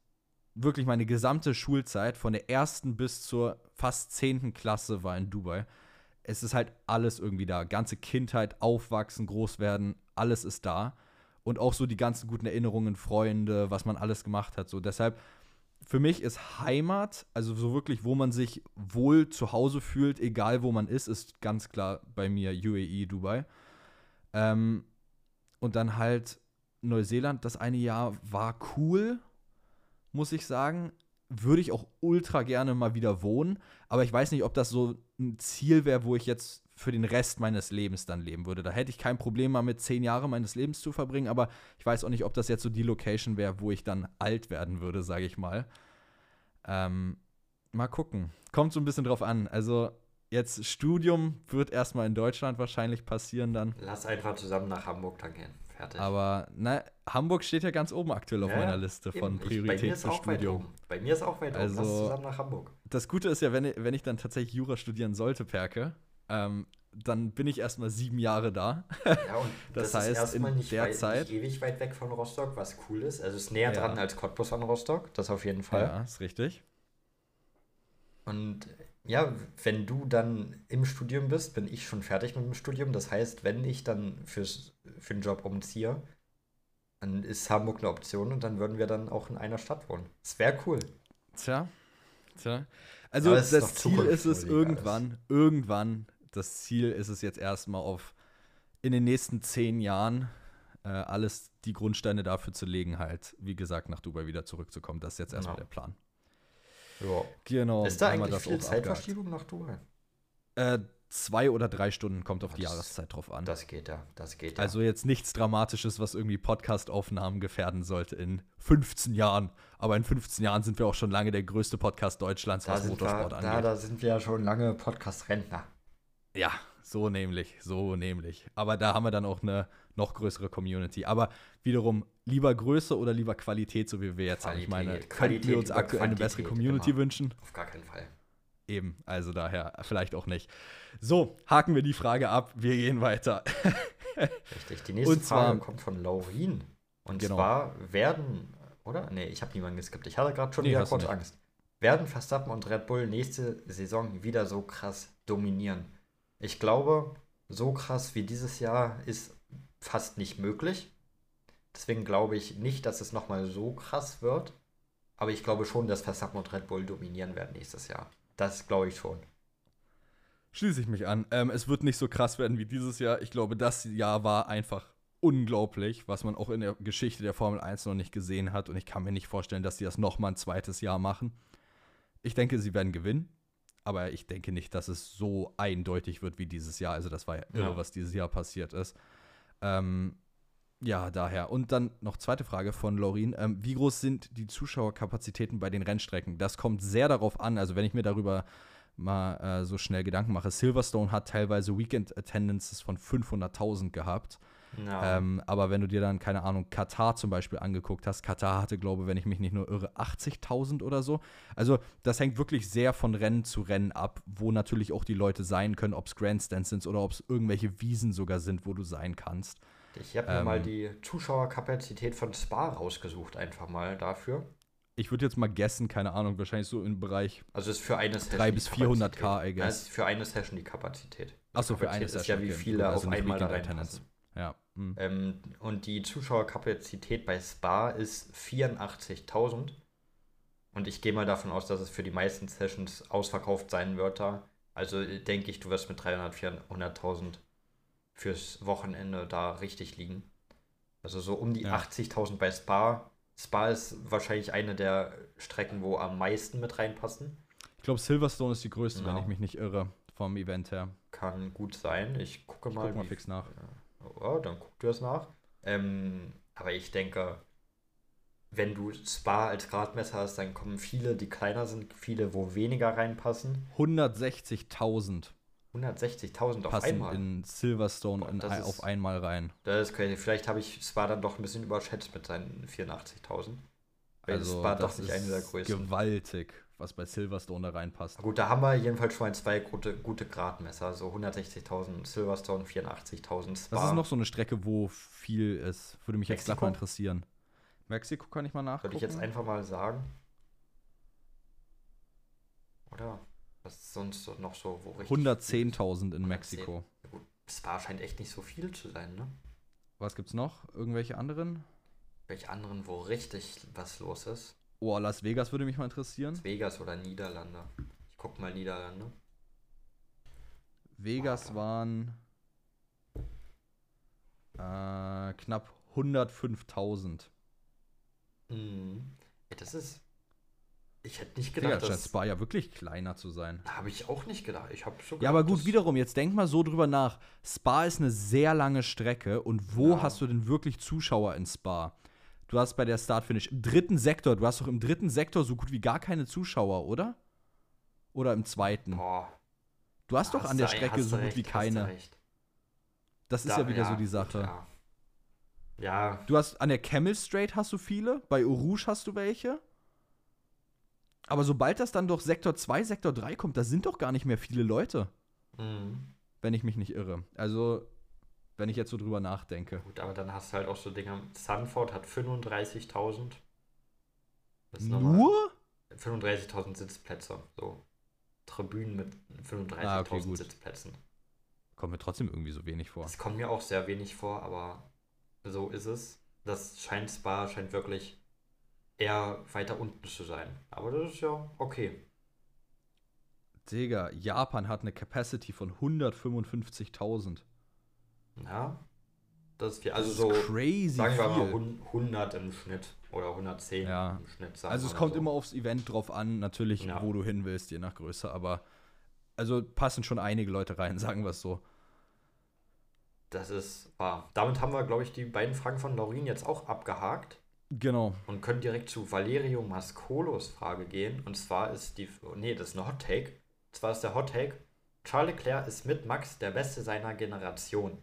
[SPEAKER 1] wirklich meine gesamte Schulzeit, von der ersten bis zur fast zehnten Klasse, war in Dubai. Es ist halt alles irgendwie da. Ganze Kindheit, Aufwachsen, Großwerden, alles ist da. Und auch so die ganzen guten Erinnerungen, Freunde, was man alles gemacht hat. So deshalb, für mich ist Heimat, also so wirklich, wo man sich wohl zu Hause fühlt, egal wo man ist, ist ganz klar bei mir UAE, Dubai. Ähm, und dann halt Neuseeland, das eine Jahr war cool, muss ich sagen. Würde ich auch ultra gerne mal wieder wohnen, aber ich weiß nicht, ob das so ein Ziel wäre, wo ich jetzt für den Rest meines Lebens dann leben würde. Da hätte ich kein Problem, mal mit zehn Jahren meines Lebens zu verbringen, aber ich weiß auch nicht, ob das jetzt so die Location wäre, wo ich dann alt werden würde, sage ich mal. Ähm, mal gucken. Kommt so ein bisschen drauf an. Also jetzt Studium wird erstmal in Deutschland wahrscheinlich passieren dann.
[SPEAKER 2] Lass einfach zusammen nach Hamburg dann gehen. Fertig.
[SPEAKER 1] Aber na, Hamburg steht ja ganz oben aktuell auf
[SPEAKER 2] Ja,
[SPEAKER 1] meiner Liste von
[SPEAKER 2] mir
[SPEAKER 1] Priorität
[SPEAKER 2] ist
[SPEAKER 1] für
[SPEAKER 2] auch weit
[SPEAKER 1] Studium.
[SPEAKER 2] oben. Bei mir ist auch weit oben. Lass
[SPEAKER 1] Also-
[SPEAKER 2] zusammen nach Hamburg.
[SPEAKER 1] Das Gute ist ja, wenn, wenn ich dann tatsächlich Jura studieren sollte, Perke, ähm, dann bin ich erstmal sieben Jahre da.
[SPEAKER 2] Ja, und
[SPEAKER 1] Das
[SPEAKER 2] das,
[SPEAKER 1] heißt,
[SPEAKER 2] ist erstmal
[SPEAKER 1] in
[SPEAKER 2] nicht,
[SPEAKER 1] der
[SPEAKER 2] weit,
[SPEAKER 1] Zeit-
[SPEAKER 2] nicht ewig weit weg von Rostock, was cool ist. Also es ist näher
[SPEAKER 1] Ja.
[SPEAKER 2] dran als Cottbus an Rostock, das auf jeden Fall.
[SPEAKER 1] Ja, ist richtig.
[SPEAKER 2] Und ja, wenn du dann im Studium bist, bin ich schon fertig mit dem Studium. Das heißt, wenn ich dann fürs, für den Job umziehe, dann ist Hamburg eine Option und dann würden wir dann auch in einer Stadt wohnen. Das wäre cool.
[SPEAKER 1] Tja, tja. Also
[SPEAKER 2] ist
[SPEAKER 1] das
[SPEAKER 2] noch
[SPEAKER 1] Ziel ist es irgendwann, irgendwann, das Ziel ist es jetzt erstmal auf in den nächsten zehn Jahren äh, alles die Grundsteine dafür zu legen, halt, wie gesagt, nach Dubai wieder zurückzukommen. Das ist jetzt erstmal
[SPEAKER 2] Ja.
[SPEAKER 1] der Plan.
[SPEAKER 2] Ja.
[SPEAKER 1] Genau.
[SPEAKER 2] ist da eigentlich viel
[SPEAKER 1] abgehakt.
[SPEAKER 2] Zeitverschiebung nach Dubai?
[SPEAKER 1] Äh, zwei oder drei Stunden kommt auf die
[SPEAKER 2] Das-
[SPEAKER 1] Jahreszeit drauf an.
[SPEAKER 2] Das geht ja, das geht ja.
[SPEAKER 1] Also jetzt nichts Dramatisches, was irgendwie Podcast-Aufnahmen gefährden sollte in 15 Jahren. Aber in 15 Jahren sind wir auch schon lange der größte Podcast Deutschlands,
[SPEAKER 2] da
[SPEAKER 1] was
[SPEAKER 2] sind, wir,
[SPEAKER 1] Motorsport
[SPEAKER 2] da,
[SPEAKER 1] angeht.
[SPEAKER 2] da sind wir ja schon lange Podcast-Rentner.
[SPEAKER 1] Ja, so nämlich, so nämlich. Aber da haben wir dann auch eine noch größere Community. Aber wiederum, lieber Größe oder lieber Qualität, so wie wir jetzt haben. Ich meine,
[SPEAKER 2] Qualität.
[SPEAKER 1] könnten wir
[SPEAKER 2] Qualität
[SPEAKER 1] uns aktuell eine bessere Community
[SPEAKER 2] immer.
[SPEAKER 1] wünschen?
[SPEAKER 2] Auf gar keinen Fall.
[SPEAKER 1] Eben, also daher vielleicht auch nicht. So, haken wir die Frage ab. Wir gehen weiter.
[SPEAKER 2] Richtig. Die nächste
[SPEAKER 1] zwar-
[SPEAKER 2] Frage kommt von Laurin. Und
[SPEAKER 1] Genau.
[SPEAKER 2] zwar werden, oder? Nee, ich habe niemanden geskippt. Ich hatte gerade schon
[SPEAKER 1] Nee,
[SPEAKER 2] wieder kurz. Angst. Werden Verstappen und Red Bull nächste Saison wieder so krass dominieren? Ich glaube, so krass wie dieses Jahr ist fast nicht möglich. Deswegen glaube ich nicht, dass es nochmal so krass wird. Aber ich glaube schon, dass Verstappen und Red Bull dominieren werden nächstes Jahr. Das glaube ich schon.
[SPEAKER 1] Schließe ich mich an. Ähm, es wird nicht so krass werden wie dieses Jahr. Ich glaube, das Jahr war einfach unglaublich, was man auch in der Geschichte der Formel 1 noch nicht gesehen hat. Und ich kann mir nicht vorstellen, dass die das noch mal ein zweites Jahr machen. Ich denke, sie werden gewinnen. Aber ich denke nicht, dass es so eindeutig wird wie dieses Jahr. Also, das war ja irre,
[SPEAKER 2] Ja.
[SPEAKER 1] was dieses Jahr passiert ist. Ähm, ja, daher. Und dann noch zweite Frage von Lorin. Ähm, wie groß sind die Zuschauerkapazitäten bei den Rennstrecken? Das kommt sehr darauf an. Also, wenn ich mir darüber mal äh, so schnell Gedanken mache. Silverstone hat teilweise Weekend Attendances von 500.000 gehabt.
[SPEAKER 2] Ja.
[SPEAKER 1] Ähm, aber wenn du dir dann, keine Ahnung, Katar zum Beispiel angeguckt hast, Katar hatte, glaube ich, wenn ich mich nicht nur irre, 80.000 oder so. Also das hängt wirklich sehr von Rennen zu Rennen ab, wo natürlich auch die Leute sein können, ob es Grandstands sind oder ob es irgendwelche Wiesen sogar sind, wo du sein kannst.
[SPEAKER 2] Ich habe mir
[SPEAKER 1] Ähm,
[SPEAKER 2] mal die Zuschauerkapazität von Spa rausgesucht, einfach mal dafür.
[SPEAKER 1] Ich würde jetzt mal guessen, keine Ahnung, wahrscheinlich so im Bereich
[SPEAKER 2] Also ist für eine Session
[SPEAKER 1] 3
[SPEAKER 2] die
[SPEAKER 1] bis 400
[SPEAKER 2] Kapazität.
[SPEAKER 1] K, I
[SPEAKER 2] Ja,
[SPEAKER 1] guess.
[SPEAKER 2] ist für eine Session die Kapazität.
[SPEAKER 1] Achso, für eine
[SPEAKER 2] ist
[SPEAKER 1] Session.
[SPEAKER 2] ja, wie
[SPEAKER 1] okay.
[SPEAKER 2] viele auf
[SPEAKER 1] also nicht
[SPEAKER 2] einmal da reinpassen.
[SPEAKER 1] Ja. hm.
[SPEAKER 2] Ähm, und die Zuschauerkapazität bei Spa ist 84.000. Und ich gehe mal davon aus, dass es für die meisten Sessions ausverkauft sein wird da. Also äh, denke ich, du wirst mit 300, 400.000 fürs Wochenende da richtig liegen. Also so um die
[SPEAKER 1] Ja.
[SPEAKER 2] 80.000 bei Spa. Spa ist wahrscheinlich eine der Strecken, wo am meisten mit reinpassen.
[SPEAKER 1] Ich glaube, Silverstone ist die größte, wenn
[SPEAKER 2] Ja.
[SPEAKER 1] ich mich nicht irre, vom Event her.
[SPEAKER 2] Kann gut sein. Ich gucke
[SPEAKER 1] Ich
[SPEAKER 2] mal.
[SPEAKER 1] guck mal fix nach.
[SPEAKER 2] Ja, dann guck dir das nach. Ähm, aber ich denke, wenn du Spa als Gradmesser hast, dann kommen viele, die kleiner sind, viele, wo weniger reinpassen.
[SPEAKER 1] 160.000
[SPEAKER 2] 160.000 auf
[SPEAKER 1] passen
[SPEAKER 2] einmal.
[SPEAKER 1] in Silverstone
[SPEAKER 2] Boah,
[SPEAKER 1] in,
[SPEAKER 2] ist-
[SPEAKER 1] auf einmal rein.
[SPEAKER 2] Das ist crazy. Vielleicht habe ich Spa dann doch ein bisschen überschätzt mit seinen 84.000. Weil
[SPEAKER 1] Also
[SPEAKER 2] Spa
[SPEAKER 1] das
[SPEAKER 2] doch nicht eine der
[SPEAKER 1] ist
[SPEAKER 2] größten.
[SPEAKER 1] gewaltig, was bei Silverstone da reinpasst.
[SPEAKER 2] Gut, da haben wir jedenfalls schon mal zwei gute, gute Gradmesser. So 160.000 Silverstone, 84.000 Spa.
[SPEAKER 1] Das ist noch so eine Strecke, wo viel ist. Würde mich jetzt
[SPEAKER 2] Mexiko?
[SPEAKER 1] mal interessieren. Mexiko kann ich mal nachgucken.
[SPEAKER 2] Würde ich jetzt einfach mal sagen. Oder? Was ist sonst so noch so, wo richtig.
[SPEAKER 1] 110.000 in
[SPEAKER 2] 110.
[SPEAKER 1] Mexiko.
[SPEAKER 2] Gut, Spa scheint echt nicht so viel zu sein, ne?
[SPEAKER 1] Was gibt's noch? Irgendwelche anderen?
[SPEAKER 2] Welche anderen, wo richtig was los ist?
[SPEAKER 1] Oh, Las Vegas würde mich mal interessieren.
[SPEAKER 2] Vegas oder Niederlande? Ich guck mal Niederlande.
[SPEAKER 1] Vegas waren äh, knapp 105.000.
[SPEAKER 2] Mhm. Ja, das ist. Ich hätte nicht
[SPEAKER 1] Digga,
[SPEAKER 2] gedacht,
[SPEAKER 1] scheint
[SPEAKER 2] dass.
[SPEAKER 1] Spa ja wirklich kleiner zu sein.
[SPEAKER 2] Habe ich auch nicht gedacht. Ich habe
[SPEAKER 1] Ja, aber gut, wiederum, jetzt denk mal so drüber nach. Spa ist eine sehr lange Strecke und wo
[SPEAKER 2] Ja.
[SPEAKER 1] hast du denn wirklich Zuschauer in Spa? Du hast bei der Start-Finish im dritten Sektor, du hast doch im dritten Sektor so gut wie gar keine Zuschauer, oder? Oder im zweiten?
[SPEAKER 2] Boah.
[SPEAKER 1] Du hast doch
[SPEAKER 2] hast
[SPEAKER 1] an der Strecke so gut
[SPEAKER 2] recht,
[SPEAKER 1] wie keine. Das ist
[SPEAKER 2] Da-
[SPEAKER 1] ja wieder so die
[SPEAKER 2] gut,
[SPEAKER 1] Sache.
[SPEAKER 2] ja. Ja,
[SPEAKER 1] Du hast an der Camel Straight hast du viele, bei Orouge hast du welche. Aber sobald das dann durch Sektor 2, Sektor 3 kommt, da sind doch gar nicht mehr viele Leute,
[SPEAKER 2] mhm.
[SPEAKER 1] wenn ich mich nicht irre. Also, wenn ich jetzt so drüber nachdenke.
[SPEAKER 2] gut, aber dann hast du halt auch so Dinger. Sanford hat 35.000. Das ist nochmal-
[SPEAKER 1] Nur?
[SPEAKER 2] 35.000 Sitzplätze. So. Tribünen mit 35.000
[SPEAKER 1] Ah, okay.
[SPEAKER 2] Sitzplätzen.
[SPEAKER 1] Kommt mir trotzdem irgendwie so wenig vor.
[SPEAKER 2] Das kommt mir auch sehr wenig vor, aber so ist es. Das scheint Spa scheint wirklich eher weiter unten zu sein. Aber das ist ja okay.
[SPEAKER 1] Digga, Japan hat eine Capacity von 155.000.
[SPEAKER 2] Ja. Das ist viel. Also
[SPEAKER 1] Das
[SPEAKER 2] so,
[SPEAKER 1] crazy
[SPEAKER 2] sagen wir mal
[SPEAKER 1] viel.
[SPEAKER 2] hun- 100 im Schnitt oder 110
[SPEAKER 1] Ja.
[SPEAKER 2] im Schnitt.
[SPEAKER 1] Also es kommt
[SPEAKER 2] so.
[SPEAKER 1] immer aufs Event drauf an, natürlich,
[SPEAKER 2] Ja.
[SPEAKER 1] wo du hin willst, je nach Größe, aber also passen schon einige Leute rein, sagen wir es so.
[SPEAKER 2] Das ist wahr. Damit haben wir, glaube ich, die beiden Fragen von Laurin jetzt auch abgehakt.
[SPEAKER 1] Genau.
[SPEAKER 2] und können direkt zu Valerio Mascolos Frage gehen. Und zwar ist die, nee, das ist eine Hot Take. Und zwar ist der Hot Take, Charles Leclerc ist mit Max der Beste seiner Generation.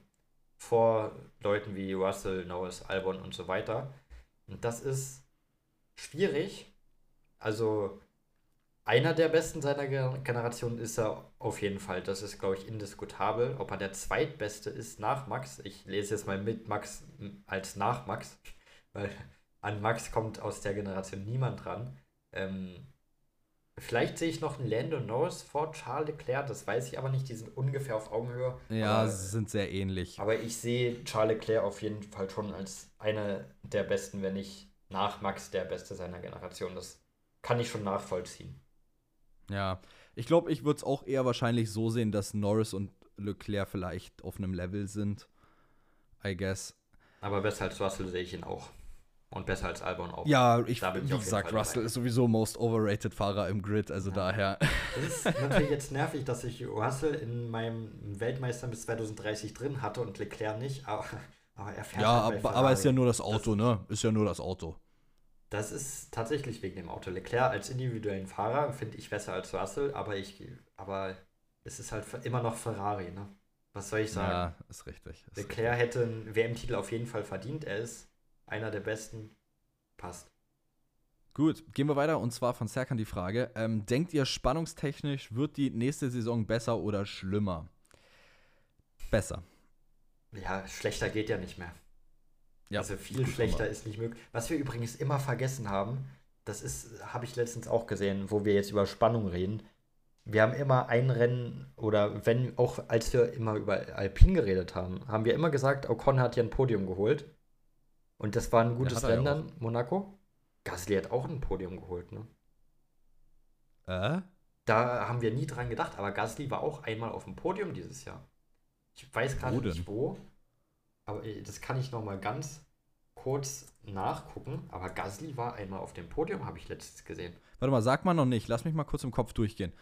[SPEAKER 2] Vor Leuten wie Russell, Norris, Albon und so weiter. Und das ist schwierig. Also einer der Besten seiner Ge- Generation ist er auf jeden Fall. Das ist, glaube ich, indiskutabel. Ob er der Zweitbeste ist nach Max. Ich lese jetzt mal mit Max als nach Max, weil an Max kommt aus der Generation niemand dran. Ähm, vielleicht sehe ich noch einen Lando Norris vor Charles Leclerc, das weiß ich aber nicht. Die sind ungefähr auf Augenhöhe.
[SPEAKER 1] Ja,
[SPEAKER 2] aber,
[SPEAKER 1] sie sind sehr ähnlich.
[SPEAKER 2] aber ich sehe Charles Leclerc auf jeden Fall schon als einer der Besten, wenn nicht nach Max der Beste seiner Generation. Das kann ich schon nachvollziehen.
[SPEAKER 1] Ja, ich glaube, ich würde es auch eher wahrscheinlich so sehen, dass Norris und Leclerc vielleicht auf einem Level sind. I guess.
[SPEAKER 2] Aber besser als Russell sehe ich ihn auch. Und besser als Albon auch.
[SPEAKER 1] Ja, ich,
[SPEAKER 2] Da bin ich
[SPEAKER 1] wie gesagt,
[SPEAKER 2] Fall
[SPEAKER 1] Russell
[SPEAKER 2] dabei.
[SPEAKER 1] ist sowieso most overrated Fahrer im Grid, also
[SPEAKER 2] Ja.
[SPEAKER 1] daher.
[SPEAKER 2] Das ist natürlich jetzt nervig, dass ich Russell in meinem Weltmeister bis 2030 drin hatte und Leclerc nicht, aber, aber er fährt
[SPEAKER 1] ja,
[SPEAKER 2] halt bei
[SPEAKER 1] aber, aber ist ja nur das Auto, ne? Ist ja nur das Auto.
[SPEAKER 2] Das ist tatsächlich wegen dem Auto. Leclerc als individuellen Fahrer finde ich besser als Russell, aber ich, aber es ist halt immer noch Ferrari, ne? Was soll ich sagen?
[SPEAKER 1] Ja, ist richtig. Ist
[SPEAKER 2] Leclerc hätte einen WM-Titel auf jeden Fall verdient. Er ist einer der besten. Passt.
[SPEAKER 1] Gut, gehen wir weiter und zwar von Serkan die Frage: ähm, Denkt ihr, spannungstechnisch wird die nächste Saison besser oder schlimmer? Besser.
[SPEAKER 2] Ja, schlechter geht ja nicht mehr.
[SPEAKER 1] Ja,
[SPEAKER 2] also viel schlechter ist nicht möglich. Was wir übrigens immer vergessen haben, das ist, habe ich letztens auch gesehen, wo wir jetzt über Spannung reden. Wir haben immer ein Rennen oder wenn auch als wir immer über Alpine geredet haben, haben wir immer gesagt, Ocon hat hier ein Podium geholt. Und das war ein gutes
[SPEAKER 1] ja
[SPEAKER 2] Rennen dann, Monaco. Gasly hat auch ein Podium geholt, ne?
[SPEAKER 1] Äh?
[SPEAKER 2] Da haben wir nie dran gedacht, aber Gasly war auch einmal auf dem Podium dieses Jahr. Ich weiß gerade nicht wo, aber äh, das kann ich noch mal ganz kurz nachgucken. Aber Gasly war einmal auf dem Podium, habe ich letztens gesehen.
[SPEAKER 1] Warte mal, sag mal noch nicht. Lass mich mal kurz im Kopf durchgehen.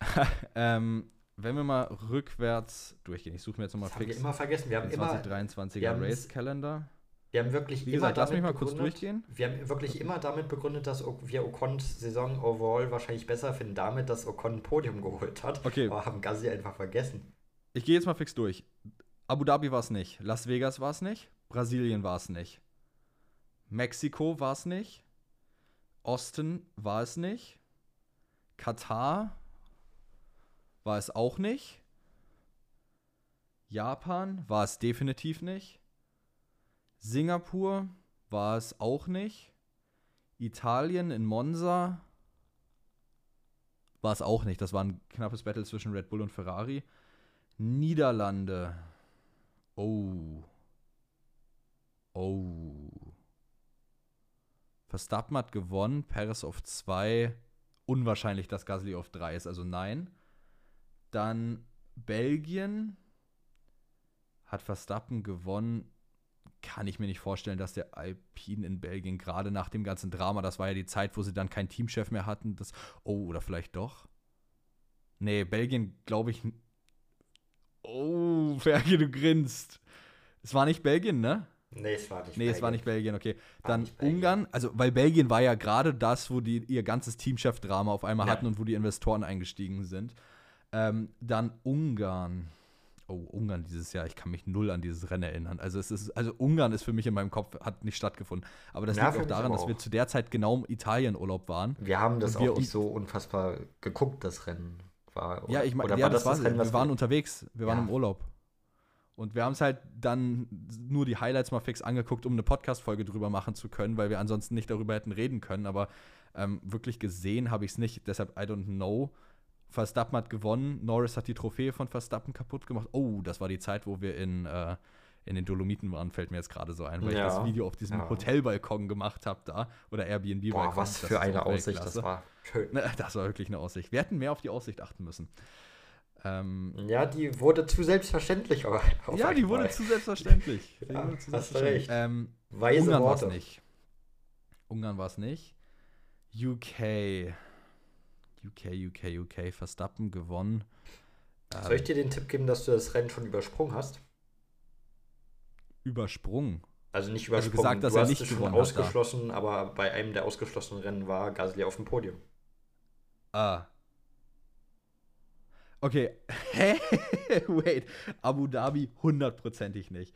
[SPEAKER 1] ähm, wenn wir mal rückwärts durchgehen. Ich suche mir jetzt nochmal
[SPEAKER 2] Das haben wir
[SPEAKER 1] fix
[SPEAKER 2] immer vergessen. Wir haben
[SPEAKER 1] den
[SPEAKER 2] immer,
[SPEAKER 1] 2023er
[SPEAKER 2] wir haben's-
[SPEAKER 1] Race Calendar.
[SPEAKER 2] Wir haben wirklich
[SPEAKER 1] Wie
[SPEAKER 2] immer
[SPEAKER 1] gesagt, lass mich
[SPEAKER 2] damit
[SPEAKER 1] mal kurz
[SPEAKER 2] begründet-
[SPEAKER 1] durchgehen.
[SPEAKER 2] Wir haben wirklich immer damit begründet, dass wir Ocons Saison overall wahrscheinlich besser finden, damit, dass Ocon ein Podium geholt hat.
[SPEAKER 1] Okay.
[SPEAKER 2] Aber haben Gasly einfach vergessen.
[SPEAKER 1] Ich gehe jetzt mal fix durch. Abu Dhabi war es nicht. Las Vegas war es nicht. Brasilien war es nicht. Mexiko war es nicht. Austin war es nicht. Katar war es auch nicht. Japan war es definitiv nicht. Singapur war es auch nicht. Italien in Monza war es auch nicht. Das war ein knappes Battle zwischen Red Bull und Ferrari. Niederlande. Oh. Oh. Verstappen hat gewonnen, Perez auf 2. Unwahrscheinlich, dass Gasly auf 3 ist, also nein. Dann Belgien hat Verstappen gewonnen. Kann ich mir nicht vorstellen, dass der Alpine in Belgien gerade nach dem ganzen Drama, das war ja die Zeit, wo sie dann keinen Teamchef mehr hatten, das oh, oder vielleicht doch. Nee, Belgien glaube ich Oh, Fergie, du grinst. Es war nicht Belgien, ne?
[SPEAKER 2] Nee, es war nicht
[SPEAKER 1] Nee, es war nicht Belgien, okay. Dann
[SPEAKER 2] Belgien.
[SPEAKER 1] Ungarn, also weil Belgien war ja gerade das, wo die ihr ganzes Teamchef-Drama auf einmal
[SPEAKER 2] Ja.
[SPEAKER 1] hatten und wo die Investoren eingestiegen sind. Ähm, dann Ungarn. Oh, Ungarn dieses Jahr, ich kann mich null an dieses Rennen erinnern. Also es ist, also Ungarn ist für mich in meinem Kopf, hat nicht stattgefunden. Aber das
[SPEAKER 2] Ja,
[SPEAKER 1] liegt auch daran, dass wir zu der Zeit genau im Italienurlaub waren.
[SPEAKER 2] Wir haben das
[SPEAKER 1] wir
[SPEAKER 2] auch nicht so unfassbar geguckt, das Rennen war.
[SPEAKER 1] Ja,
[SPEAKER 2] oder-
[SPEAKER 1] ich meine, ja,
[SPEAKER 2] war
[SPEAKER 1] das war,
[SPEAKER 2] Rennen,
[SPEAKER 1] wir waren unterwegs, wir waren
[SPEAKER 2] Ja.
[SPEAKER 1] im Urlaub. Und wir haben es halt dann nur die Highlights mal fix angeguckt, um eine Podcast-Folge drüber machen zu können, weil wir ansonsten nicht darüber hätten reden können. Aber ähm, wirklich gesehen habe ich es nicht. Deshalb, I don't know. Verstappen hat gewonnen. Norris hat die Trophäe von Verstappen kaputt gemacht. Oh, das war die Zeit, wo wir in, äh, in den Dolomiten waren, fällt mir jetzt gerade so ein, weil ich
[SPEAKER 2] Ja.
[SPEAKER 1] das Video auf diesem
[SPEAKER 2] Ja.
[SPEAKER 1] Hotelbalkon gemacht habe da. Oder Airbnb-Balkon.
[SPEAKER 2] Boah, was für eine Aussicht das war. Schön.
[SPEAKER 1] Das war wirklich eine Aussicht. Wir hätten mehr auf die Aussicht achten müssen. Ähm,
[SPEAKER 2] Ja, die wurde zu selbstverständlich. Aber auf
[SPEAKER 1] ja, die wurde zu selbstverständlich. Die
[SPEAKER 2] Ja,
[SPEAKER 1] wurde zu
[SPEAKER 2] hast
[SPEAKER 1] selbstverständlich.
[SPEAKER 2] recht.
[SPEAKER 1] Ähm,
[SPEAKER 2] Weise
[SPEAKER 1] Ungarn war es nicht. Ungarn war es nicht. UK. UK, UK, UK. Verstappen gewonnen. Ähm,
[SPEAKER 2] Soll ich dir den Tipp geben, dass du das Rennen schon übersprungen hast?
[SPEAKER 1] übersprungen.
[SPEAKER 2] Also nicht
[SPEAKER 1] Also
[SPEAKER 2] übersprungen.
[SPEAKER 1] gesagt, dass
[SPEAKER 2] du
[SPEAKER 1] er
[SPEAKER 2] hast
[SPEAKER 1] nicht
[SPEAKER 2] es schon ausgeschlossen, aber bei einem der ausgeschlossenen Rennen war Gasly auf dem Podium.
[SPEAKER 1] Ah. Okay. Hä? Wait. Abu Dhabi hundertprozentig nicht.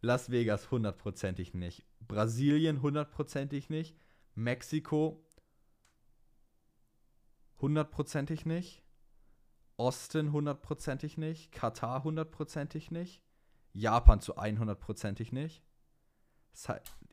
[SPEAKER 1] Las Vegas hundertprozentig nicht. Brasilien hundertprozentig nicht. Mexiko hundertprozentig nicht. Austin hundertprozentig nicht. Katar hundertprozentig nicht. Japan zu 100%ig nicht.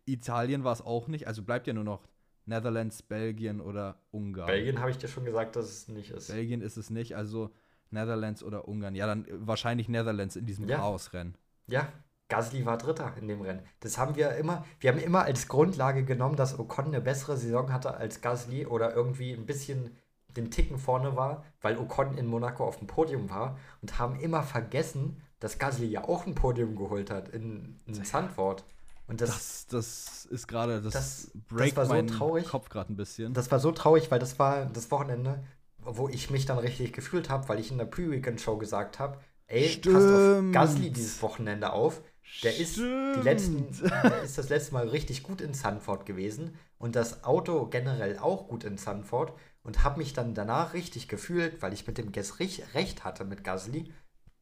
[SPEAKER 1] Italien war es auch nicht. Also bleibt ja nur noch Netherlands, Belgien oder Ungarn.
[SPEAKER 2] Belgien habe ich dir schon gesagt, dass es nicht ist.
[SPEAKER 1] Belgien ist es nicht, also Netherlands oder Ungarn. Ja, dann wahrscheinlich Netherlands in diesem
[SPEAKER 2] Ja.
[SPEAKER 1] Chaosrennen.
[SPEAKER 2] Ja, Gasly war Dritter in dem Rennen. Das haben wir immer, wir haben immer als Grundlage genommen, dass Ocon eine bessere Saison hatte als Gasly oder irgendwie ein bisschen den Ticken vorne war, weil Ocon in Monaco auf dem Podium war und haben immer vergessen, dass Gasly ja auch ein Podium geholt hat in, in Zandvoort. Und das,
[SPEAKER 1] Das, das ist gerade, das,
[SPEAKER 2] Das- das
[SPEAKER 1] breakt
[SPEAKER 2] war so
[SPEAKER 1] meinen
[SPEAKER 2] traurig.
[SPEAKER 1] Kopf gerade ein bisschen.
[SPEAKER 2] das war so traurig, weil das war das Wochenende, wo ich mich dann richtig gefühlt habe, weil ich in der Pre-Weekend-Show gesagt habe, ey, passt auf
[SPEAKER 1] Stimmt.
[SPEAKER 2] Gasly dieses Wochenende auf. Der ist, die letzten,
[SPEAKER 1] Stimmt.
[SPEAKER 2] der ist das letzte Mal richtig gut in Sanford gewesen und das Auto generell auch gut in Sanford und habe mich dann danach richtig gefühlt, weil ich mit dem Guess recht hatte mit Gasly.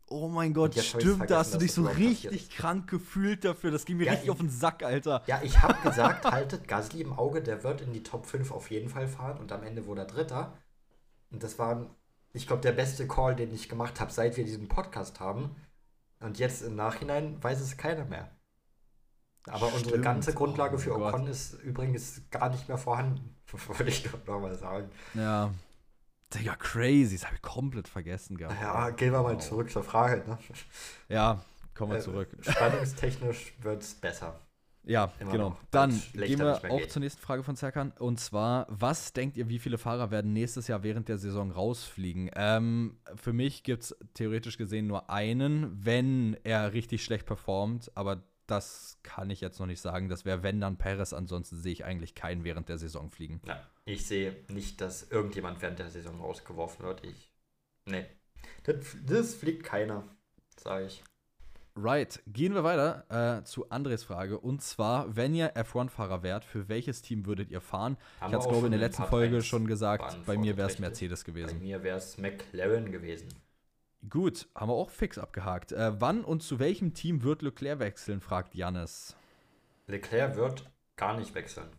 [SPEAKER 1] oh mein Gott, stimmt, da hast du dich so richtig krank gefühlt dafür. Das ging mir
[SPEAKER 2] Ja,
[SPEAKER 1] richtig
[SPEAKER 2] ich-
[SPEAKER 1] auf den Sack, Alter.
[SPEAKER 2] Ja, ich habe gesagt, haltet Gasly im Auge, der wird in die Top 5 auf jeden Fall fahren und am Ende wurde er Dritter. Und das war, ich glaube, der beste Call, den ich gemacht habe, seit wir diesen Podcast haben. Und jetzt im Nachhinein weiß es keiner mehr. Aber unsere
[SPEAKER 1] Stimmt.
[SPEAKER 2] ganze Grundlage
[SPEAKER 1] Oh
[SPEAKER 2] für
[SPEAKER 1] Gott.
[SPEAKER 2] Ocon ist übrigens gar nicht mehr vorhanden, würde ich doch nochmal sagen.
[SPEAKER 1] Ja. Digga, crazy. Das habe ich komplett vergessen gehabt.
[SPEAKER 2] Ja, gehen wir mal
[SPEAKER 1] Wow.
[SPEAKER 2] zurück zur Frage. Ne?
[SPEAKER 1] Ja, kommen wir
[SPEAKER 2] Äh,
[SPEAKER 1] zurück.
[SPEAKER 2] Spannungstechnisch wird es besser.
[SPEAKER 1] Ja,
[SPEAKER 2] Immer
[SPEAKER 1] genau. Dann gehen wir auch
[SPEAKER 2] geht.
[SPEAKER 1] zur nächsten Frage von Zerkan. Und zwar, was denkt ihr, wie viele Fahrer werden nächstes Jahr während der Saison rausfliegen? Ähm, für mich gibt es theoretisch gesehen nur einen, wenn er richtig schlecht performt. Aber das kann ich jetzt noch nicht sagen. Das wäre wenn dann Perez. Ansonsten sehe ich eigentlich keinen während der Saison fliegen.
[SPEAKER 2] Ja, ich sehe nicht, dass irgendjemand während der Saison rausgeworfen wird. Ich. Nee. Das, das fliegt keiner, sage ich.
[SPEAKER 1] Right, gehen wir weiter äh, zu Andres Frage. Und zwar, wenn ihr F1-Fahrer wärt, für welches Team würdet ihr fahren?
[SPEAKER 2] Haben
[SPEAKER 1] ich hatte es, glaube ich, in der letzten Folge
[SPEAKER 2] 1
[SPEAKER 1] schon gesagt. Bei mir wäre es. Mercedes
[SPEAKER 2] Bei
[SPEAKER 1] gewesen.
[SPEAKER 2] mir wäre es McLaren gewesen.
[SPEAKER 1] Gut, haben wir auch fix abgehakt. Äh, wann und zu welchem Team wird Leclerc wechseln, fragt Jannis.
[SPEAKER 2] Leclerc wird gar nicht wechseln.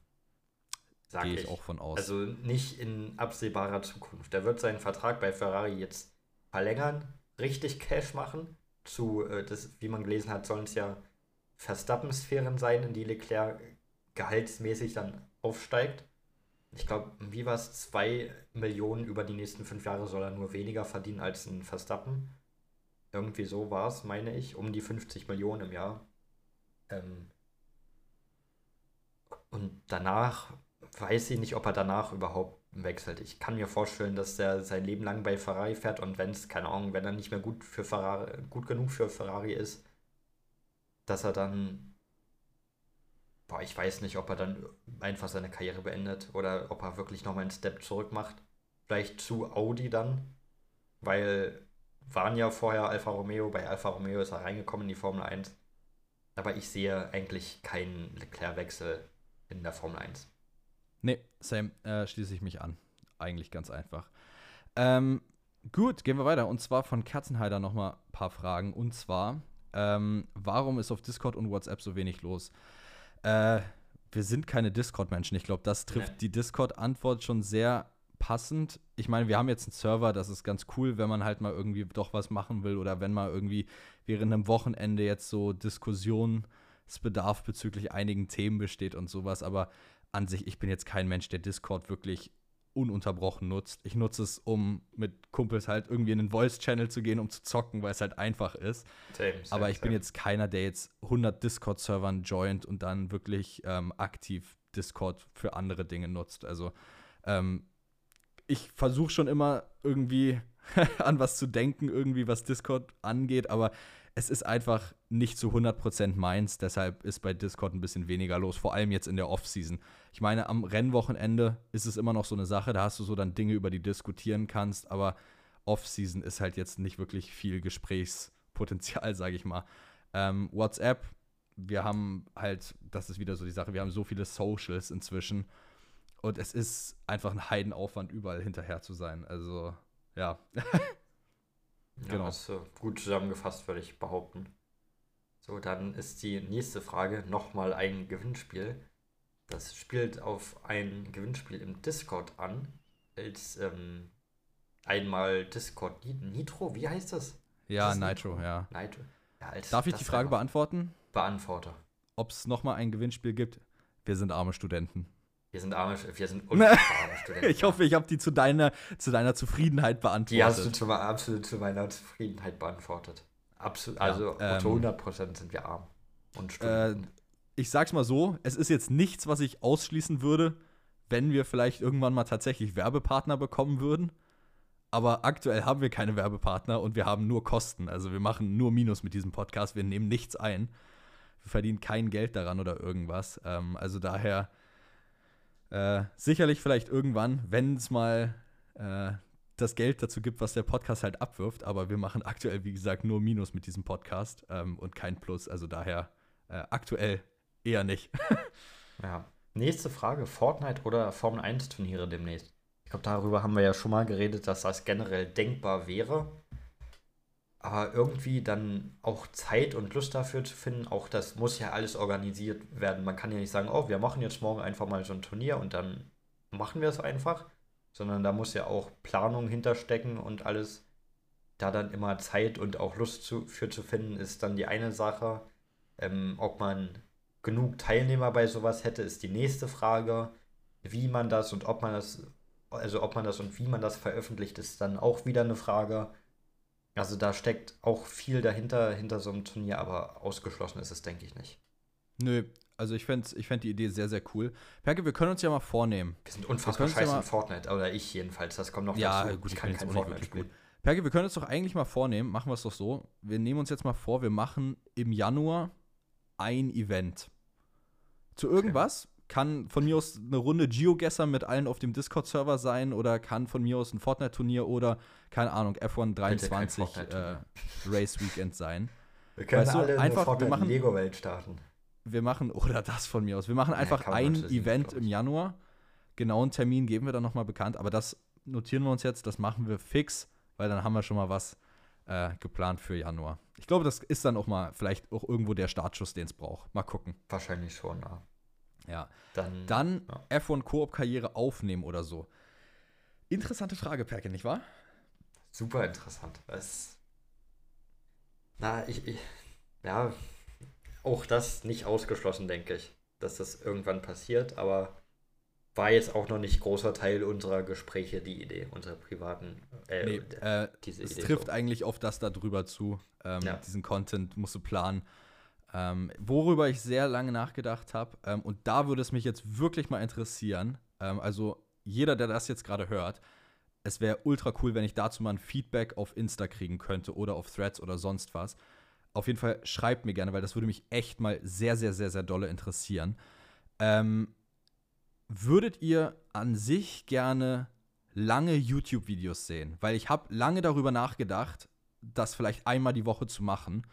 [SPEAKER 2] Sag
[SPEAKER 1] Gehe
[SPEAKER 2] ich.
[SPEAKER 1] ich auch von aus.
[SPEAKER 2] Also nicht in absehbarer Zukunft. Der wird seinen Vertrag bei Ferrari jetzt verlängern, richtig Cash machen. Zu, äh, das, wie man gelesen hat, sollen es ja Verstappen-Sphären sein, in die Leclerc gehaltsmäßig dann aufsteigt. Ich glaube, wie war es? Zwei Millionen über die nächsten fünf Jahre soll er nur weniger verdienen als ein Verstappen. Irgendwie so war es, meine ich, um die 50 Millionen im Jahr. Ähm, und danach weiß ich nicht, ob er danach überhaupt wechselt. Ich kann mir vorstellen, dass er sein Leben lang bei Ferrari fährt und wenn es, keine Ahnung, wenn er nicht mehr gut für Ferrari, gut genug für Ferrari ist, dass er dann, boah, ich weiß nicht, ob er dann einfach seine Karriere beendet oder ob er wirklich nochmal einen Step zurück macht. Vielleicht zu Audi dann, weil waren ja vorher Alfa Romeo, bei Alfa Romeo ist er reingekommen in die Formel 1. Aber ich sehe eigentlich keinen Leclerc-Wechsel in der Formel 1.
[SPEAKER 1] nee, same, äh, schließe ich mich an. Eigentlich ganz einfach. Ähm, Gut, gehen wir weiter. Und zwar von Kerzenheider nochmal ein paar Fragen. Und zwar, ähm, warum ist auf Discord und WhatsApp so wenig los? Äh, wir sind keine Discord-Menschen. Ich glaube, das trifft
[SPEAKER 2] Nee.
[SPEAKER 1] die Discord-Antwort schon sehr passend. Ich meine, wir haben jetzt einen Server, das ist ganz cool, wenn man halt mal irgendwie doch was machen will oder wenn mal irgendwie während einem Wochenende jetzt so Diskussionsbedarf bezüglich einigen Themen besteht und sowas. Aber an sich, ich bin jetzt kein Mensch, der Discord wirklich ununterbrochen nutzt. Ich nutze es, um mit Kumpels halt irgendwie in den Voice-Channel zu gehen, um zu zocken, weil es halt einfach ist.
[SPEAKER 2] Same, same,
[SPEAKER 1] Aber ich bin
[SPEAKER 2] same.
[SPEAKER 1] jetzt keiner, der jetzt 100 Discord-Servern joint und dann wirklich ähm, aktiv Discord für andere Dinge nutzt. Also ähm, ich versuche schon immer irgendwie an was zu denken, irgendwie was Discord angeht, aber es ist einfach nicht zu 100% meins. Deshalb ist bei Discord ein bisschen weniger los, vor allem jetzt in der Off-Season. Ich meine, am Rennwochenende ist es immer noch so eine Sache, da hast du so dann Dinge, über die diskutieren kannst, aber Off-Season ist halt jetzt nicht wirklich viel Gesprächspotenzial, sage ich mal. Ähm, WhatsApp, wir haben halt, das ist wieder so die Sache, wir haben so viele Socials inzwischen und es ist einfach ein Heidenaufwand, überall hinterher zu sein. Also, ja.
[SPEAKER 2] Ja,
[SPEAKER 1] Genau.
[SPEAKER 2] Hast du gut zusammengefasst, würde ich behaupten. So, dann ist die nächste Frage nochmal ein Gewinnspiel. Das spielt auf ein Gewinnspiel im Discord an. Als ähm, einmal Discord Ni- Nitro, wie heißt das?
[SPEAKER 1] Ja,
[SPEAKER 2] Ist das
[SPEAKER 1] Nitro, ja.
[SPEAKER 2] Nitro. Ja, als
[SPEAKER 1] Darf ich die Frage beantworten?
[SPEAKER 2] beantworte?
[SPEAKER 1] Ob es nochmal ein Gewinnspiel gibt? Wir sind arme Studenten.
[SPEAKER 2] Wir sind arme, wir sind arme Studenten.
[SPEAKER 1] Ich hoffe, ich habe die zu deiner, zu deiner Zufriedenheit beantwortet.
[SPEAKER 2] Die hast du zu, absolut zu meiner Zufriedenheit beantwortet. Absolut, also
[SPEAKER 1] ähm,
[SPEAKER 2] zu 100% sind wir arm. Und
[SPEAKER 1] äh,
[SPEAKER 2] Studenten.
[SPEAKER 1] ich sag's mal so, es ist jetzt nichts, was ich ausschließen würde, wenn wir vielleicht irgendwann mal tatsächlich Werbepartner bekommen würden. Aber aktuell haben wir keine Werbepartner und wir haben nur Kosten. Also wir machen nur Minus mit diesem Podcast. Wir nehmen nichts ein. Wir verdienen kein Geld daran oder irgendwas. Ähm, also daher äh, sicherlich vielleicht irgendwann, wenn es mal äh, das Geld dazu gibt, was der Podcast halt abwirft. Aber wir machen aktuell, wie gesagt, nur Minus mit diesem Podcast ähm, und kein Plus. Also daher äh, aktuell eher nicht.
[SPEAKER 2] Ja. Nächste Frage: Fortnite oder Formel 1 Turniere demnächst? Ich glaube, darüber haben wir ja schon mal geredet, dass das generell denkbar wäre. Aber irgendwie dann auch Zeit und Lust dafür zu finden, auch das muss ja alles organisiert werden. Man kann ja nicht sagen, oh, wir machen jetzt morgen einfach mal so ein Turnier und dann machen wir es einfach, sondern da muss ja auch Planung hinterstecken und alles. Da dann immer Zeit und auch Lust zu, für zu finden, ist dann die eine Sache. Ähm, ob man genug Teilnehmer bei sowas hätte, ist die nächste Frage. Wie man das und ob man das, also ob man das und wie man das veröffentlicht, ist dann auch wieder eine Frage. Also da steckt auch viel dahinter, hinter so einem Turnier, aber ausgeschlossen ist es, denke ich, nicht.
[SPEAKER 1] Nö, also ich fände ich fänd die Idee sehr, sehr cool. Perke, wir können uns ja mal vornehmen.
[SPEAKER 2] Wir sind unfassbar
[SPEAKER 1] Wir ja
[SPEAKER 2] scheiße
[SPEAKER 1] mal-
[SPEAKER 2] in Fortnite, oder ich jedenfalls, das kommt noch
[SPEAKER 1] Ja,
[SPEAKER 2] dazu.
[SPEAKER 1] gut, ich
[SPEAKER 2] kann kein Fortnite spielen.
[SPEAKER 1] Perke, wir können uns doch eigentlich mal vornehmen, machen wir es doch so. Wir nehmen uns jetzt mal vor, wir machen im Januar ein Event. Zu irgendwas. Kann von mir aus eine Runde Geogesser mit allen auf dem Discord-Server sein oder kann von mir aus ein Fortnite-Turnier oder, keine Ahnung, F1
[SPEAKER 2] Bitte kein
[SPEAKER 1] 23 äh. Race Weekend sein.
[SPEAKER 2] Wir können
[SPEAKER 1] weißt du,
[SPEAKER 2] alle
[SPEAKER 1] einfach, wir
[SPEAKER 2] eine Fortnite
[SPEAKER 1] machen-
[SPEAKER 2] Lego-Welt starten.
[SPEAKER 1] Wir machen, oder das von mir aus, wir machen
[SPEAKER 2] Ja,
[SPEAKER 1] einfach
[SPEAKER 2] man
[SPEAKER 1] ein Event im. Januar. Genauen Termin geben wir dann nochmal bekannt, aber das notieren wir uns jetzt, das machen wir fix, weil dann haben wir schon mal was äh, geplant für Januar. Ich glaube, das ist dann auch mal vielleicht auch irgendwo der Startschuss, den es braucht. Mal gucken.
[SPEAKER 2] Wahrscheinlich schon, ja.
[SPEAKER 1] Ja.
[SPEAKER 2] Dann,
[SPEAKER 1] Dann
[SPEAKER 2] Ja.
[SPEAKER 1] F1 Koop-Karriere aufnehmen oder so. Interessante Frage, Perke, nicht wahr?
[SPEAKER 2] super interessant. Es, na, ich, ich, ja, auch das nicht ausgeschlossen, denke ich, dass das irgendwann passiert, aber war jetzt auch noch nicht großer Teil unserer Gespräche, die Idee, unserer privaten, äh,
[SPEAKER 1] Nee, äh,
[SPEAKER 2] diese
[SPEAKER 1] es
[SPEAKER 2] Idee.
[SPEAKER 1] trifft
[SPEAKER 2] so.
[SPEAKER 1] eigentlich auf das da drüber zu. Ähm,
[SPEAKER 2] Ja.
[SPEAKER 1] Diesen Content musst du planen. Ähm, worüber ich sehr lange nachgedacht habe, ähm, und da würde es mich jetzt wirklich mal interessieren, ähm, also jeder, der das jetzt gerade hört, es wäre ultra cool, wenn ich dazu mal ein Feedback auf Insta kriegen könnte oder auf Threads oder sonst was. Auf jeden Fall schreibt mir gerne, weil das würde mich echt mal sehr, sehr, sehr, sehr dolle interessieren. Ähm, würdet ihr an sich gerne lange YouTube-Videos sehen? Weil ich habe lange darüber nachgedacht, das vielleicht einmal die Woche zu machen.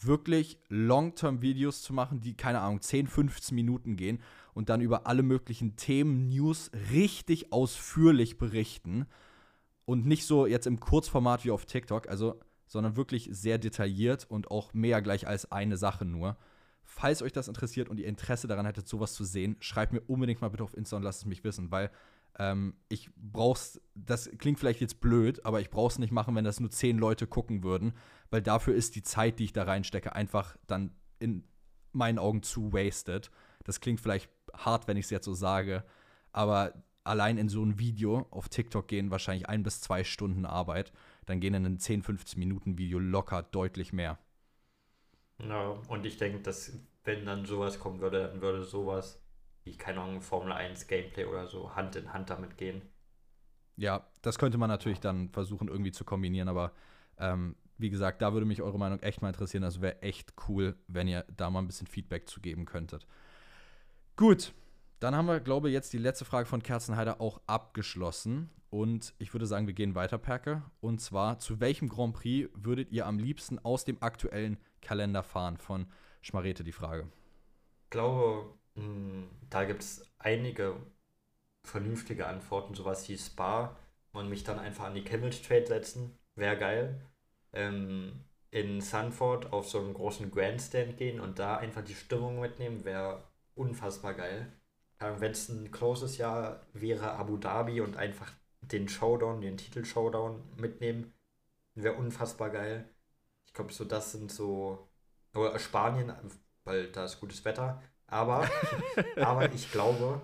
[SPEAKER 1] Wirklich Long-Term-Videos zu machen, die, keine Ahnung, 10, 15 Minuten gehen und dann über alle möglichen Themen, News richtig ausführlich berichten. und nicht so jetzt im Kurzformat wie auf TikTok, also, sondern wirklich sehr detailliert und auch mehr gleich als eine Sache nur. Falls euch das interessiert und ihr Interesse daran hättet, sowas zu sehen, schreibt mir unbedingt mal bitte auf Insta und lasst es mich wissen, weil ähm, ich brauch's, das klingt vielleicht jetzt blöd, aber ich brauch's nicht machen, wenn das nur zehn Leute gucken würden, weil dafür ist die Zeit, die ich da reinstecke, einfach dann in meinen Augen zu wasted. Das klingt vielleicht hart, wenn ich es jetzt so sage, aber allein in so ein Video auf TikTok gehen wahrscheinlich ein bis zwei Stunden Arbeit. Dann gehen in ein 10, 15 Minuten Video locker deutlich mehr.
[SPEAKER 2] Ja, und ich denke, dass wenn dann sowas kommen würde, dann würde sowas wie, keine Ahnung, Formel 1 Gameplay oder so Hand in Hand damit gehen.
[SPEAKER 1] Ja, das könnte man natürlich dann versuchen irgendwie zu kombinieren, aber ähm, wie gesagt, da würde mich eure Meinung echt mal interessieren. Das wäre echt cool, wenn ihr da mal ein bisschen Feedback zu geben könntet. Gut, dann haben wir, glaube ich, jetzt die letzte Frage von Kerzenheider auch abgeschlossen. Und ich würde sagen, wir gehen weiter, Perke. Und zwar, zu welchem Grand Prix würdet ihr am liebsten aus dem aktuellen Kalender fahren? Von Schmarete die Frage.
[SPEAKER 2] Ich glaube, hm, da gibt es einige vernünftige Antworten, sowas wie Spa und mich dann einfach an die Camel Straight setzen, wäre geil. Ähm, in Sanford auf so einen großen Grandstand gehen und da einfach die Stimmung mitnehmen, wäre unfassbar geil. Wenn es ein closes Jahr wäre, Abu Dhabi und einfach den Showdown, den Titel-Showdown mitnehmen, wäre unfassbar geil. Ich glaube, so das sind so. Oder Spanien, weil da ist gutes Wetter. Aber, aber ich glaube,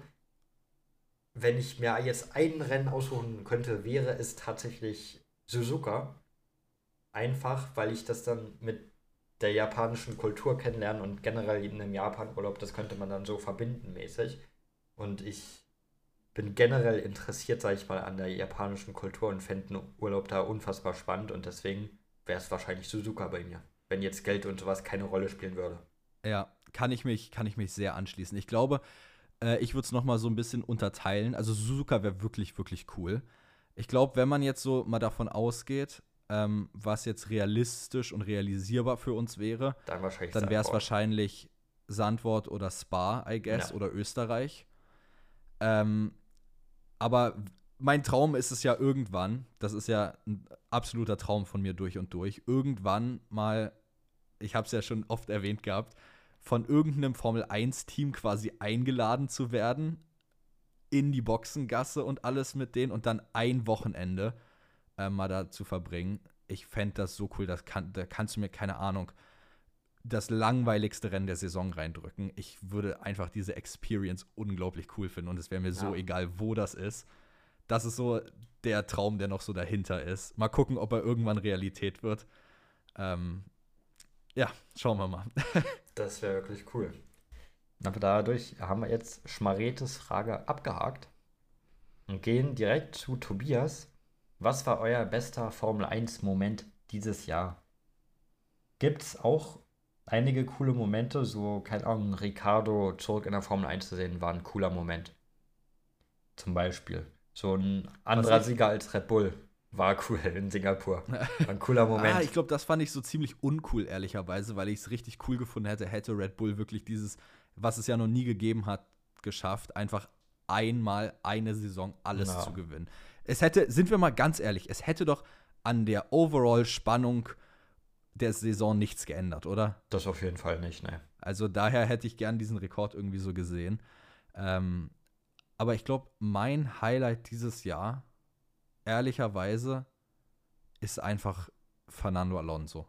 [SPEAKER 2] wenn ich mir jetzt ein Rennen aussuchen könnte, wäre es tatsächlich Suzuka. Einfach, weil ich das dann mit der japanischen Kultur kennenlernen und generell in einem Japan-Urlaub, das könnte man dann so verbinden mäßig. Und ich bin generell interessiert, sage ich mal, an der japanischen Kultur und fände einen Urlaub da unfassbar spannend und deswegen wäre es wahrscheinlich Suzuka bei mir, wenn jetzt Geld und sowas keine Rolle spielen würde.
[SPEAKER 1] Ja, kann ich mich, kann ich mich sehr anschließen. Ich glaube, äh, ich würde es noch mal so ein bisschen unterteilen. Also Suzuka wäre wirklich, wirklich cool. Ich glaube, wenn man jetzt so mal davon ausgeht, ähm, was jetzt realistisch und realisierbar für uns wäre, dann, dann wäre es wahrscheinlich Sandwort oder Spa, I guess, ja. oder Österreich. Ähm, aber mein Traum ist es ja irgendwann, das ist ja ein absoluter Traum von mir durch und durch, irgendwann mal, ich habe es ja schon oft erwähnt gehabt, von irgendeinem Formel 1-Team quasi eingeladen zu werden in die Boxengasse und alles mit denen und dann ein Wochenende äh, mal da zu verbringen. Ich fände das so cool, das kann, da kannst du mir keine Ahnung das langweiligste Rennen der Saison reindrücken. Ich würde einfach diese Experience unglaublich cool finden und es wäre mir ja. so egal, wo das ist. Das ist so der Traum, der noch so dahinter ist. Mal gucken, ob er irgendwann Realität wird. Ähm, ja, schauen wir mal.
[SPEAKER 2] das wäre wirklich cool. Aber dadurch haben wir jetzt Schmaretes Frage abgehakt und gehen direkt zu Tobias. Was war euer bester Formel 1-Moment dieses Jahr? Gibt es auch einige coole Momente, so, keine Ahnung, Ricardo zurück in der Formel 1 zu sehen, war ein cooler Moment. Zum Beispiel. So ein anderer Sieger als Red Bull. War cool in Singapur. War ein cooler Moment.
[SPEAKER 1] ah, ich glaube, das fand ich so ziemlich uncool, ehrlicherweise, weil ich es richtig cool gefunden hätte, hätte Red Bull wirklich dieses, was es ja noch nie gegeben hat, geschafft, einfach einmal eine Saison alles no. zu gewinnen. Es hätte, sind wir mal ganz ehrlich, es hätte doch an der Overall-Spannung der Saison nichts geändert, oder?
[SPEAKER 2] Das auf jeden Fall nicht, ne.
[SPEAKER 1] Also daher hätte ich gern diesen Rekord irgendwie so gesehen. Ähm, aber ich glaube, mein Highlight dieses Jahr ehrlicherweise ist einfach Fernando Alonso.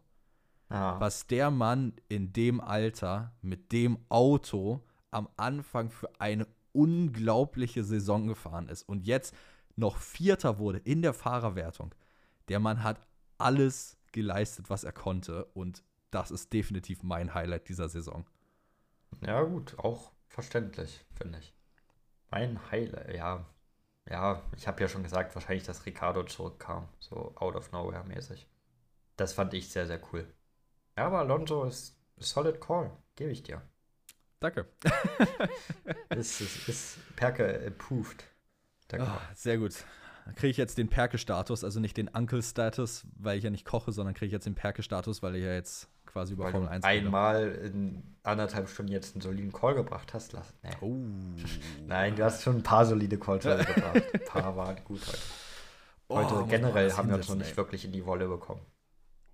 [SPEAKER 1] Ah. Was der Mann in dem Alter mit dem Auto am Anfang für eine unglaubliche Saison gefahren ist und jetzt noch Vierter wurde in der Fahrerwertung. Der Mann hat alles geleistet, was er konnte und das ist definitiv mein Highlight dieser Saison.
[SPEAKER 2] Ja, gut, auch verständlich, finde ich. Mein Highlight, ja, ja, ich habe ja schon gesagt, wahrscheinlich, dass Ricardo zurückkam, so out of nowhere mäßig. Das fand ich sehr, sehr cool. Ja, aber Alonso ist solid call, gebe ich dir.
[SPEAKER 1] Danke.
[SPEAKER 2] ist, ist, ist Perke approved.
[SPEAKER 1] Oh, sehr gut. Dann kriege ich jetzt den Perke-Status, also nicht den Uncle-Status, weil ich ja nicht koche, sondern kriege ich jetzt den Perke-Status, weil ich ja jetzt quasi über Formel 1
[SPEAKER 2] einmal in anderthalb Stunden jetzt einen soliden Call gebracht hast. Lass, nee. oh. Nein, du hast schon ein paar solide Calls gebracht. Ein paar waren gut heute. Heute generell haben wir uns noch nicht wirklich in die Wolle bekommen.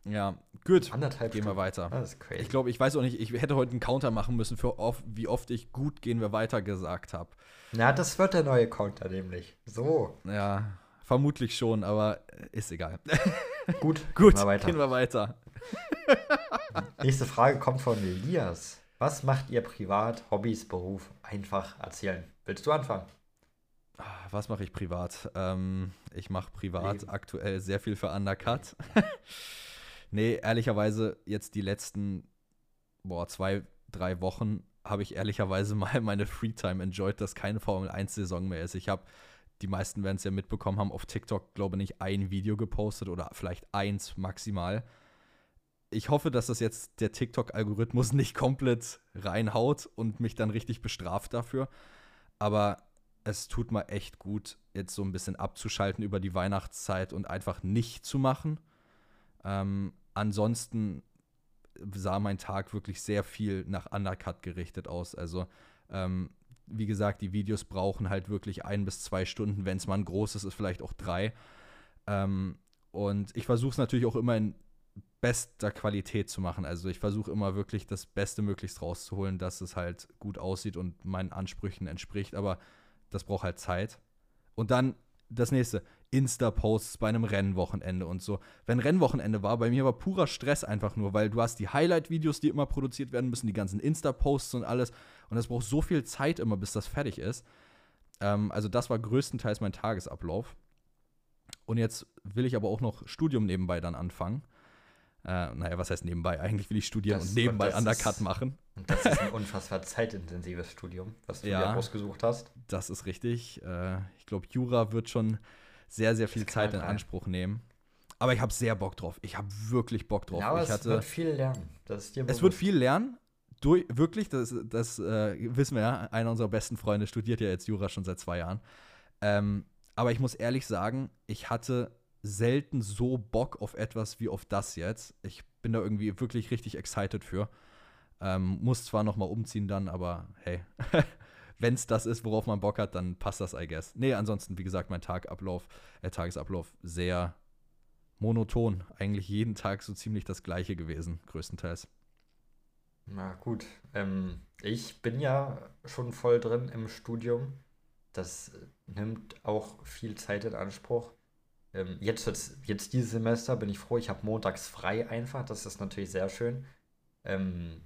[SPEAKER 1] Ja, gut.
[SPEAKER 2] Anderthalb
[SPEAKER 1] Gehen wir weiter.
[SPEAKER 2] Das ist crazy.
[SPEAKER 1] Ich glaube, ich weiß auch nicht, ich hätte heute einen Counter machen müssen, für oft, wie oft ich gut gehen wir weiter gesagt habe.
[SPEAKER 2] Na, das wird der neue Counter nämlich. So.
[SPEAKER 1] Ja, vermutlich schon, aber ist egal.
[SPEAKER 2] Gut,
[SPEAKER 1] gut, gehen wir weiter. Gehen wir weiter.
[SPEAKER 2] Nächste Frage kommt von Elias. Was macht ihr privat, Hobbys, Beruf? Einfach erzählen. Willst du anfangen?
[SPEAKER 1] Ah, was mache ich privat? Ähm, ich mache privat Leben. aktuell sehr viel für Undercut. Nee, ehrlicherweise jetzt die letzten boah, zwei, drei Wochen habe ich ehrlicherweise mal meine Freetime enjoyed, dass keine Formel 1-Saison mehr ist. Ich habe, die meisten werden es ja mitbekommen haben, auf TikTok, glaube ich, nicht ein Video gepostet oder vielleicht eins maximal. Ich hoffe, dass das jetzt der TikTok-Algorithmus nicht komplett reinhaut und mich dann richtig bestraft dafür. Aber es tut mal echt gut, jetzt so ein bisschen abzuschalten über die Weihnachtszeit und einfach nicht zu machen. Ähm, ansonsten sah mein Tag wirklich sehr viel nach Undercut gerichtet aus. Also, ähm, wie gesagt, die Videos brauchen halt wirklich ein bis zwei Stunden. Wenn es mal ein großes ist, vielleicht auch drei. Ähm, und ich versuche es natürlich auch immer in bester Qualität zu machen. Also ich versuche immer wirklich das Beste möglichst rauszuholen, dass es halt gut aussieht und meinen Ansprüchen entspricht. Aber das braucht halt Zeit. Und dann das nächste, Insta-Posts bei einem Rennwochenende und so. Wenn Rennwochenende war, bei mir war purer Stress einfach nur, weil du hast die Highlight-Videos, die immer produziert werden müssen, die ganzen Insta-Posts und alles. Und das braucht so viel Zeit immer, bis das fertig ist. Ähm, also das war größtenteils mein Tagesablauf. Und jetzt will ich aber auch noch Studium nebenbei dann anfangen. Äh, naja, was heißt nebenbei? Eigentlich will ich studieren das, und nebenbei und Undercut
[SPEAKER 2] ist,
[SPEAKER 1] machen.
[SPEAKER 2] Und das ist ein unfassbar zeitintensives Studium, was du ja, dir ausgesucht hast.
[SPEAKER 1] Das ist richtig. Äh, ich glaube, Jura wird schon sehr, sehr viel Zeit in Anspruch nehmen. Aber ich habe sehr Bock drauf. Ich habe wirklich Bock drauf.
[SPEAKER 2] Ja, aber
[SPEAKER 1] ich
[SPEAKER 2] es wird viel lernen.
[SPEAKER 1] es wird viel lernen. Du, wirklich, das, das äh, wissen wir ja. Einer unserer besten Freunde studiert ja jetzt Jura schon seit zwei Jahren. Ähm, aber ich muss ehrlich sagen, ich hatte selten so Bock auf etwas wie auf das jetzt. Ich bin da irgendwie wirklich richtig excited für. Ähm, muss zwar noch mal umziehen dann, aber hey, wenn es das ist, worauf man Bock hat, dann passt das, I guess. Nee, ansonsten, wie gesagt, mein Tagablauf, äh, Tagesablauf sehr monoton. Eigentlich jeden Tag so ziemlich das gleiche gewesen, größtenteils.
[SPEAKER 2] Na gut, ähm, ich bin ja schon voll drin im Studium. Das nimmt auch viel Zeit in Anspruch. Ähm, jetzt, jetzt, dieses Semester bin ich froh, ich habe montags frei einfach. Das ist natürlich sehr schön. Ähm,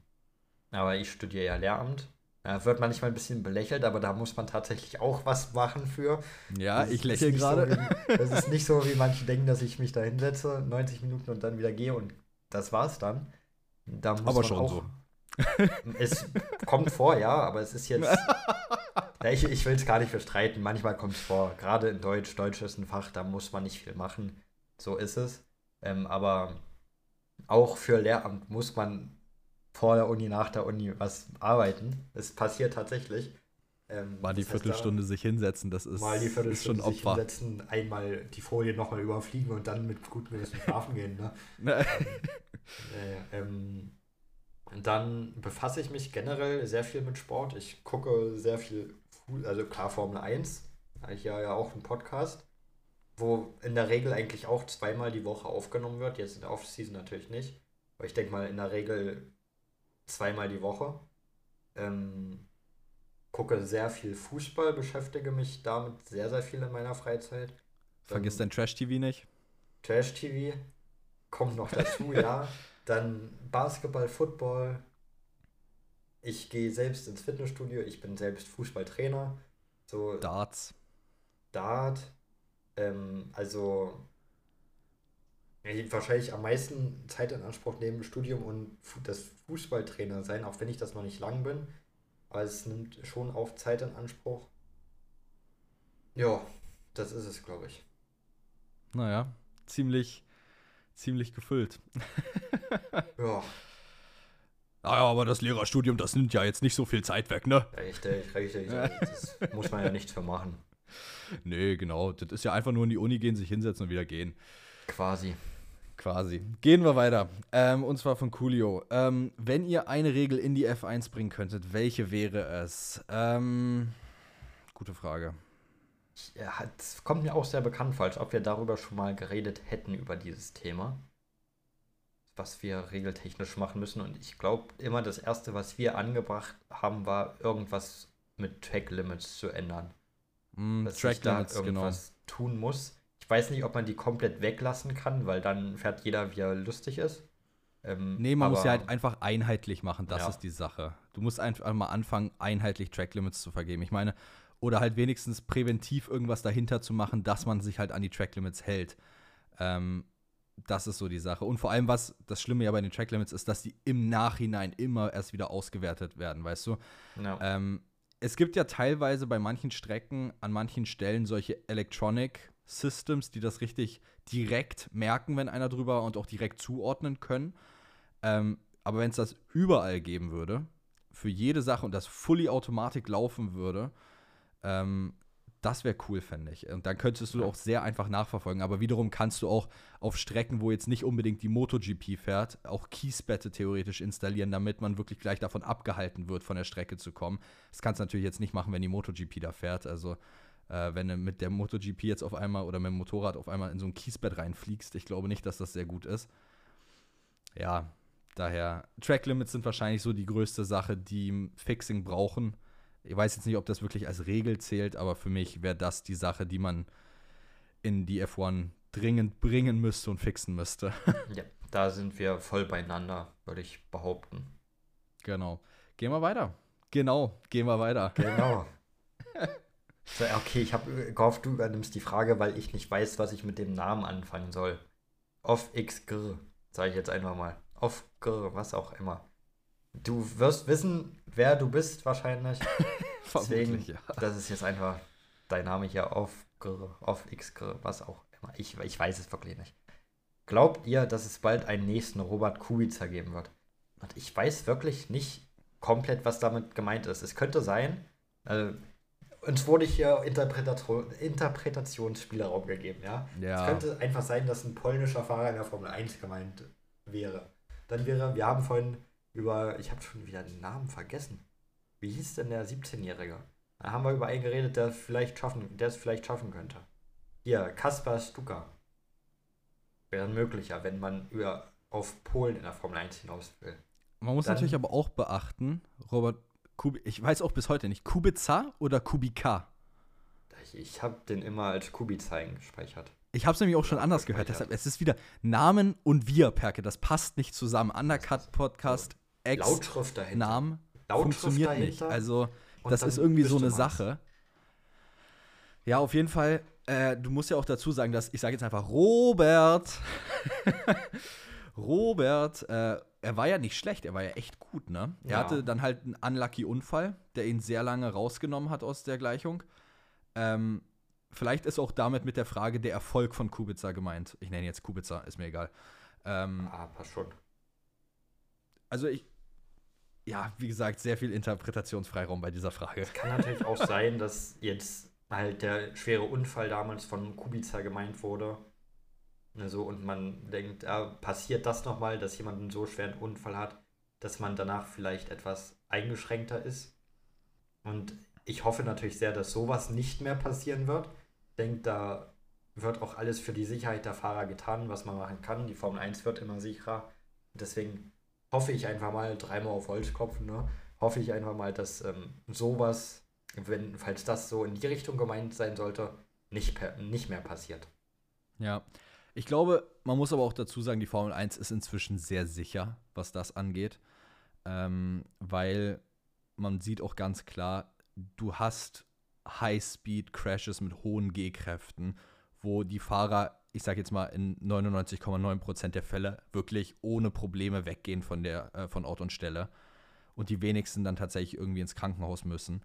[SPEAKER 2] aber ich studiere ja Lehramt. Da wird manchmal ein bisschen belächelt, aber da muss man tatsächlich auch was machen für.
[SPEAKER 1] Ja, das ich lächle gerade.
[SPEAKER 2] So das ist nicht so, wie manche denken, dass ich mich da hinsetze, 90 Minuten und dann wieder gehe und das war's dann. Da muss
[SPEAKER 1] aber schon auch, so.
[SPEAKER 2] Es kommt vor, ja, aber es ist jetzt. ja, ich ich will es gar nicht bestreiten. Manchmal kommt es vor. Gerade in Deutsch. Deutsch ist ein Fach, da muss man nicht viel machen. So ist es. Ähm, aber auch für Lehramt muss man vor der Uni, nach der Uni was arbeiten. Es passiert tatsächlich.
[SPEAKER 1] Ähm, mal die Viertelstunde da, sich hinsetzen, das ist,
[SPEAKER 2] mal die Viertelstunde ist schon Opfer. Sich hinsetzen, einmal die Folie nochmal überfliegen und dann mit gutem Gewissen schlafen gehen. Ne? ähm, äh, ähm, dann befasse ich mich generell sehr viel mit Sport. Ich gucke sehr viel, also klar Formel 1, habe ich ja, ja auch einen Podcast, wo in der Regel eigentlich auch zweimal die Woche aufgenommen wird. Jetzt in der Off-Season natürlich nicht. Aber ich denke mal, in der Regel zweimal die Woche. Ähm, gucke sehr viel Fußball, beschäftige mich damit sehr, sehr viel in meiner Freizeit.
[SPEAKER 1] Vergiss ähm, dein Trash-TV nicht.
[SPEAKER 2] Trash-TV kommt noch dazu, ja. Dann Basketball, Football. Ich gehe selbst ins Fitnessstudio, ich bin selbst Fußballtrainer. So
[SPEAKER 1] Darts.
[SPEAKER 2] Dart. Ähm, also wahrscheinlich am meisten Zeit in Anspruch nehmen, Studium und das Fußballtrainer sein, auch wenn ich das noch nicht lang bin. Aber es nimmt schon auch Zeit in Anspruch. Ja, das ist es, glaube ich.
[SPEAKER 1] Naja, ziemlich, ziemlich gefüllt.
[SPEAKER 2] ja.
[SPEAKER 1] Naja, aber das Lehrerstudium, das nimmt ja jetzt nicht so viel Zeit weg, ne?
[SPEAKER 2] Richtig, richtig. Das muss man ja nichts für machen.
[SPEAKER 1] Nee, genau. Das ist ja einfach nur in die Uni gehen, sich hinsetzen und wieder gehen.
[SPEAKER 2] Quasi.
[SPEAKER 1] Quasi. Gehen wir weiter. Ähm, und zwar von Coolio. Ähm, wenn ihr eine Regel in die F1 bringen könntet, welche wäre es? Ähm, gute Frage.
[SPEAKER 2] Ja, es kommt mir auch sehr bekannt als ob wir darüber schon mal geredet hätten, über dieses Thema. Was wir regeltechnisch machen müssen. Und ich glaube, immer das Erste, was wir angebracht haben, war irgendwas mit Track Limits zu ändern.
[SPEAKER 1] Mm,
[SPEAKER 2] dass
[SPEAKER 1] Track
[SPEAKER 2] ich da
[SPEAKER 1] Limits, genau.
[SPEAKER 2] irgendwas tun muss. Ich weiß nicht, ob man die komplett weglassen kann, weil dann fährt jeder, wie er lustig ist. Ähm,
[SPEAKER 1] Nee, man muss
[SPEAKER 2] aber-
[SPEAKER 1] ja halt einfach einheitlich machen, das
[SPEAKER 2] Ja.
[SPEAKER 1] ist die Sache. Du musst einfach mal anfangen, einheitlich Track Limits zu vergeben. Ich meine, oder halt wenigstens präventiv irgendwas dahinter zu machen, dass man sich halt an die Track Limits hält. Ähm, das ist so die Sache. Und vor allem, was das Schlimme ja bei den Track Limits ist, dass die im Nachhinein immer erst wieder ausgewertet werden, weißt du?
[SPEAKER 2] Ja.
[SPEAKER 1] Ähm, es gibt ja teilweise bei manchen Strecken an manchen Stellen solche Electronic Systems, die das richtig direkt merken, wenn einer drüber und auch direkt zuordnen können. Ähm, aber wenn es das überall geben würde, für jede Sache und das fully Automatik laufen würde, ähm, das wäre cool, fände ich. Und dann könntest du auch sehr einfach nachverfolgen. Aber wiederum kannst du auch auf Strecken, wo jetzt nicht unbedingt die MotoGP fährt, auch Kiesbette theoretisch installieren, damit man wirklich gleich davon abgehalten wird, von der Strecke zu kommen. Das kannst du natürlich jetzt nicht machen, wenn die MotoGP da fährt. Also, äh, wenn du mit der MotoGP jetzt auf einmal oder mit dem Motorrad auf einmal in so ein Kiesbett reinfliegst, ich glaube nicht, dass das sehr gut ist. Ja, daher, Track Limits sind wahrscheinlich so die größte Sache, die Fixing brauchen. Ich weiß jetzt nicht, ob das wirklich als Regel zählt, aber für mich wäre das die Sache, die man in die F1 dringend bringen müsste und fixen müsste.
[SPEAKER 2] ja, da sind wir voll beieinander, würde ich behaupten.
[SPEAKER 1] genau. Gehen wir weiter. Genau, gehen wir weiter.
[SPEAKER 2] Genau. so, okay, ich habe gehofft, du übernimmst die Frage, weil ich nicht weiß, was ich mit dem Namen anfangen soll. Off X Gr, sage ich jetzt einfach mal. Off Gr, was auch immer. Du wirst wissen, wer du bist wahrscheinlich. Deswegen,
[SPEAKER 1] ja.
[SPEAKER 2] das ist jetzt einfach dein Name hier auf auf X was auch immer. Ich, ich weiß es wirklich nicht. Glaubt ihr, dass es bald einen nächsten Robert Kubica geben wird? Und ich weiß wirklich nicht komplett, was damit gemeint ist. Es könnte sein, also, uns wurde hier Interpretation, Interpretationsspielraum gegeben, ja? Es
[SPEAKER 1] Ja,
[SPEAKER 2] könnte einfach sein, dass ein polnischer Fahrer in der Formel 1 gemeint wäre. Dann wäre, wir haben vorhin über, ich habe schon wieder den Namen vergessen. Wie hieß denn der 17-Jährige? Da haben wir über einen geredet, der vielleicht schaffen, der es vielleicht schaffen könnte. Hier, Kaspar Stuka. Wäre ein möglicher, wenn man über, auf Polen in der Formel 1 hinaus will.
[SPEAKER 1] man muss
[SPEAKER 2] dann-
[SPEAKER 1] natürlich aber auch beachten, Robert Kubica, ich weiß auch bis heute nicht, Kubica oder Kubica?
[SPEAKER 2] Ich, ich habe den immer als Kubica eingespeichert.
[SPEAKER 1] Ich habe es nämlich auch schon anders gehört. Deshalb, es ist wieder Namen und wir, Perke. Das passt nicht zusammen. Undercut Podcast, Ex,
[SPEAKER 2] Lautschrift dahinter.
[SPEAKER 1] Namen
[SPEAKER 2] Lautschrift
[SPEAKER 1] funktioniert
[SPEAKER 2] dahinter.
[SPEAKER 1] nicht. Also, das ist irgendwie so eine. Sache. Ja, auf jeden Fall. Äh, du musst ja auch dazu sagen, dass ich sage jetzt einfach Robert. Robert, äh, er war ja nicht schlecht, er war ja echt gut, ne? Er
[SPEAKER 2] Ja.
[SPEAKER 1] hatte dann halt einen unlucky Unfall, der ihn sehr lange rausgenommen hat aus der Gleichung. Ähm, vielleicht ist auch damit mit der Frage der Erfolg von Kubica gemeint. Ich nenne jetzt Kubica, ist mir egal. Ähm,
[SPEAKER 2] Ah, passt schon.
[SPEAKER 1] also ich, ja, wie gesagt, sehr viel Interpretationsfreiraum bei dieser Frage.
[SPEAKER 2] Kann natürlich auch sein, dass jetzt halt der schwere Unfall damals von Kubica gemeint wurde. Ne, so, und man denkt, ja, passiert das nochmal, dass jemand einen so schweren Unfall hat, dass man danach vielleicht etwas eingeschränkter ist. Und ich hoffe natürlich sehr, dass sowas nicht mehr passieren wird. Ich denke, da wird auch alles für die Sicherheit der Fahrer getan, was man machen kann. Die Formel 1 wird immer sicherer. Deswegen hoffe ich einfach mal, dreimal auf Holz klopfen, ne? hoffe ich einfach mal, dass ähm, sowas, wenn, falls das so in die Richtung gemeint sein sollte, nicht, nicht mehr passiert.
[SPEAKER 1] Ja. Ich glaube, man muss aber auch dazu sagen, die Formel 1 ist inzwischen sehr sicher, was das angeht. Ähm, weil man sieht auch ganz klar, du hast High-Speed-Crashes mit hohen G-Kräften, wo die Fahrer, ich sage jetzt mal in 99,9% der Fälle, wirklich ohne Probleme weggehen von, der, äh, von Ort und Stelle. Und die wenigsten dann tatsächlich irgendwie ins Krankenhaus müssen.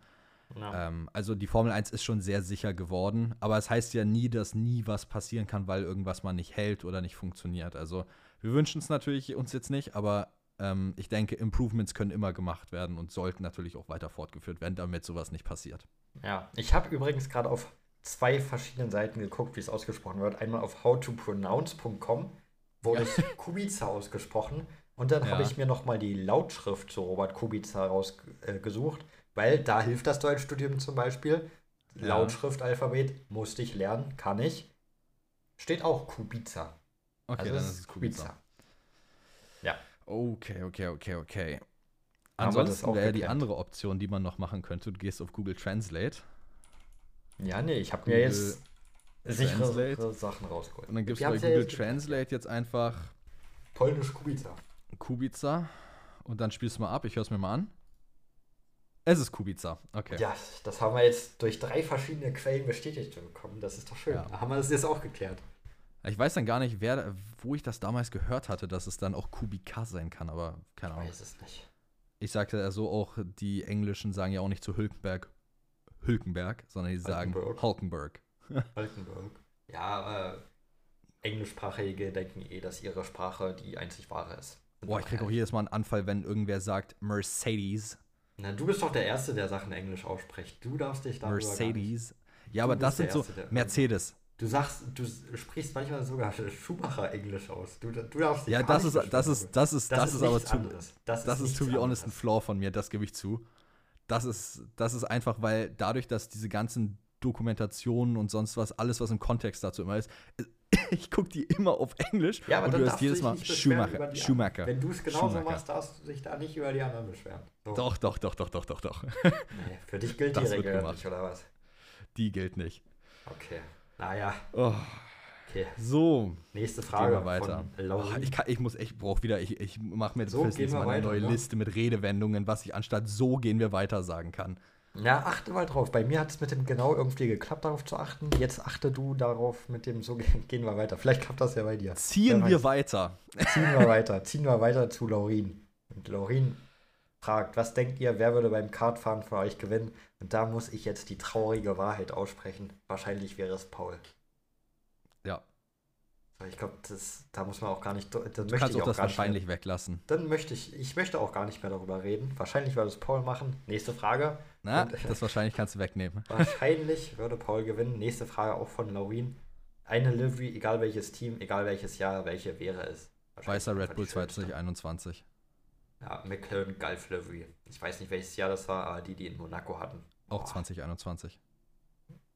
[SPEAKER 2] Ja.
[SPEAKER 1] Ähm, also die Formel 1 ist schon sehr sicher geworden, aber es heißt ja nie, dass nie was passieren kann, weil irgendwas mal nicht hält oder nicht funktioniert. Also wir wünschen es natürlich uns jetzt nicht, aber ähm, ich denke, Improvements können immer gemacht werden und sollten natürlich auch weiter fortgeführt werden, damit sowas nicht passiert.
[SPEAKER 2] ja. Ich habe übrigens gerade auf zwei verschiedenen Seiten geguckt, wie es ausgesprochen wird. Einmal auf howtopronounce.com wurde
[SPEAKER 1] Ja.
[SPEAKER 2] Kubica ausgesprochen. Und dann
[SPEAKER 1] Ja.
[SPEAKER 2] habe ich mir nochmal die Lautschrift zu Robert Kubica rausgesucht, weil da hilft das Deutschstudium zum Beispiel. Ja. Lautschriftalphabet musste ich lernen, kann ich. Steht auch Kubica.
[SPEAKER 1] Okay,
[SPEAKER 2] also
[SPEAKER 1] dann
[SPEAKER 2] das
[SPEAKER 1] ist es Kubica.
[SPEAKER 2] Ja.
[SPEAKER 1] Okay, okay, okay, okay. Ansonsten wäre die andere Option, die man noch machen könnte, du gehst auf Google Translate
[SPEAKER 2] Ja, nee, ich habe mir jetzt sichere
[SPEAKER 1] Translate.
[SPEAKER 2] Sachen rausgeholt.
[SPEAKER 1] und dann gibst du bei
[SPEAKER 2] ja
[SPEAKER 1] Google
[SPEAKER 2] jetzt geklärt.
[SPEAKER 1] Translate jetzt einfach
[SPEAKER 2] Polnisch Kubica.
[SPEAKER 1] Kubica und dann spielst du mal ab, ich höre es mir mal an. Es ist Kubica, okay.
[SPEAKER 2] Ja, das haben wir jetzt durch drei verschiedene Quellen bestätigt bekommen. Das ist doch schön.
[SPEAKER 1] Ja.
[SPEAKER 2] Haben wir das jetzt auch geklärt?
[SPEAKER 1] Ich weiß dann gar nicht, wer, wo ich das damals gehört hatte, dass es dann auch Kubica sein kann, aber keine
[SPEAKER 2] Ich
[SPEAKER 1] Ahnung.
[SPEAKER 2] weiß es nicht.
[SPEAKER 1] Ich sagte ja so auch, die Englischen sagen ja auch nicht zu Hülkenberg Hülkenberg, sondern die sagen
[SPEAKER 2] Hulkenberg.
[SPEAKER 1] Hulkenberg.
[SPEAKER 2] Ja, äh, Englischsprachige denken eh, dass ihre Sprache die einzig wahre ist. Sind
[SPEAKER 1] Boah, ich krieg auch jedes Mal einen Anfall, wenn irgendwer sagt Mercedes.
[SPEAKER 2] Na, du bist doch der Erste, der Sachen Englisch ausspricht. Du darfst dich darüber nicht.
[SPEAKER 1] Mercedes. Ja, aber das sind so
[SPEAKER 2] Erste,
[SPEAKER 1] Mercedes.
[SPEAKER 2] Du sagst, du sprichst manchmal sogar Schumacher Englisch aus. Du, du darfst dich
[SPEAKER 1] Ja, das ist, das ist, das ist, das, ist aber zu,
[SPEAKER 2] anderes. Das,
[SPEAKER 1] das ist
[SPEAKER 2] nichts
[SPEAKER 1] to be honest ein. Flaw von mir, das gebe ich zu. Das ist, das ist einfach, weil dadurch, dass diese ganzen Dokumentationen und sonst was, alles, was im Kontext dazu immer ist, ich gucke die immer auf Englisch
[SPEAKER 2] Ja, aber
[SPEAKER 1] und du hörst jedes Mal Schumacher, Schumacher.
[SPEAKER 2] Wenn du es genauso machst, darfst du dich da nicht über die anderen beschweren. So.
[SPEAKER 1] Doch, doch, doch, doch, doch, doch, doch.
[SPEAKER 2] Nee, für dich gilt
[SPEAKER 1] Das
[SPEAKER 2] die Regel nicht, oder was?
[SPEAKER 1] Die gilt nicht.
[SPEAKER 2] Okay. Naja,
[SPEAKER 1] Oh,
[SPEAKER 2] okay.
[SPEAKER 1] so,
[SPEAKER 2] Nächste
[SPEAKER 1] gehen
[SPEAKER 2] Frage
[SPEAKER 1] wir weiter. Oh, ich, kann, ich muss echt, brauche wieder, ich, ich mache mir
[SPEAKER 2] So, gehen
[SPEAKER 1] nächste
[SPEAKER 2] wir
[SPEAKER 1] Mal eine
[SPEAKER 2] weiter,
[SPEAKER 1] neue
[SPEAKER 2] ne?
[SPEAKER 1] Liste mit Redewendungen, was ich anstatt so gehen wir weiter sagen kann.
[SPEAKER 2] Ja, achte mal drauf. Bei mir hat es mit dem genau irgendwie geklappt, darauf zu achten. Jetzt achte du darauf mit dem so gehen wir weiter. Vielleicht klappt das ja bei dir.
[SPEAKER 1] Ziehen wir weiter.
[SPEAKER 2] Ziehen wir weiter. Ziehen wir weiter zu Laurin. Und Laurin fragt, was denkt ihr, wer würde beim Kartfahren von euch gewinnen? Und da muss ich jetzt die traurige Wahrheit aussprechen. Wahrscheinlich wäre es Paul. Ich glaube, da muss man auch gar nicht. Da
[SPEAKER 1] du
[SPEAKER 2] möchte
[SPEAKER 1] kannst
[SPEAKER 2] ich
[SPEAKER 1] auch das
[SPEAKER 2] nicht mehr-
[SPEAKER 1] wahrscheinlich weglassen.
[SPEAKER 2] Dann möchte ich, ich möchte auch gar nicht mehr darüber reden. Wahrscheinlich würde es Paul machen. Nächste Frage.
[SPEAKER 1] Na,
[SPEAKER 2] Und-
[SPEAKER 1] das wahrscheinlich kannst du wegnehmen.
[SPEAKER 2] Wahrscheinlich würde Paul gewinnen. Nächste Frage auch von Laurin. Eine Livery, egal welches Team, egal welches Jahr, welche wäre es? Wahrscheinlich
[SPEAKER 1] Weißer Red Bull
[SPEAKER 2] die schönste.
[SPEAKER 1] 2021.
[SPEAKER 2] Ja, McLaren Gulf Livery. Ich weiß nicht, welches Jahr das war, aber die, die in Monaco hatten.
[SPEAKER 1] Auch
[SPEAKER 2] Boah,
[SPEAKER 1] 2021.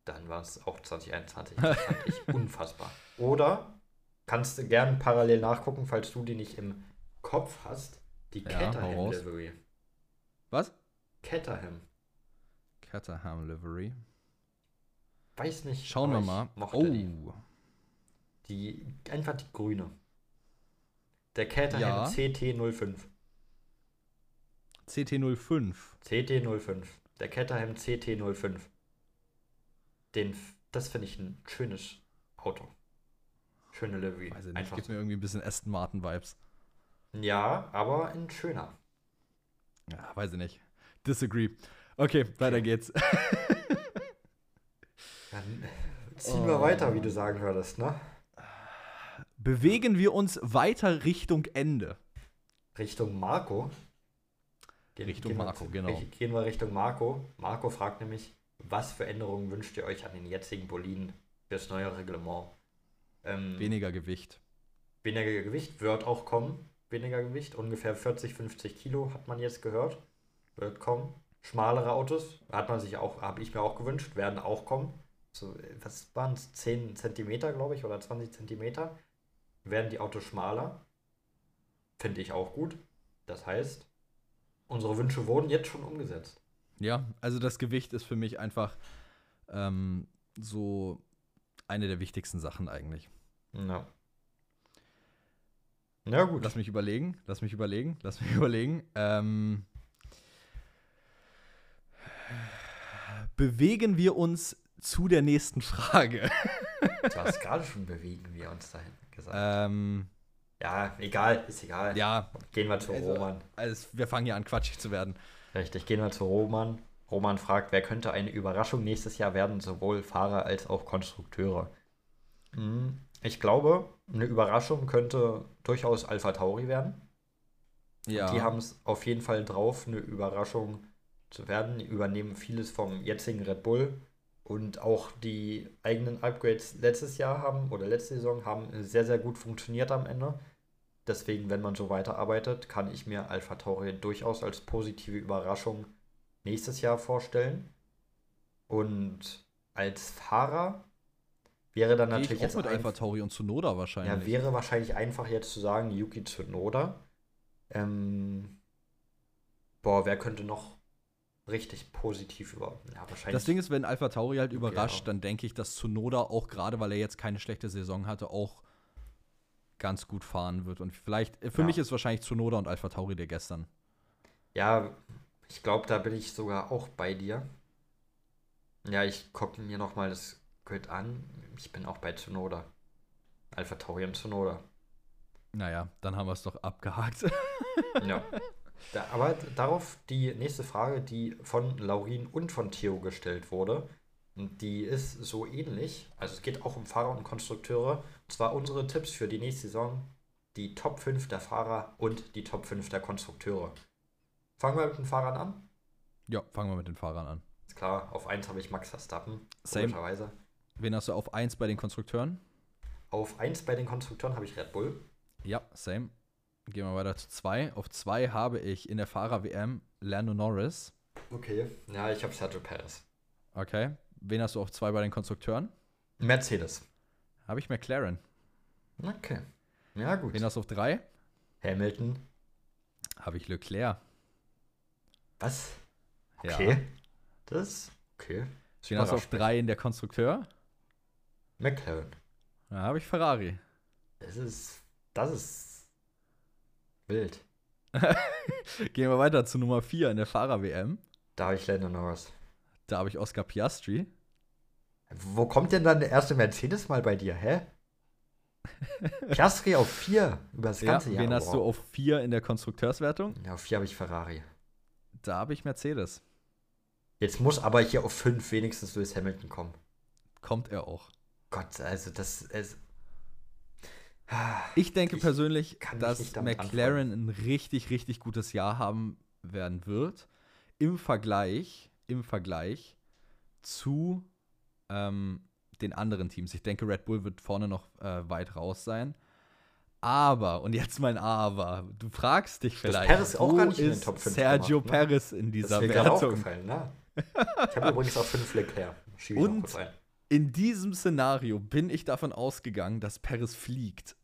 [SPEAKER 2] Dann war es auch 2021. Das fand ich unfassbar. Oder kannst du gern parallel nachgucken, falls du die nicht im Kopf hast. Die
[SPEAKER 1] Ja,
[SPEAKER 2] Caterham. Livery.
[SPEAKER 1] Was?
[SPEAKER 2] Caterham.
[SPEAKER 1] Caterham Livery.
[SPEAKER 2] Weiß nicht.
[SPEAKER 1] Schauen wir mal. Oh,
[SPEAKER 2] Die. die. Einfach die grüne. Der Caterham
[SPEAKER 1] Ja.
[SPEAKER 2] CT05.
[SPEAKER 1] CT05.
[SPEAKER 2] CT05. Der Caterham CT05. Den, das finde ich ein schönes Auto. Schöne Livery.
[SPEAKER 1] Weiß ich nicht,
[SPEAKER 2] Einfach.
[SPEAKER 1] gibt mir irgendwie ein bisschen Aston Martin Vibes.
[SPEAKER 2] Ja, aber ein schöner.
[SPEAKER 1] Ja, weiß ich nicht. Disagree. Okay, weiter geht's.
[SPEAKER 2] Dann ziehen wir weiter, wie du sagen würdest, ne?
[SPEAKER 1] Bewegen wir uns weiter Richtung Ende.
[SPEAKER 2] Richtung Marco. Gehen-
[SPEAKER 1] Richtung
[SPEAKER 2] wir
[SPEAKER 1] Marco, genau.
[SPEAKER 2] Gehen gehen wir Richtung Marco. Marco fragt nämlich, was für Änderungen wünscht ihr euch an den jetzigen Boliden fürs neue Reglement? Ähm,
[SPEAKER 1] Weniger Gewicht.
[SPEAKER 2] weniger Gewicht wird auch kommen. Weniger Gewicht, ungefähr 40, 50 Kilo hat man jetzt gehört. Wird kommen. Schmalere Autos, hat man sich auch, habe ich mir auch gewünscht, werden auch kommen. So, was waren es? 10 Zentimeter, glaube ich, oder 20 Zentimeter. Werden die Autos schmaler. Finde ich auch gut. Das heißt, unsere Wünsche wurden jetzt schon umgesetzt.
[SPEAKER 1] Ja, also das Gewicht ist für mich einfach ähm, so eine der wichtigsten Sachen eigentlich.
[SPEAKER 2] Ja. Na gut.
[SPEAKER 1] Lass mich überlegen, lass mich überlegen, lass mich überlegen. Ähm, bewegen wir uns zu der nächsten Frage.
[SPEAKER 2] Du hast gerade schon bewegen wir uns dahin gesagt.
[SPEAKER 1] ähm,
[SPEAKER 2] ja, egal, ist egal.
[SPEAKER 1] ja,
[SPEAKER 2] Gehen wir zu
[SPEAKER 1] Also-
[SPEAKER 2] Roman.
[SPEAKER 1] also wir fangen hier an, quatschig zu werden.
[SPEAKER 2] Richtig, gehen wir zu Roman. Roman fragt, wer könnte eine Überraschung nächstes Jahr werden, sowohl Fahrer als auch Konstrukteure? Hm, Ich glaube, eine Überraschung könnte durchaus Alpha Tauri werden.
[SPEAKER 1] Ja,
[SPEAKER 2] Die haben es auf jeden Fall drauf, eine Überraschung zu werden. Die übernehmen vieles vom jetzigen Red Bull und auch die eigenen Upgrades letztes Jahr haben oder letzte Saison haben sehr, sehr gut funktioniert am Ende. Deswegen, wenn man so weiterarbeitet, kann ich mir Alpha Tauri durchaus als positive Überraschung nächstes Jahr vorstellen. Und als Fahrer wäre dann
[SPEAKER 1] Gehe
[SPEAKER 2] natürlich
[SPEAKER 1] ich auch
[SPEAKER 2] jetzt
[SPEAKER 1] mit Alpha Tauri und Tsunoda wahrscheinlich.
[SPEAKER 2] Ja, wäre wahrscheinlich einfach jetzt zu sagen, Yuki Tsunoda. Ähm, boah, wer könnte noch richtig positiv über. Ja, wahrscheinlich.
[SPEAKER 1] Das Ding ist, wenn Alpha Tauri halt überrascht,
[SPEAKER 2] ja.
[SPEAKER 1] dann denke ich, dass Tsunoda auch gerade, weil er jetzt keine schlechte Saison hatte, auch ganz gut fahren wird. Und vielleicht, äh, für
[SPEAKER 2] Ja.
[SPEAKER 1] mich ist wahrscheinlich Tsunoda und Alpha Tauri der gestern.
[SPEAKER 2] Ja, ich glaube, da bin ich sogar auch bei dir. Ja, ich gucke mir nochmal das Grid an. Ich bin auch bei Tsunoda. Alpha und Tsunoda.
[SPEAKER 1] Naja, dann haben wir es doch abgehakt.
[SPEAKER 2] Ja. Da, aber darauf die nächste Frage, die von Laurin und von Theo gestellt wurde. Die ist so ähnlich. Also es geht auch um Fahrer und Konstrukteure. Und zwar unsere Tipps für die nächste Saison. Die Top 5 der Fahrer und die Top 5 der Konstrukteure. Fangen wir mit den Fahrern an.
[SPEAKER 1] ja, fangen wir mit den Fahrern an.
[SPEAKER 2] Ist klar, auf 1 habe ich Max Verstappen.
[SPEAKER 1] Same. Wen hast du auf 1 bei den Konstrukteuren?
[SPEAKER 2] Auf 1 bei den Konstrukteuren habe ich Red Bull.
[SPEAKER 1] Ja, same. Gehen wir weiter zu 2. Auf 2 habe ich in der Fahrer-WM Lando Norris.
[SPEAKER 2] Okay. Ja, ich habe Sergio Perez.
[SPEAKER 1] Okay. Wen hast du auf 2 bei den Konstrukteuren?
[SPEAKER 2] Mercedes.
[SPEAKER 1] Habe ich McLaren.
[SPEAKER 2] Okay. Ja, gut.
[SPEAKER 1] Wen hast du auf 3?
[SPEAKER 2] Hamilton.
[SPEAKER 1] Habe ich Leclerc.
[SPEAKER 2] Was?
[SPEAKER 1] Ja.
[SPEAKER 2] Okay. Das okay.
[SPEAKER 1] Wen hast du auf. 3 in der Konstrukteur?
[SPEAKER 2] McLaren.
[SPEAKER 1] Da habe ich Ferrari.
[SPEAKER 2] Das ist. Das ist. Wild.
[SPEAKER 1] Gehen wir weiter zu Nummer 4 in der Fahrer-WM.
[SPEAKER 2] Da habe ich Lando Norris.
[SPEAKER 1] Da habe ich Oscar Piastri.
[SPEAKER 2] Wo kommt denn dann der erste Mercedes mal bei dir, hä? Piastri auf 4 über das
[SPEAKER 1] Ja,
[SPEAKER 2] ganze Jahr.
[SPEAKER 1] wen hast du
[SPEAKER 2] Wow.
[SPEAKER 1] auf 4 in der Konstrukteurswertung?
[SPEAKER 2] Ja, auf 4 habe ich Ferrari.
[SPEAKER 1] Da habe ich Mercedes.
[SPEAKER 2] Jetzt muss aber hier auf 5 wenigstens Lewis Hamilton kommen.
[SPEAKER 1] Kommt er auch.
[SPEAKER 2] Gott, also das ist.
[SPEAKER 1] Ich denke
[SPEAKER 2] Ich
[SPEAKER 1] persönlich, dass McLaren ein richtig, richtig gutes Jahr haben werden wird. Im Vergleich, im Vergleich zu ähm, den anderen Teams. Ich denke, Red Bull wird vorne noch äh, weit raus sein. Aber, und jetzt mein Aber, du fragst dich vielleicht,
[SPEAKER 2] Perez auch
[SPEAKER 1] wo
[SPEAKER 2] gar nicht in den
[SPEAKER 1] ist
[SPEAKER 2] Top 5
[SPEAKER 1] Sergio
[SPEAKER 2] gemacht, ne?
[SPEAKER 1] Perez in
[SPEAKER 2] Das
[SPEAKER 1] dieser
[SPEAKER 2] ist mir gerade
[SPEAKER 1] Wertung?
[SPEAKER 2] aufgefallen, ne? Ich habe übrigens auch 5 Leclerc.
[SPEAKER 1] Und-. In diesem Szenario bin ich davon ausgegangen, dass Perez fliegt.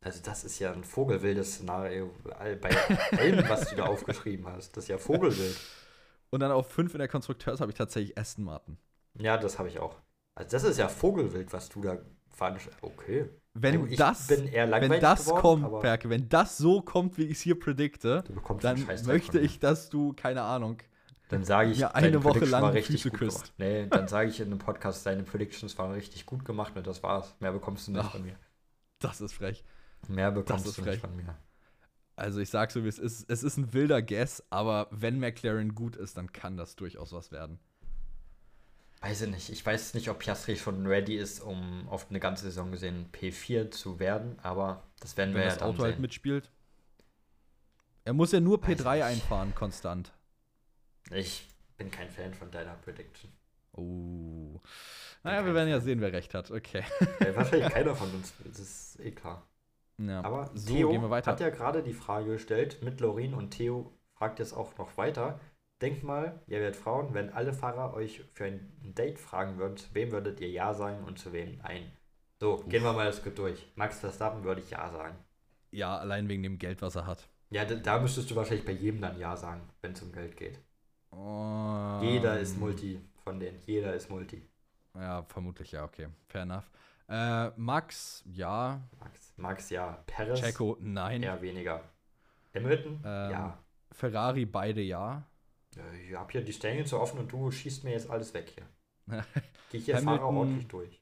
[SPEAKER 2] Also das ist ja ein vogelwildes Szenario bei allem, was du da aufgeschrieben hast. Das ist ja vogelwild.
[SPEAKER 1] Und dann auf 5 in der Konstrukteurs habe ich tatsächlich Aston Martin.
[SPEAKER 2] Ja, das habe ich auch. Also das ist ja vogelwild, was du da fandest. Okay.
[SPEAKER 1] Wenn
[SPEAKER 2] ich
[SPEAKER 1] das, wenn das
[SPEAKER 2] geworden,
[SPEAKER 1] kommt, Perke, wenn das so kommt, wie ich es hier predikte, dann möchte ich, dass du, keine Ahnung,
[SPEAKER 2] Dann sage ich,
[SPEAKER 1] mir eine Woche
[SPEAKER 2] Prediction
[SPEAKER 1] lang
[SPEAKER 2] richtig
[SPEAKER 1] Füße
[SPEAKER 2] gut
[SPEAKER 1] küsst.
[SPEAKER 2] gemacht. Nee, dann sage ich in einem Podcast, deine Predictions waren richtig gut gemacht und das war's. Mehr bekommst du nicht
[SPEAKER 1] Ach,
[SPEAKER 2] von mir.
[SPEAKER 1] das ist frech.
[SPEAKER 2] Mehr bekommst du nicht von mir.
[SPEAKER 1] Also ich sag so, wie es ist. Es ist ein wilder Guess, aber wenn McLaren gut ist, dann kann das durchaus was werden.
[SPEAKER 2] Weiß ich nicht. Ich weiß nicht, ob Piastri schon ready ist, um auf eine ganze Saison gesehen P4 zu werden, aber das werden
[SPEAKER 1] Wenn
[SPEAKER 2] wir ja
[SPEAKER 1] das Auto halt
[SPEAKER 2] sehen.
[SPEAKER 1] mitspielt. Er muss ja nur
[SPEAKER 2] Weiß ich
[SPEAKER 1] P3
[SPEAKER 2] nicht.
[SPEAKER 1] einfahren, konstant.
[SPEAKER 2] Ich bin kein Fan von deiner Prediction.
[SPEAKER 1] Oh. Naja, wir werden ja sehen, wer recht hat. Okay.
[SPEAKER 2] Äh, wahrscheinlich keiner von uns, das ist eh klar.
[SPEAKER 1] Ja.
[SPEAKER 2] Aber
[SPEAKER 1] so,
[SPEAKER 2] Theo hat ja gerade die Frage gestellt mit Lorin und Theo fragt jetzt auch noch weiter. Denkt mal, ihr werdet Frauen, wenn alle Fahrer euch für ein Date fragen würden, zu wem würdet ihr Ja sagen und zu wem Nein? So, gehen wir mal das gut durch. Max Verstappen würde ich Ja sagen.
[SPEAKER 1] ja, allein wegen dem Geld, was er hat.
[SPEAKER 2] Ja, da, da müsstest du wahrscheinlich bei jedem dann Ja sagen, wenn es um Geld geht.
[SPEAKER 1] Oh,
[SPEAKER 2] Jeder ist Multi von denen. Jeder ist Multi.
[SPEAKER 1] Ja, vermutlich ja, okay. Fair enough. Äh, Max, ja.
[SPEAKER 2] Max, Max ja. Perez
[SPEAKER 1] Checo, nein.
[SPEAKER 2] eher weniger. Hamilton?
[SPEAKER 1] Ähm,
[SPEAKER 2] ja.
[SPEAKER 1] Ferrari, beide ja.
[SPEAKER 2] Äh, Ich habe hier die Stellen so offen und du schießt mir jetzt alles weg hier. Gehe ich jetzt
[SPEAKER 1] Hamilton-
[SPEAKER 2] Fahrer ordentlich durch.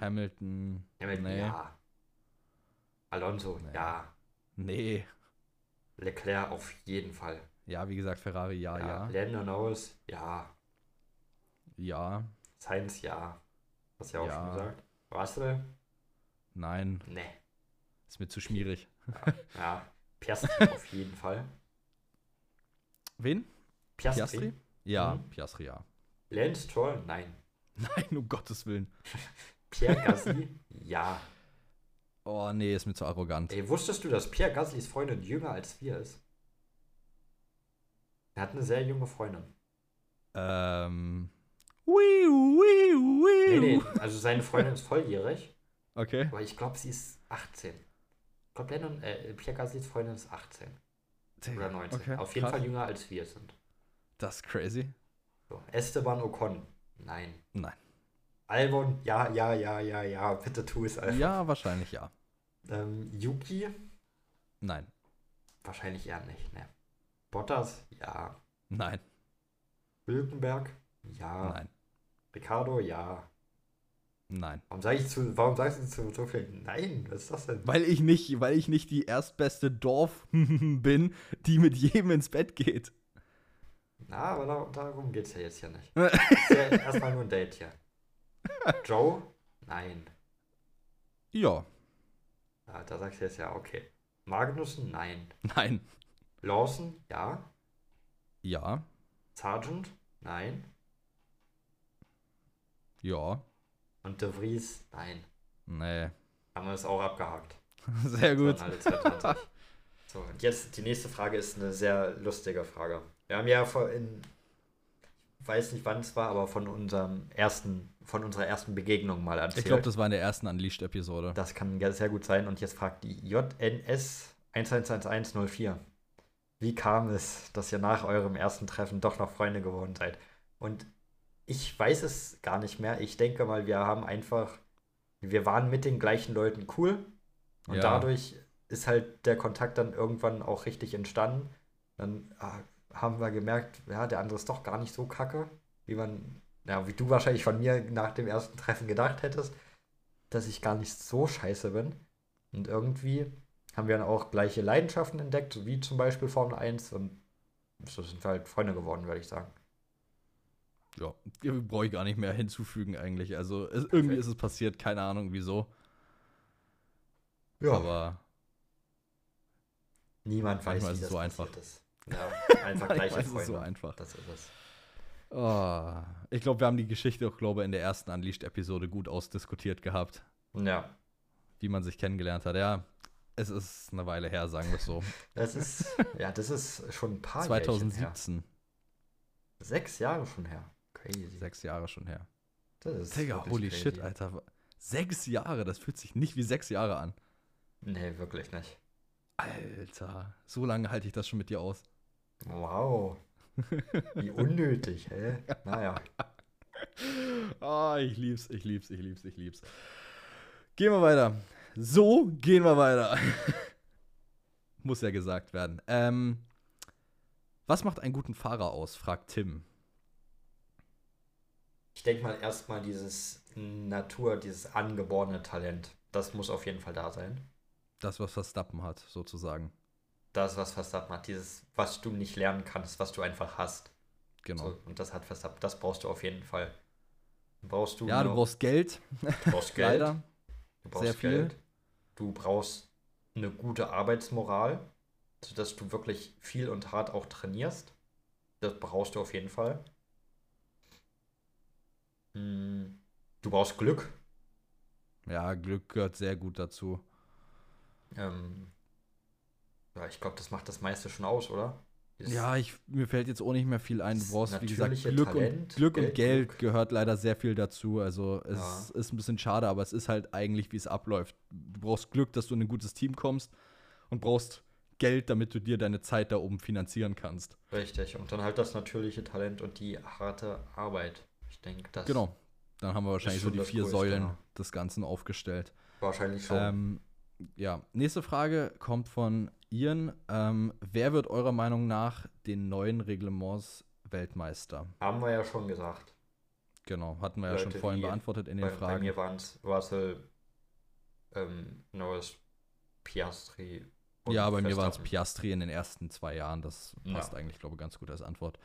[SPEAKER 1] Hamilton,
[SPEAKER 2] Hamilton,
[SPEAKER 1] nee.
[SPEAKER 2] ja. Alonso,
[SPEAKER 1] Nee.
[SPEAKER 2] ja.
[SPEAKER 1] nee.
[SPEAKER 2] Leclerc auf jeden Fall.
[SPEAKER 1] Ja, wie gesagt, Ferrari, ja, ja.
[SPEAKER 2] Lando Norris, ja.
[SPEAKER 1] Ja,
[SPEAKER 2] Sainz, ja. Hast du ja auch
[SPEAKER 1] Ja.
[SPEAKER 2] schon gesagt. Russell,
[SPEAKER 1] nein,
[SPEAKER 2] ne.
[SPEAKER 1] ist mir zu schmierig.
[SPEAKER 2] Ja. Piastri auf jeden Fall.
[SPEAKER 1] Wen?
[SPEAKER 2] Piastri.
[SPEAKER 1] Piastri? Ja,
[SPEAKER 2] Mhm.
[SPEAKER 1] Piastri, ja.
[SPEAKER 2] Lance Stroll, nein.
[SPEAKER 1] Nein, um Gottes Willen.
[SPEAKER 2] Pierre Gasly, ja.
[SPEAKER 1] Oh, nee, ist mir zu arrogant.
[SPEAKER 2] Ey, wusstest du, dass Pierre Gaslys Freundin jünger als wir ist? Er hat eine sehr junge Freundin.
[SPEAKER 1] Ähm, Wiu, wiu, wiu.
[SPEAKER 2] Nee, nee, also seine Freundin ist volljährig,
[SPEAKER 1] Okay.
[SPEAKER 2] aber ich glaube, sie ist 18. Ich glaube, äh, Pierre Gaslys Freundin ist 18 oder 19.
[SPEAKER 1] Okay,
[SPEAKER 2] Auf jeden
[SPEAKER 1] krass.
[SPEAKER 2] Fall jünger als wir sind.
[SPEAKER 1] Das ist crazy.
[SPEAKER 2] So. Esteban Ocon, nein.
[SPEAKER 1] Nein.
[SPEAKER 2] Albon, ja, ja, ja, ja, ja, bitte tu es einfach.
[SPEAKER 1] Ja, wahrscheinlich ja.
[SPEAKER 2] Ähm, Yuki,
[SPEAKER 1] Nein.
[SPEAKER 2] wahrscheinlich eher nicht, ne. Bottas, ja.
[SPEAKER 1] Nein.
[SPEAKER 2] Hülkenberg, ja.
[SPEAKER 1] Nein.
[SPEAKER 2] Ricardo, ja.
[SPEAKER 1] Nein.
[SPEAKER 2] Warum sage ich zu, warum sagst du zu so viel? Nein, was ist das denn?
[SPEAKER 1] Weil ich nicht, weil ich nicht die erstbeste Dorf bin, die mit jedem ins Bett geht.
[SPEAKER 2] Na, aber da, darum geht es ja jetzt hier nicht. ist ja erstmal nur ein Date hier. Joe? Nein.
[SPEAKER 1] Ja.
[SPEAKER 2] Ja, da sagst du jetzt ja, okay. Magnussen? Nein.
[SPEAKER 1] Nein.
[SPEAKER 2] Lawson? Ja.
[SPEAKER 1] Ja.
[SPEAKER 2] Sargent? Nein.
[SPEAKER 1] Ja.
[SPEAKER 2] Und De Vries? Nein.
[SPEAKER 1] Nee.
[SPEAKER 2] Haben wir es auch abgehakt.
[SPEAKER 1] Sehr gut.
[SPEAKER 2] waren alle 22. so, und jetzt die nächste Frage ist eine sehr lustige Frage. Wir haben ja vor in, ich weiß nicht wann es war, aber von unserem ersten, von unserer ersten Begegnung mal erzählt.
[SPEAKER 1] Ich glaube, das war in der ersten Unleashed-Episode.
[SPEAKER 2] Das kann sehr gut sein. Und jetzt fragt die JNS 111104. Wie kam es, dass ihr nach eurem ersten Treffen doch noch Freunde geworden seid? Und ich weiß es gar nicht mehr. Ich denke mal, wir haben einfach, wir waren mit den gleichen Leuten cool. Und
[SPEAKER 1] Ja.
[SPEAKER 2] dadurch ist halt der Kontakt dann irgendwann auch richtig entstanden. Dann ah, haben wir gemerkt, ja, der andere ist doch gar nicht so kacke, wie man, ja, wie du wahrscheinlich von mir nach dem ersten Treffen gedacht hättest, dass ich gar nicht so scheiße bin. Und irgendwie haben wir dann auch gleiche Leidenschaften entdeckt, wie zum Beispiel Formel 1 und so sind wir halt Freunde geworden, würde ich sagen.
[SPEAKER 1] Ja, brauche ich gar nicht mehr hinzufügen eigentlich. Also es, irgendwie ist es passiert, keine Ahnung wieso. Aber
[SPEAKER 2] niemand weiß, wie das
[SPEAKER 1] so einfach.
[SPEAKER 2] ist. Ja, einfach
[SPEAKER 1] manchmal
[SPEAKER 2] gleiche
[SPEAKER 1] ist
[SPEAKER 2] Freunde.
[SPEAKER 1] so einfach.
[SPEAKER 2] Das ist es.
[SPEAKER 1] Oh, ich glaube, wir haben die Geschichte auch, glaube in der ersten Unleashed-Episode gut ausdiskutiert gehabt,
[SPEAKER 2] Ja,
[SPEAKER 1] wie man sich kennengelernt hat. Ja, es ist eine Weile her, sagen wir es so.
[SPEAKER 2] das ist, ja, das ist schon ein paar her.
[SPEAKER 1] 2017,
[SPEAKER 2] Sechs Jahre schon her. Crazy.
[SPEAKER 1] sechs Jahre schon her.
[SPEAKER 2] Das ist
[SPEAKER 1] Digga, holy
[SPEAKER 2] crazy.
[SPEAKER 1] shit, Alter. Sechs Jahre, das fühlt sich nicht wie sechs Jahre an.
[SPEAKER 2] Nee, wirklich nicht.
[SPEAKER 1] Alter, so lange halte ich das schon mit dir aus.
[SPEAKER 2] Wow. Wie unnötig, hä? Naja.
[SPEAKER 1] Ah, ich lieb's, ich lieb's, ich lieb's, ich lieb's. Gehen wir weiter. So gehen wir weiter. Muss ja gesagt werden. Ähm, was macht einen guten Fahrer aus? fragt Tim.
[SPEAKER 2] Ich denke mal erstmal dieses Natur, dieses angeborene Talent. Das muss auf jeden Fall da sein.
[SPEAKER 1] Das, was Verstappen hat, sozusagen.
[SPEAKER 2] Das, was Verstappen hat. Dieses, was du nicht lernen kannst, was du einfach hast.
[SPEAKER 1] Genau.
[SPEAKER 2] So, und das hat Verstappen. Das brauchst du auf jeden Fall. Brauchst du
[SPEAKER 1] ja, du brauchst Geld,
[SPEAKER 2] du brauchst Geld.
[SPEAKER 1] leider.
[SPEAKER 2] Du brauchst
[SPEAKER 1] Sehr viel.
[SPEAKER 2] Geld. Du brauchst eine gute Arbeitsmoral, sodass du wirklich viel und hart auch trainierst. Das brauchst du auf jeden Fall. Mm, Du brauchst Glück.
[SPEAKER 1] Ja, Glück gehört sehr gut dazu.
[SPEAKER 2] Ähm, ja, ich glaube, das macht das meiste schon aus, oder? Dieses-
[SPEAKER 1] Ja, ich, mir fällt jetzt auch nicht mehr viel ein. Du brauchst, wie gesagt, Glück und,
[SPEAKER 2] Talent,
[SPEAKER 1] Glück und
[SPEAKER 2] Geld,
[SPEAKER 1] Geld
[SPEAKER 2] Glück.
[SPEAKER 1] gehört leider sehr viel dazu. Also es
[SPEAKER 2] Ja.
[SPEAKER 1] ist ein bisschen schade, aber es ist halt eigentlich, wie es abläuft. Du brauchst Glück, dass du in ein gutes Team kommst und brauchst Geld, damit du dir deine Zeit da oben finanzieren kannst.
[SPEAKER 2] Richtig. Und dann halt das natürliche Talent und die harte Arbeit. Ich denke, das
[SPEAKER 1] Genau. Dann haben wir wahrscheinlich so die vier Säulen
[SPEAKER 2] ja.
[SPEAKER 1] des Ganzen aufgestellt.
[SPEAKER 2] wahrscheinlich schon.
[SPEAKER 1] Ähm, ja, nächste Frage kommt von Ian. Ähm, wer wird eurer Meinung nach den neuen Reglements Weltmeister?
[SPEAKER 2] Haben wir ja schon gesagt.
[SPEAKER 1] Genau, hatten wir ja
[SPEAKER 2] Leute
[SPEAKER 1] schon vorhin beantwortet in den
[SPEAKER 2] Bei, bei
[SPEAKER 1] Fragen.
[SPEAKER 2] mir waren es Russell, ähm, Norris, Piastri. und
[SPEAKER 1] Ja, bei mir war es. Piastri in den ersten zwei Jahren. Das passt
[SPEAKER 2] Ja.
[SPEAKER 1] eigentlich, glaube ich, ganz gut als Antwort.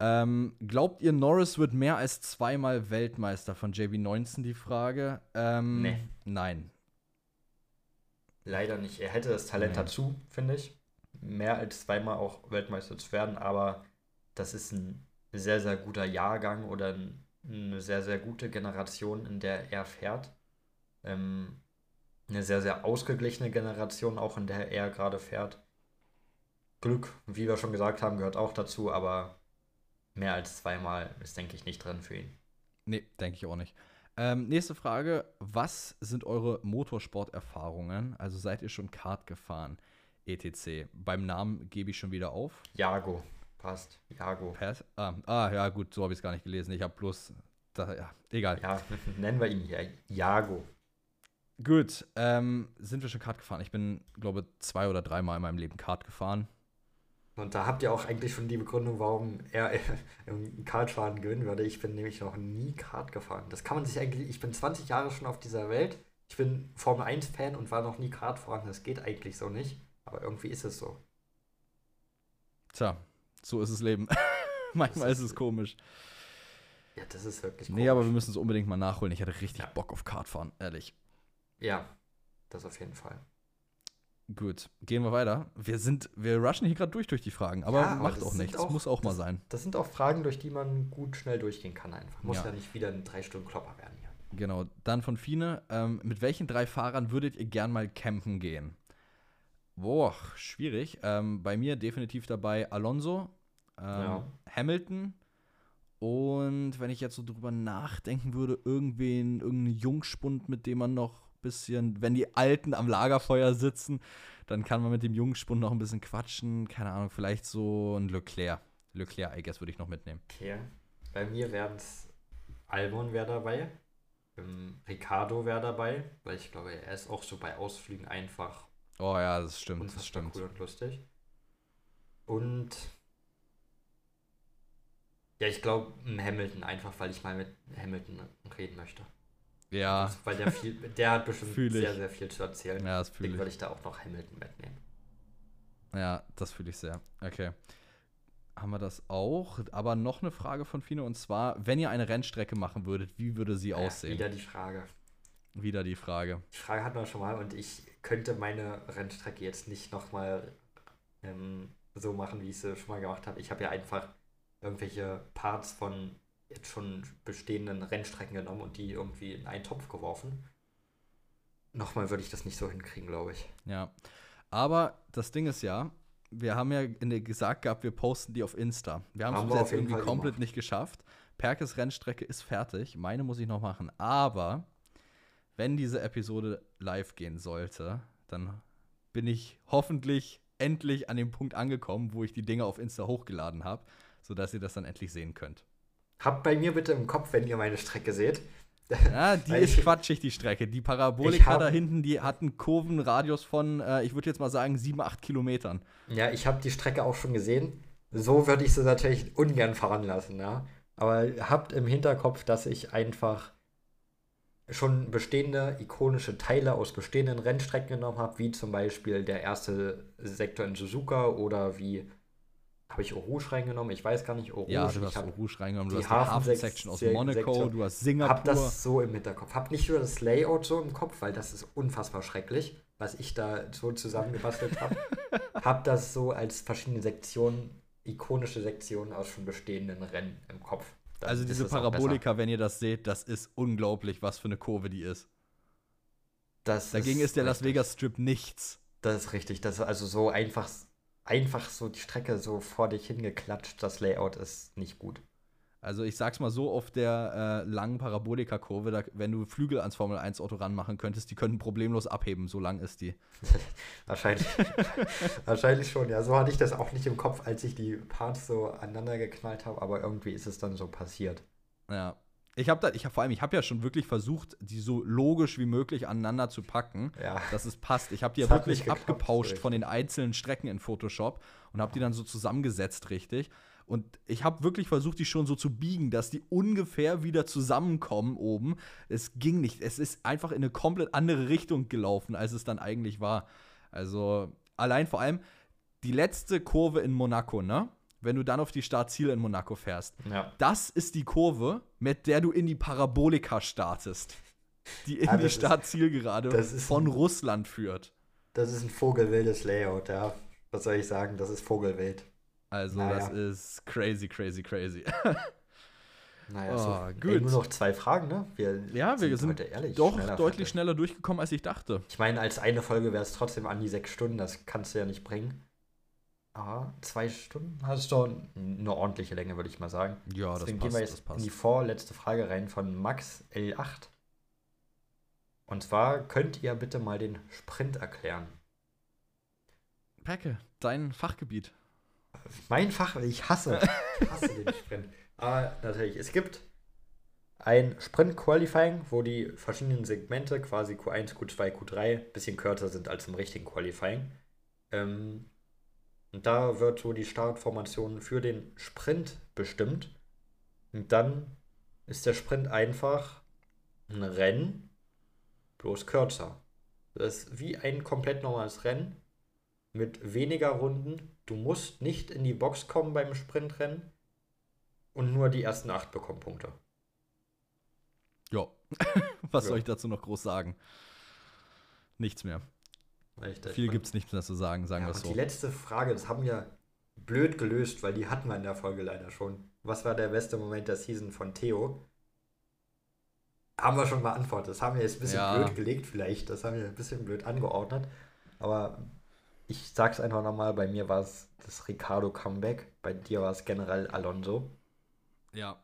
[SPEAKER 1] Ähm, glaubt ihr, Norris wird mehr als zweimal Weltmeister? Von JB19 die Frage. Ähm,
[SPEAKER 2] Nee.
[SPEAKER 1] Nein.
[SPEAKER 2] Leider nicht. Er hätte das Talent
[SPEAKER 1] Nee.
[SPEAKER 2] dazu, finde ich. Mehr als zweimal auch Weltmeister zu werden, aber das ist ein sehr, sehr guter Jahrgang oder ein, eine sehr, sehr gute Generation, in der er fährt. Ähm, eine sehr, sehr ausgeglichene Generation, auch in der er gerade fährt. Glück, wie wir schon gesagt haben, gehört auch dazu, aber mehr als zweimal ist, denke ich, nicht drin für ihn.
[SPEAKER 1] Nee, denke ich auch nicht. Ähm, nächste Frage. Was sind eure Motorsporterfahrungen? Also seid ihr schon Kart gefahren? ETC. Beim Namen gebe ich schon wieder auf.
[SPEAKER 2] Jago. Passt. Jago.
[SPEAKER 1] Pass? Ah, ah, ja, gut, so habe ich es gar nicht gelesen. Ich habe bloß. Da, ja, egal.
[SPEAKER 2] Ja, nennen wir ihn hier. Jago.
[SPEAKER 1] Gut, ähm, sind wir schon Kart gefahren? Ich bin, glaube zwei oder dreimal in meinem Leben Kart gefahren.
[SPEAKER 2] Und da habt ihr auch eigentlich schon die Begründung, warum er im Kartfahren gewinnen würde. Ich bin nämlich noch nie Kart gefahren. Das kann man sich eigentlich. Ich bin 20 Jahre schon auf dieser Welt. Ich bin Formel 1-Fan und war noch nie Kart fahren. Das geht eigentlich so nicht. Aber irgendwie ist es so.
[SPEAKER 1] Tja, so ist das Leben. Manchmal ist, ist es komisch.
[SPEAKER 2] Ja, das ist wirklich
[SPEAKER 1] komisch. Nee, aber wir müssen es unbedingt mal nachholen. Ich hatte richtig ja. Bock auf Kartfahren, ehrlich.
[SPEAKER 2] Ja, das auf jeden Fall.
[SPEAKER 1] Gut, gehen wir weiter. Wir sind, wir rushen hier gerade durch durch die Fragen, aber ja, macht auch nichts. Auch, muss auch
[SPEAKER 2] das,
[SPEAKER 1] mal sein.
[SPEAKER 2] Das sind auch Fragen, durch die man gut schnell durchgehen kann einfach. Muss ja, ja nicht wieder ein drei Stunden Klopper werden hier.
[SPEAKER 1] Genau. Dann von Fine. Ähm, mit welchen drei Fahrern würdet ihr gern mal campen gehen? Boah, schwierig. Ähm, bei mir definitiv dabei Alonso, ähm, ja. Hamilton und wenn ich jetzt so drüber nachdenken würde, irgendwen, irgendeinen Jungspund, mit dem man noch bisschen, wenn die Alten am Lagerfeuer sitzen, dann kann man mit dem Jungspund noch ein bisschen quatschen. Keine Ahnung, vielleicht so ein Leclerc. Leclerc, I guess, würde ich noch mitnehmen.
[SPEAKER 2] Okay. Bei mir wären es Albon wäre dabei. Ähm, Ricardo wäre dabei, weil ich glaube, er ist auch so bei Ausflügen einfach.
[SPEAKER 1] Oh ja, das stimmt. Das stimmt.
[SPEAKER 2] Cool und lustig. Und ja, ich glaube Hamilton einfach, weil ich mal mit Hamilton reden möchte.
[SPEAKER 1] Ja.
[SPEAKER 2] Also, weil der viel, der hat bestimmt sehr, sehr viel zu erzählen.
[SPEAKER 1] Ja, das fühle ich.
[SPEAKER 2] würde ich da auch noch Hamilton mitnehmen.
[SPEAKER 1] Ja, das fühle ich sehr. Okay. Haben wir das auch? Aber noch eine Frage von Fino und zwar, wenn ihr eine Rennstrecke machen würdet, wie würde sie ja, aussehen?
[SPEAKER 2] Wieder die Frage.
[SPEAKER 1] Wieder die Frage.
[SPEAKER 2] Die Frage hatten wir schon mal und ich könnte meine Rennstrecke jetzt nicht nochmal ähm, so machen, wie ich sie schon mal gemacht habe. Ich habe ja einfach irgendwelche Parts von jetzt schon bestehenden Rennstrecken genommen und die irgendwie in einen Topf geworfen. Nochmal würde ich das nicht so hinkriegen, glaube ich.
[SPEAKER 1] Ja. Aber das Ding ist ja, wir haben ja in der gesagt gehabt, wir posten die auf Insta. Wir haben es jetzt irgendwie Fall komplett gemacht. nicht geschafft. Perkes Rennstrecke ist fertig. Meine muss ich noch machen. Aber wenn diese Episode live gehen sollte, dann bin ich hoffentlich endlich an dem Punkt angekommen, wo ich die Dinge auf Insta hochgeladen habe, sodass ihr das dann endlich sehen könnt.
[SPEAKER 2] Habt bei mir bitte im Kopf, wenn ihr meine Strecke seht.
[SPEAKER 1] Ja, die ist ich, quatschig, die Strecke. Die Parabolika hab, da hinten, die hat einen Kurvenradius von, äh, ich würde jetzt mal sagen, 7, 8 Kilometern.
[SPEAKER 2] Ja, ich habe die Strecke auch schon gesehen. So würde ich sie natürlich ungern fahren lassen, ja. Aber habt im Hinterkopf, dass ich einfach schon bestehende ikonische Teile aus bestehenden Rennstrecken genommen habe, wie zum Beispiel der erste Sektor in Suzuka oder wie habe ich Rouge reingenommen? Ich weiß gar nicht.
[SPEAKER 1] Rouge. Ja, du hast Rouge reingenommen. Du hast die Hafen-Section aus Monaco, Sektion. du hast Singapur.
[SPEAKER 2] Hab das so im Hinterkopf. Hab nicht nur das Layout so im Kopf, weil das ist unfassbar schrecklich, was ich da so zusammengebastelt habe. hab das so als verschiedene Sektionen, ikonische Sektionen aus schon bestehenden Rennen im Kopf.
[SPEAKER 1] Dann also diese Parabolika, wenn ihr das seht, das ist unglaublich, was für eine Kurve die ist. Das Dagegen ist, ist der Las Vegas Strip nichts.
[SPEAKER 2] Das ist richtig. Das ist also so einfach einfach so die Strecke so vor dich hingeklatscht. Das Layout ist nicht gut.
[SPEAKER 1] Also ich sag's mal so, auf der äh, langen Parabolika-Kurve, wenn du Flügel ans Formel-1-Auto ranmachen könntest, die könnten problemlos abheben, so lang ist die.
[SPEAKER 2] wahrscheinlich, wahrscheinlich schon, ja. So hatte ich das auch nicht im Kopf, als ich die Parts so aneinander geknallt habe, aber irgendwie ist es dann so passiert.
[SPEAKER 1] Ja. Ich habe da, ich hab, vor allem, ich habe ja schon wirklich versucht, die so logisch wie möglich aneinander zu packen,
[SPEAKER 2] ja.
[SPEAKER 1] dass es passt. Ich habe die ja wirklich abgepauscht von den einzelnen Strecken in Photoshop und habe die dann so zusammengesetzt richtig. Und ich habe wirklich versucht, die schon so zu biegen, dass die ungefähr wieder zusammenkommen oben. Es ging nicht. Es ist einfach in eine komplett andere Richtung gelaufen, als es dann eigentlich war. Also allein vor allem die letzte Kurve in Monaco, ne? Wenn du dann auf die Startziele in Monaco fährst.
[SPEAKER 2] Ja.
[SPEAKER 1] Das ist die Kurve, mit der du in die Parabolika startest. Die in ja, die Startzielgerade von ein, Russland führt.
[SPEAKER 2] Das ist ein vogelwildes Layout, ja. Was soll ich sagen? Das ist vogelwild.
[SPEAKER 1] Also, naja. das ist crazy, crazy, crazy.
[SPEAKER 2] Naja, oh, so, gut. Ey, nur noch zwei Fragen, ne?
[SPEAKER 1] Wir ja, wir sind, sind ehrlich, doch schneller deutlich schneller durchgekommen, als ich dachte.
[SPEAKER 2] Ich meine, als eine Folge wäre es trotzdem an die sechs Stunden, das kannst du ja nicht bringen. Ah, zwei Stunden hast du eine ordentliche Länge, würde ich mal sagen.
[SPEAKER 1] Ja,
[SPEAKER 2] Deswegen
[SPEAKER 1] das passt.
[SPEAKER 2] gehen wir jetzt in die vorletzte Frage rein von Max L8. Und zwar könnt ihr bitte mal den Sprint erklären.
[SPEAKER 1] Perke, dein Fachgebiet.
[SPEAKER 2] Mein Fach, ich hasse, ich hasse den Sprint. Aber natürlich, es gibt ein Sprint-Qualifying, wo die verschiedenen Segmente, quasi Q1, Q2, Q3, ein bisschen kürzer sind als im richtigen Qualifying. Ähm, und da wird so die Startformation für den Sprint bestimmt. Und dann ist der Sprint einfach ein Rennen, bloß kürzer. Das ist wie ein komplett normales Rennen mit weniger Runden. Du musst nicht in die Box kommen beim Sprintrennen und nur die ersten acht bekommen Punkte.
[SPEAKER 1] Ja. Was
[SPEAKER 2] Ja.
[SPEAKER 1] soll ich dazu noch groß sagen? Nichts mehr.
[SPEAKER 2] Richtig.
[SPEAKER 1] Viel gibt es nicht mehr zu sagen, sagen
[SPEAKER 2] Ja,
[SPEAKER 1] wir es
[SPEAKER 2] und
[SPEAKER 1] so.
[SPEAKER 2] die letzte Frage, das haben wir blöd gelöst, weil die hatten wir in der Folge leider schon. Was war der beste Moment der Season von Theo? Haben wir schon beantwortet. Das haben wir jetzt ein bisschen
[SPEAKER 1] Ja.
[SPEAKER 2] blöd gelegt, vielleicht. Das haben wir ein bisschen blöd angeordnet. Aber ich sag's einfach nochmal: bei mir war es das Ricardo Comeback, bei dir war es generell Alonso.
[SPEAKER 1] Ja.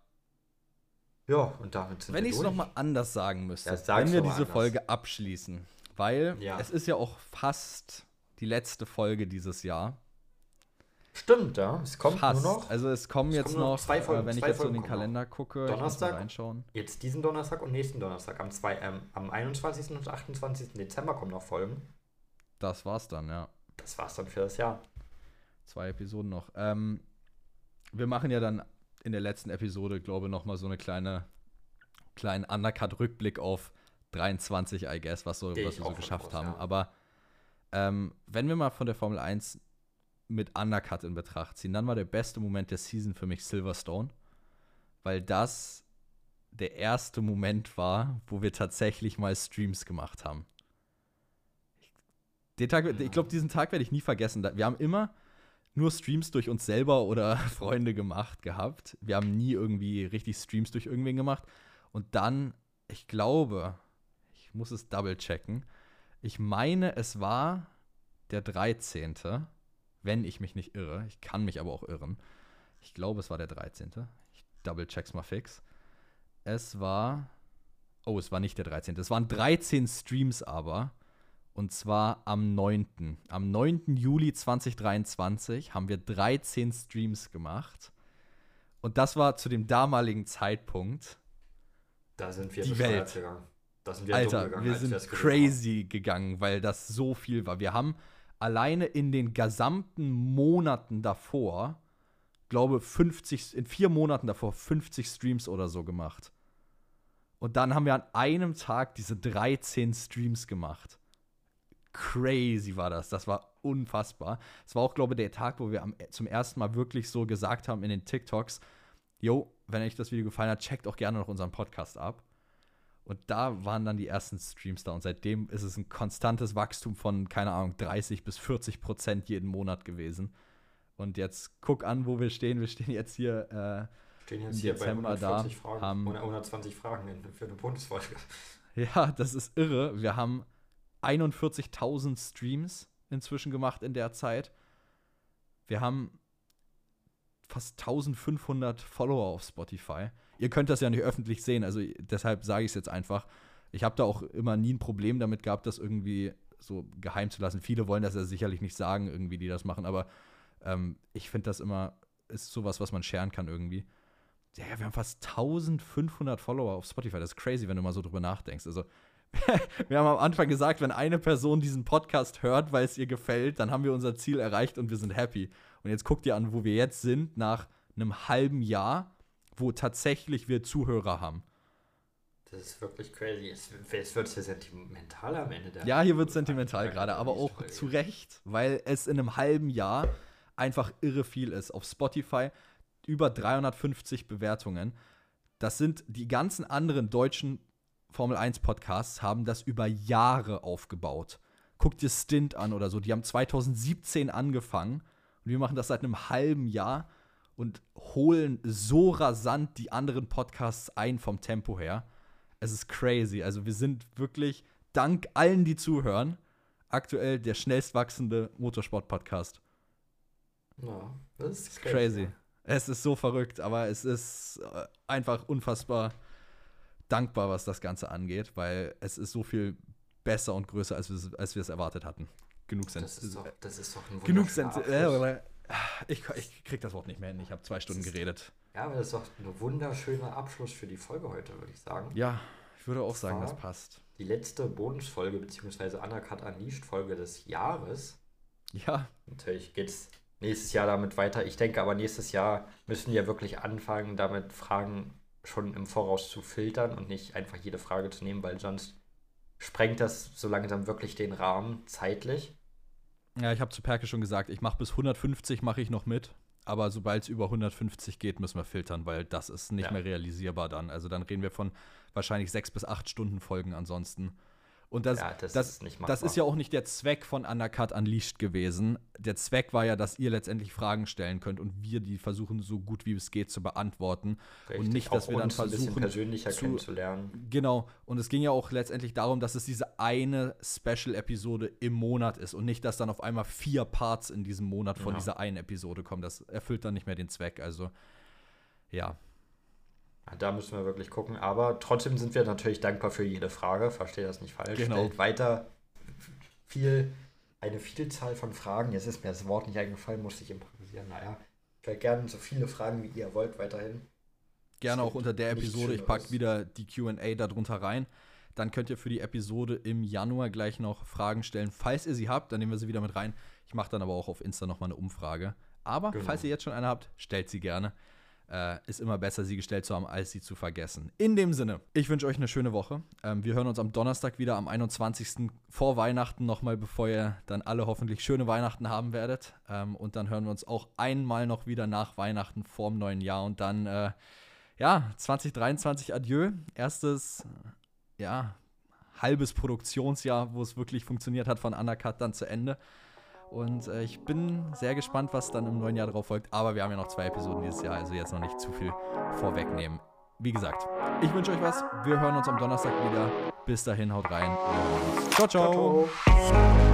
[SPEAKER 2] Ja, und damit sind
[SPEAKER 1] Wenn
[SPEAKER 2] wir
[SPEAKER 1] ich es nochmal anders sagen müsste,
[SPEAKER 2] Ja,
[SPEAKER 1] wenn wir diese
[SPEAKER 2] anders.
[SPEAKER 1] Folge abschließen, weil
[SPEAKER 2] Ja.
[SPEAKER 1] es ist ja auch fast die letzte Folge dieses Jahr.
[SPEAKER 2] Stimmt, ja. Es kommt
[SPEAKER 1] fast.
[SPEAKER 2] nur noch
[SPEAKER 1] Also es kommen
[SPEAKER 2] es
[SPEAKER 1] jetzt
[SPEAKER 2] kommen noch
[SPEAKER 1] noch,
[SPEAKER 2] zwei Folgen,
[SPEAKER 1] äh, wenn ich jetzt so in
[SPEAKER 2] Folgen
[SPEAKER 1] den. Kalender gucke,
[SPEAKER 2] Donnerstag.
[SPEAKER 1] reinschauen.
[SPEAKER 2] jetzt diesen Donnerstag und nächsten Donnerstag. Am, zwei, ähm, am 21. und 28. Dezember kommen noch Folgen.
[SPEAKER 1] Das war's dann, ja.
[SPEAKER 2] Das war's dann für das Jahr.
[SPEAKER 1] Zwei Episoden noch. Ähm, wir machen ja dann in der letzten Episode, glaube ich, noch mal so eine kleine kleinen Undercut-Rückblick auf 23, I guess, was, so, was wir so geschafft
[SPEAKER 2] aus,
[SPEAKER 1] haben.
[SPEAKER 2] ja.
[SPEAKER 1] Aber ähm, wenn wir mal von der Formel 1 mit Undercut in Betracht ziehen, dann war der beste Moment der Season für mich Silverstone, weil das der erste Moment war, wo wir tatsächlich mal Streams gemacht haben. Den Tag, ich glaube, diesen Tag werde ich nie vergessen. Wir haben immer nur Streams durch uns selber oder Freunde gemacht gehabt. Wir haben nie irgendwie richtig Streams durch irgendwen gemacht. Und dann, ich glaube, ich muss es double checken. Ich meine, es war der 13., wenn ich mich nicht irre. Ich kann mich aber auch irren. Ich glaube, es war der 13. Ich double check's mal fix. Es war. Oh, es war nicht der 13. Es waren 13 Streams aber. Und zwar am 9. Am 9. Juli 2023 haben wir 13 Streams gemacht. Und das war zu dem damaligen Zeitpunkt.
[SPEAKER 2] Da sind wir
[SPEAKER 1] Die Welt.
[SPEAKER 2] gegangen. Da sind wir dumm
[SPEAKER 1] Alter,
[SPEAKER 2] gegangen,
[SPEAKER 1] wir sind crazy gegangen, weil das so viel war. Wir haben alleine in den gesamten Monaten davor, glaube 50, in vier Monaten davor 50 Streams oder so gemacht. Und dann haben wir an einem Tag diese 13 Streams gemacht. Crazy war das. Das war unfassbar. Es war auch, glaube ich, der Tag, wo wir am, zum ersten Mal wirklich so gesagt haben in den TikToks, yo, wenn euch das Video gefallen hat, checkt auch gerne noch unseren Podcast ab. Und da waren dann die ersten Streams da. Und seitdem ist es ein konstantes Wachstum von, keine Ahnung, 30 bis 40 Prozent jeden Monat gewesen. Und jetzt guck an, wo wir stehen. Wir stehen jetzt hier.
[SPEAKER 2] haben. Stehen jetzt hier
[SPEAKER 1] Dezember
[SPEAKER 2] bei 140
[SPEAKER 1] da,
[SPEAKER 2] Fragen,
[SPEAKER 1] haben-
[SPEAKER 2] 120 Fragen in, für eine Bundesfolge.
[SPEAKER 1] Äh, ja, das ist irre. Wir haben 41.000 Streams inzwischen gemacht in der Zeit. Wir haben fast 1500 Follower auf Spotify. Ihr könnt das ja nicht öffentlich sehen, also deshalb sage ich es jetzt einfach. Ich habe da auch immer nie ein Problem damit gehabt, das irgendwie so geheim zu lassen. Viele wollen das ja sicherlich nicht sagen, irgendwie, die das machen, aber ähm, ich finde das immer, ist sowas, was man scheren kann irgendwie. Ja, wir haben fast 1500 Follower auf Spotify. Das ist crazy, wenn du mal so drüber nachdenkst. Also, wir haben am Anfang gesagt, wenn eine Person diesen Podcast hört, weil es ihr gefällt, dann haben wir unser Ziel erreicht und wir sind happy. Und jetzt guckt ihr an, wo wir jetzt sind, nach einem halben Jahr, wo tatsächlich wir Zuhörer haben.
[SPEAKER 2] Das ist wirklich crazy. Es, es wird hier sentimental am Ende der
[SPEAKER 1] Ja, hier wird sentimental gerade, aber auch
[SPEAKER 2] Folge.
[SPEAKER 1] zu Recht, weil es in einem halben Jahr einfach irre viel ist. Auf Spotify über 350 Bewertungen. Das sind die ganzen anderen deutschen Formel 1 Podcasts haben das über Jahre aufgebaut. Guck dir Stint an oder so, die haben 2017 angefangen und wir machen das seit einem halben Jahr und holen so rasant die anderen Podcasts ein vom Tempo her. Es ist crazy. Also wir sind wirklich, dank allen, die zuhören, aktuell der schnellst wachsende Motorsport-Podcast.
[SPEAKER 2] Ja, das ist
[SPEAKER 1] crazy. crazy. Es ist so verrückt, aber es ist äh, einfach unfassbar dankbar, was das Ganze angeht, weil es ist so viel besser und größer, als wir, als wir es erwartet hatten. Genug sind.
[SPEAKER 2] Das ist doch, das ist doch ein
[SPEAKER 1] Genug sind. Ich, ich krieg das Wort nicht mehr hin. Ich habe zwei Stunden geredet.
[SPEAKER 2] Ja, aber das ist doch ein wunderschöner Abschluss für die Folge heute, würde ich sagen.
[SPEAKER 1] Ja, ich würde auch sagen, das passt.
[SPEAKER 2] Die letzte Bonusfolge bzw. Undercut Unleashed Folge des Jahres.
[SPEAKER 1] Ja.
[SPEAKER 2] Natürlich geht es nächstes Jahr damit weiter. Ich denke aber, nächstes Jahr müssen wir wirklich anfangen, damit Fragen schon im Voraus zu filtern und nicht einfach jede Frage zu nehmen, weil sonst sprengt das so langsam wirklich den Rahmen zeitlich.
[SPEAKER 1] Ja, ich habe zu Perke schon gesagt, ich mache bis 150 mache ich noch mit, aber sobald es über 150 geht, müssen wir filtern, weil das ist nicht ja. mehr realisierbar dann. Also dann reden wir von wahrscheinlich sechs bis acht Stunden Folgen ansonsten. Und das, ja, das, das, ist das, ist ja auch nicht der Zweck von Undercut Unleashed gewesen. Der Zweck war ja, dass ihr letztendlich Fragen stellen könnt und wir die versuchen, so gut wie es geht zu beantworten. Richtig, und nicht, dass wir dann versuchen.
[SPEAKER 2] persönlicher zu, kennenzulernen.
[SPEAKER 1] Genau. Und es ging ja auch letztendlich darum, dass es diese eine Special-Episode im Monat ist und nicht, dass dann auf einmal vier Parts in diesem Monat von ja. dieser einen Episode kommen. Das erfüllt dann nicht mehr den Zweck. Also, ja.
[SPEAKER 2] Da müssen wir wirklich gucken. Aber trotzdem sind wir natürlich dankbar für jede Frage. Verstehe das nicht falsch. Genau. Stellt weiter viel, eine Vielzahl von Fragen. Jetzt ist mir das Wort nicht eingefallen, musste ich improvisieren. Naja, stellt gerne so viele Fragen, wie ihr wollt, weiterhin.
[SPEAKER 1] Gerne auch unter der Episode. Ich packe wieder die QA darunter rein. Dann könnt ihr für die Episode im Januar gleich noch Fragen stellen. Falls ihr sie habt, dann nehmen wir sie wieder mit rein. Ich mache dann aber auch auf Insta nochmal eine Umfrage. Aber genau. falls ihr jetzt schon eine habt, stellt sie gerne äh, ist immer besser, sie gestellt zu haben, als sie zu vergessen. In dem Sinne, ich wünsche euch eine schöne Woche. Ähm, wir hören uns am Donnerstag wieder, am 21. vor Weihnachten nochmal, bevor ihr dann alle hoffentlich schöne Weihnachten haben werdet. Ähm, und dann hören wir uns auch einmal noch wieder nach Weihnachten vorm neuen Jahr. Und dann, äh, ja, 2023 Adieu. Erstes, ja, halbes Produktionsjahr, wo es wirklich funktioniert hat, von Undercut dann zu Ende. Und äh, ich bin sehr gespannt, was dann im neuen Jahr drauf folgt. Aber wir haben ja noch zwei Episoden dieses Jahr, also jetzt noch nicht zu viel vorwegnehmen. Wie gesagt, ich wünsche euch was. Wir hören uns am Donnerstag wieder. Bis dahin, haut rein. Und ciao, ciao. ciao, ciao.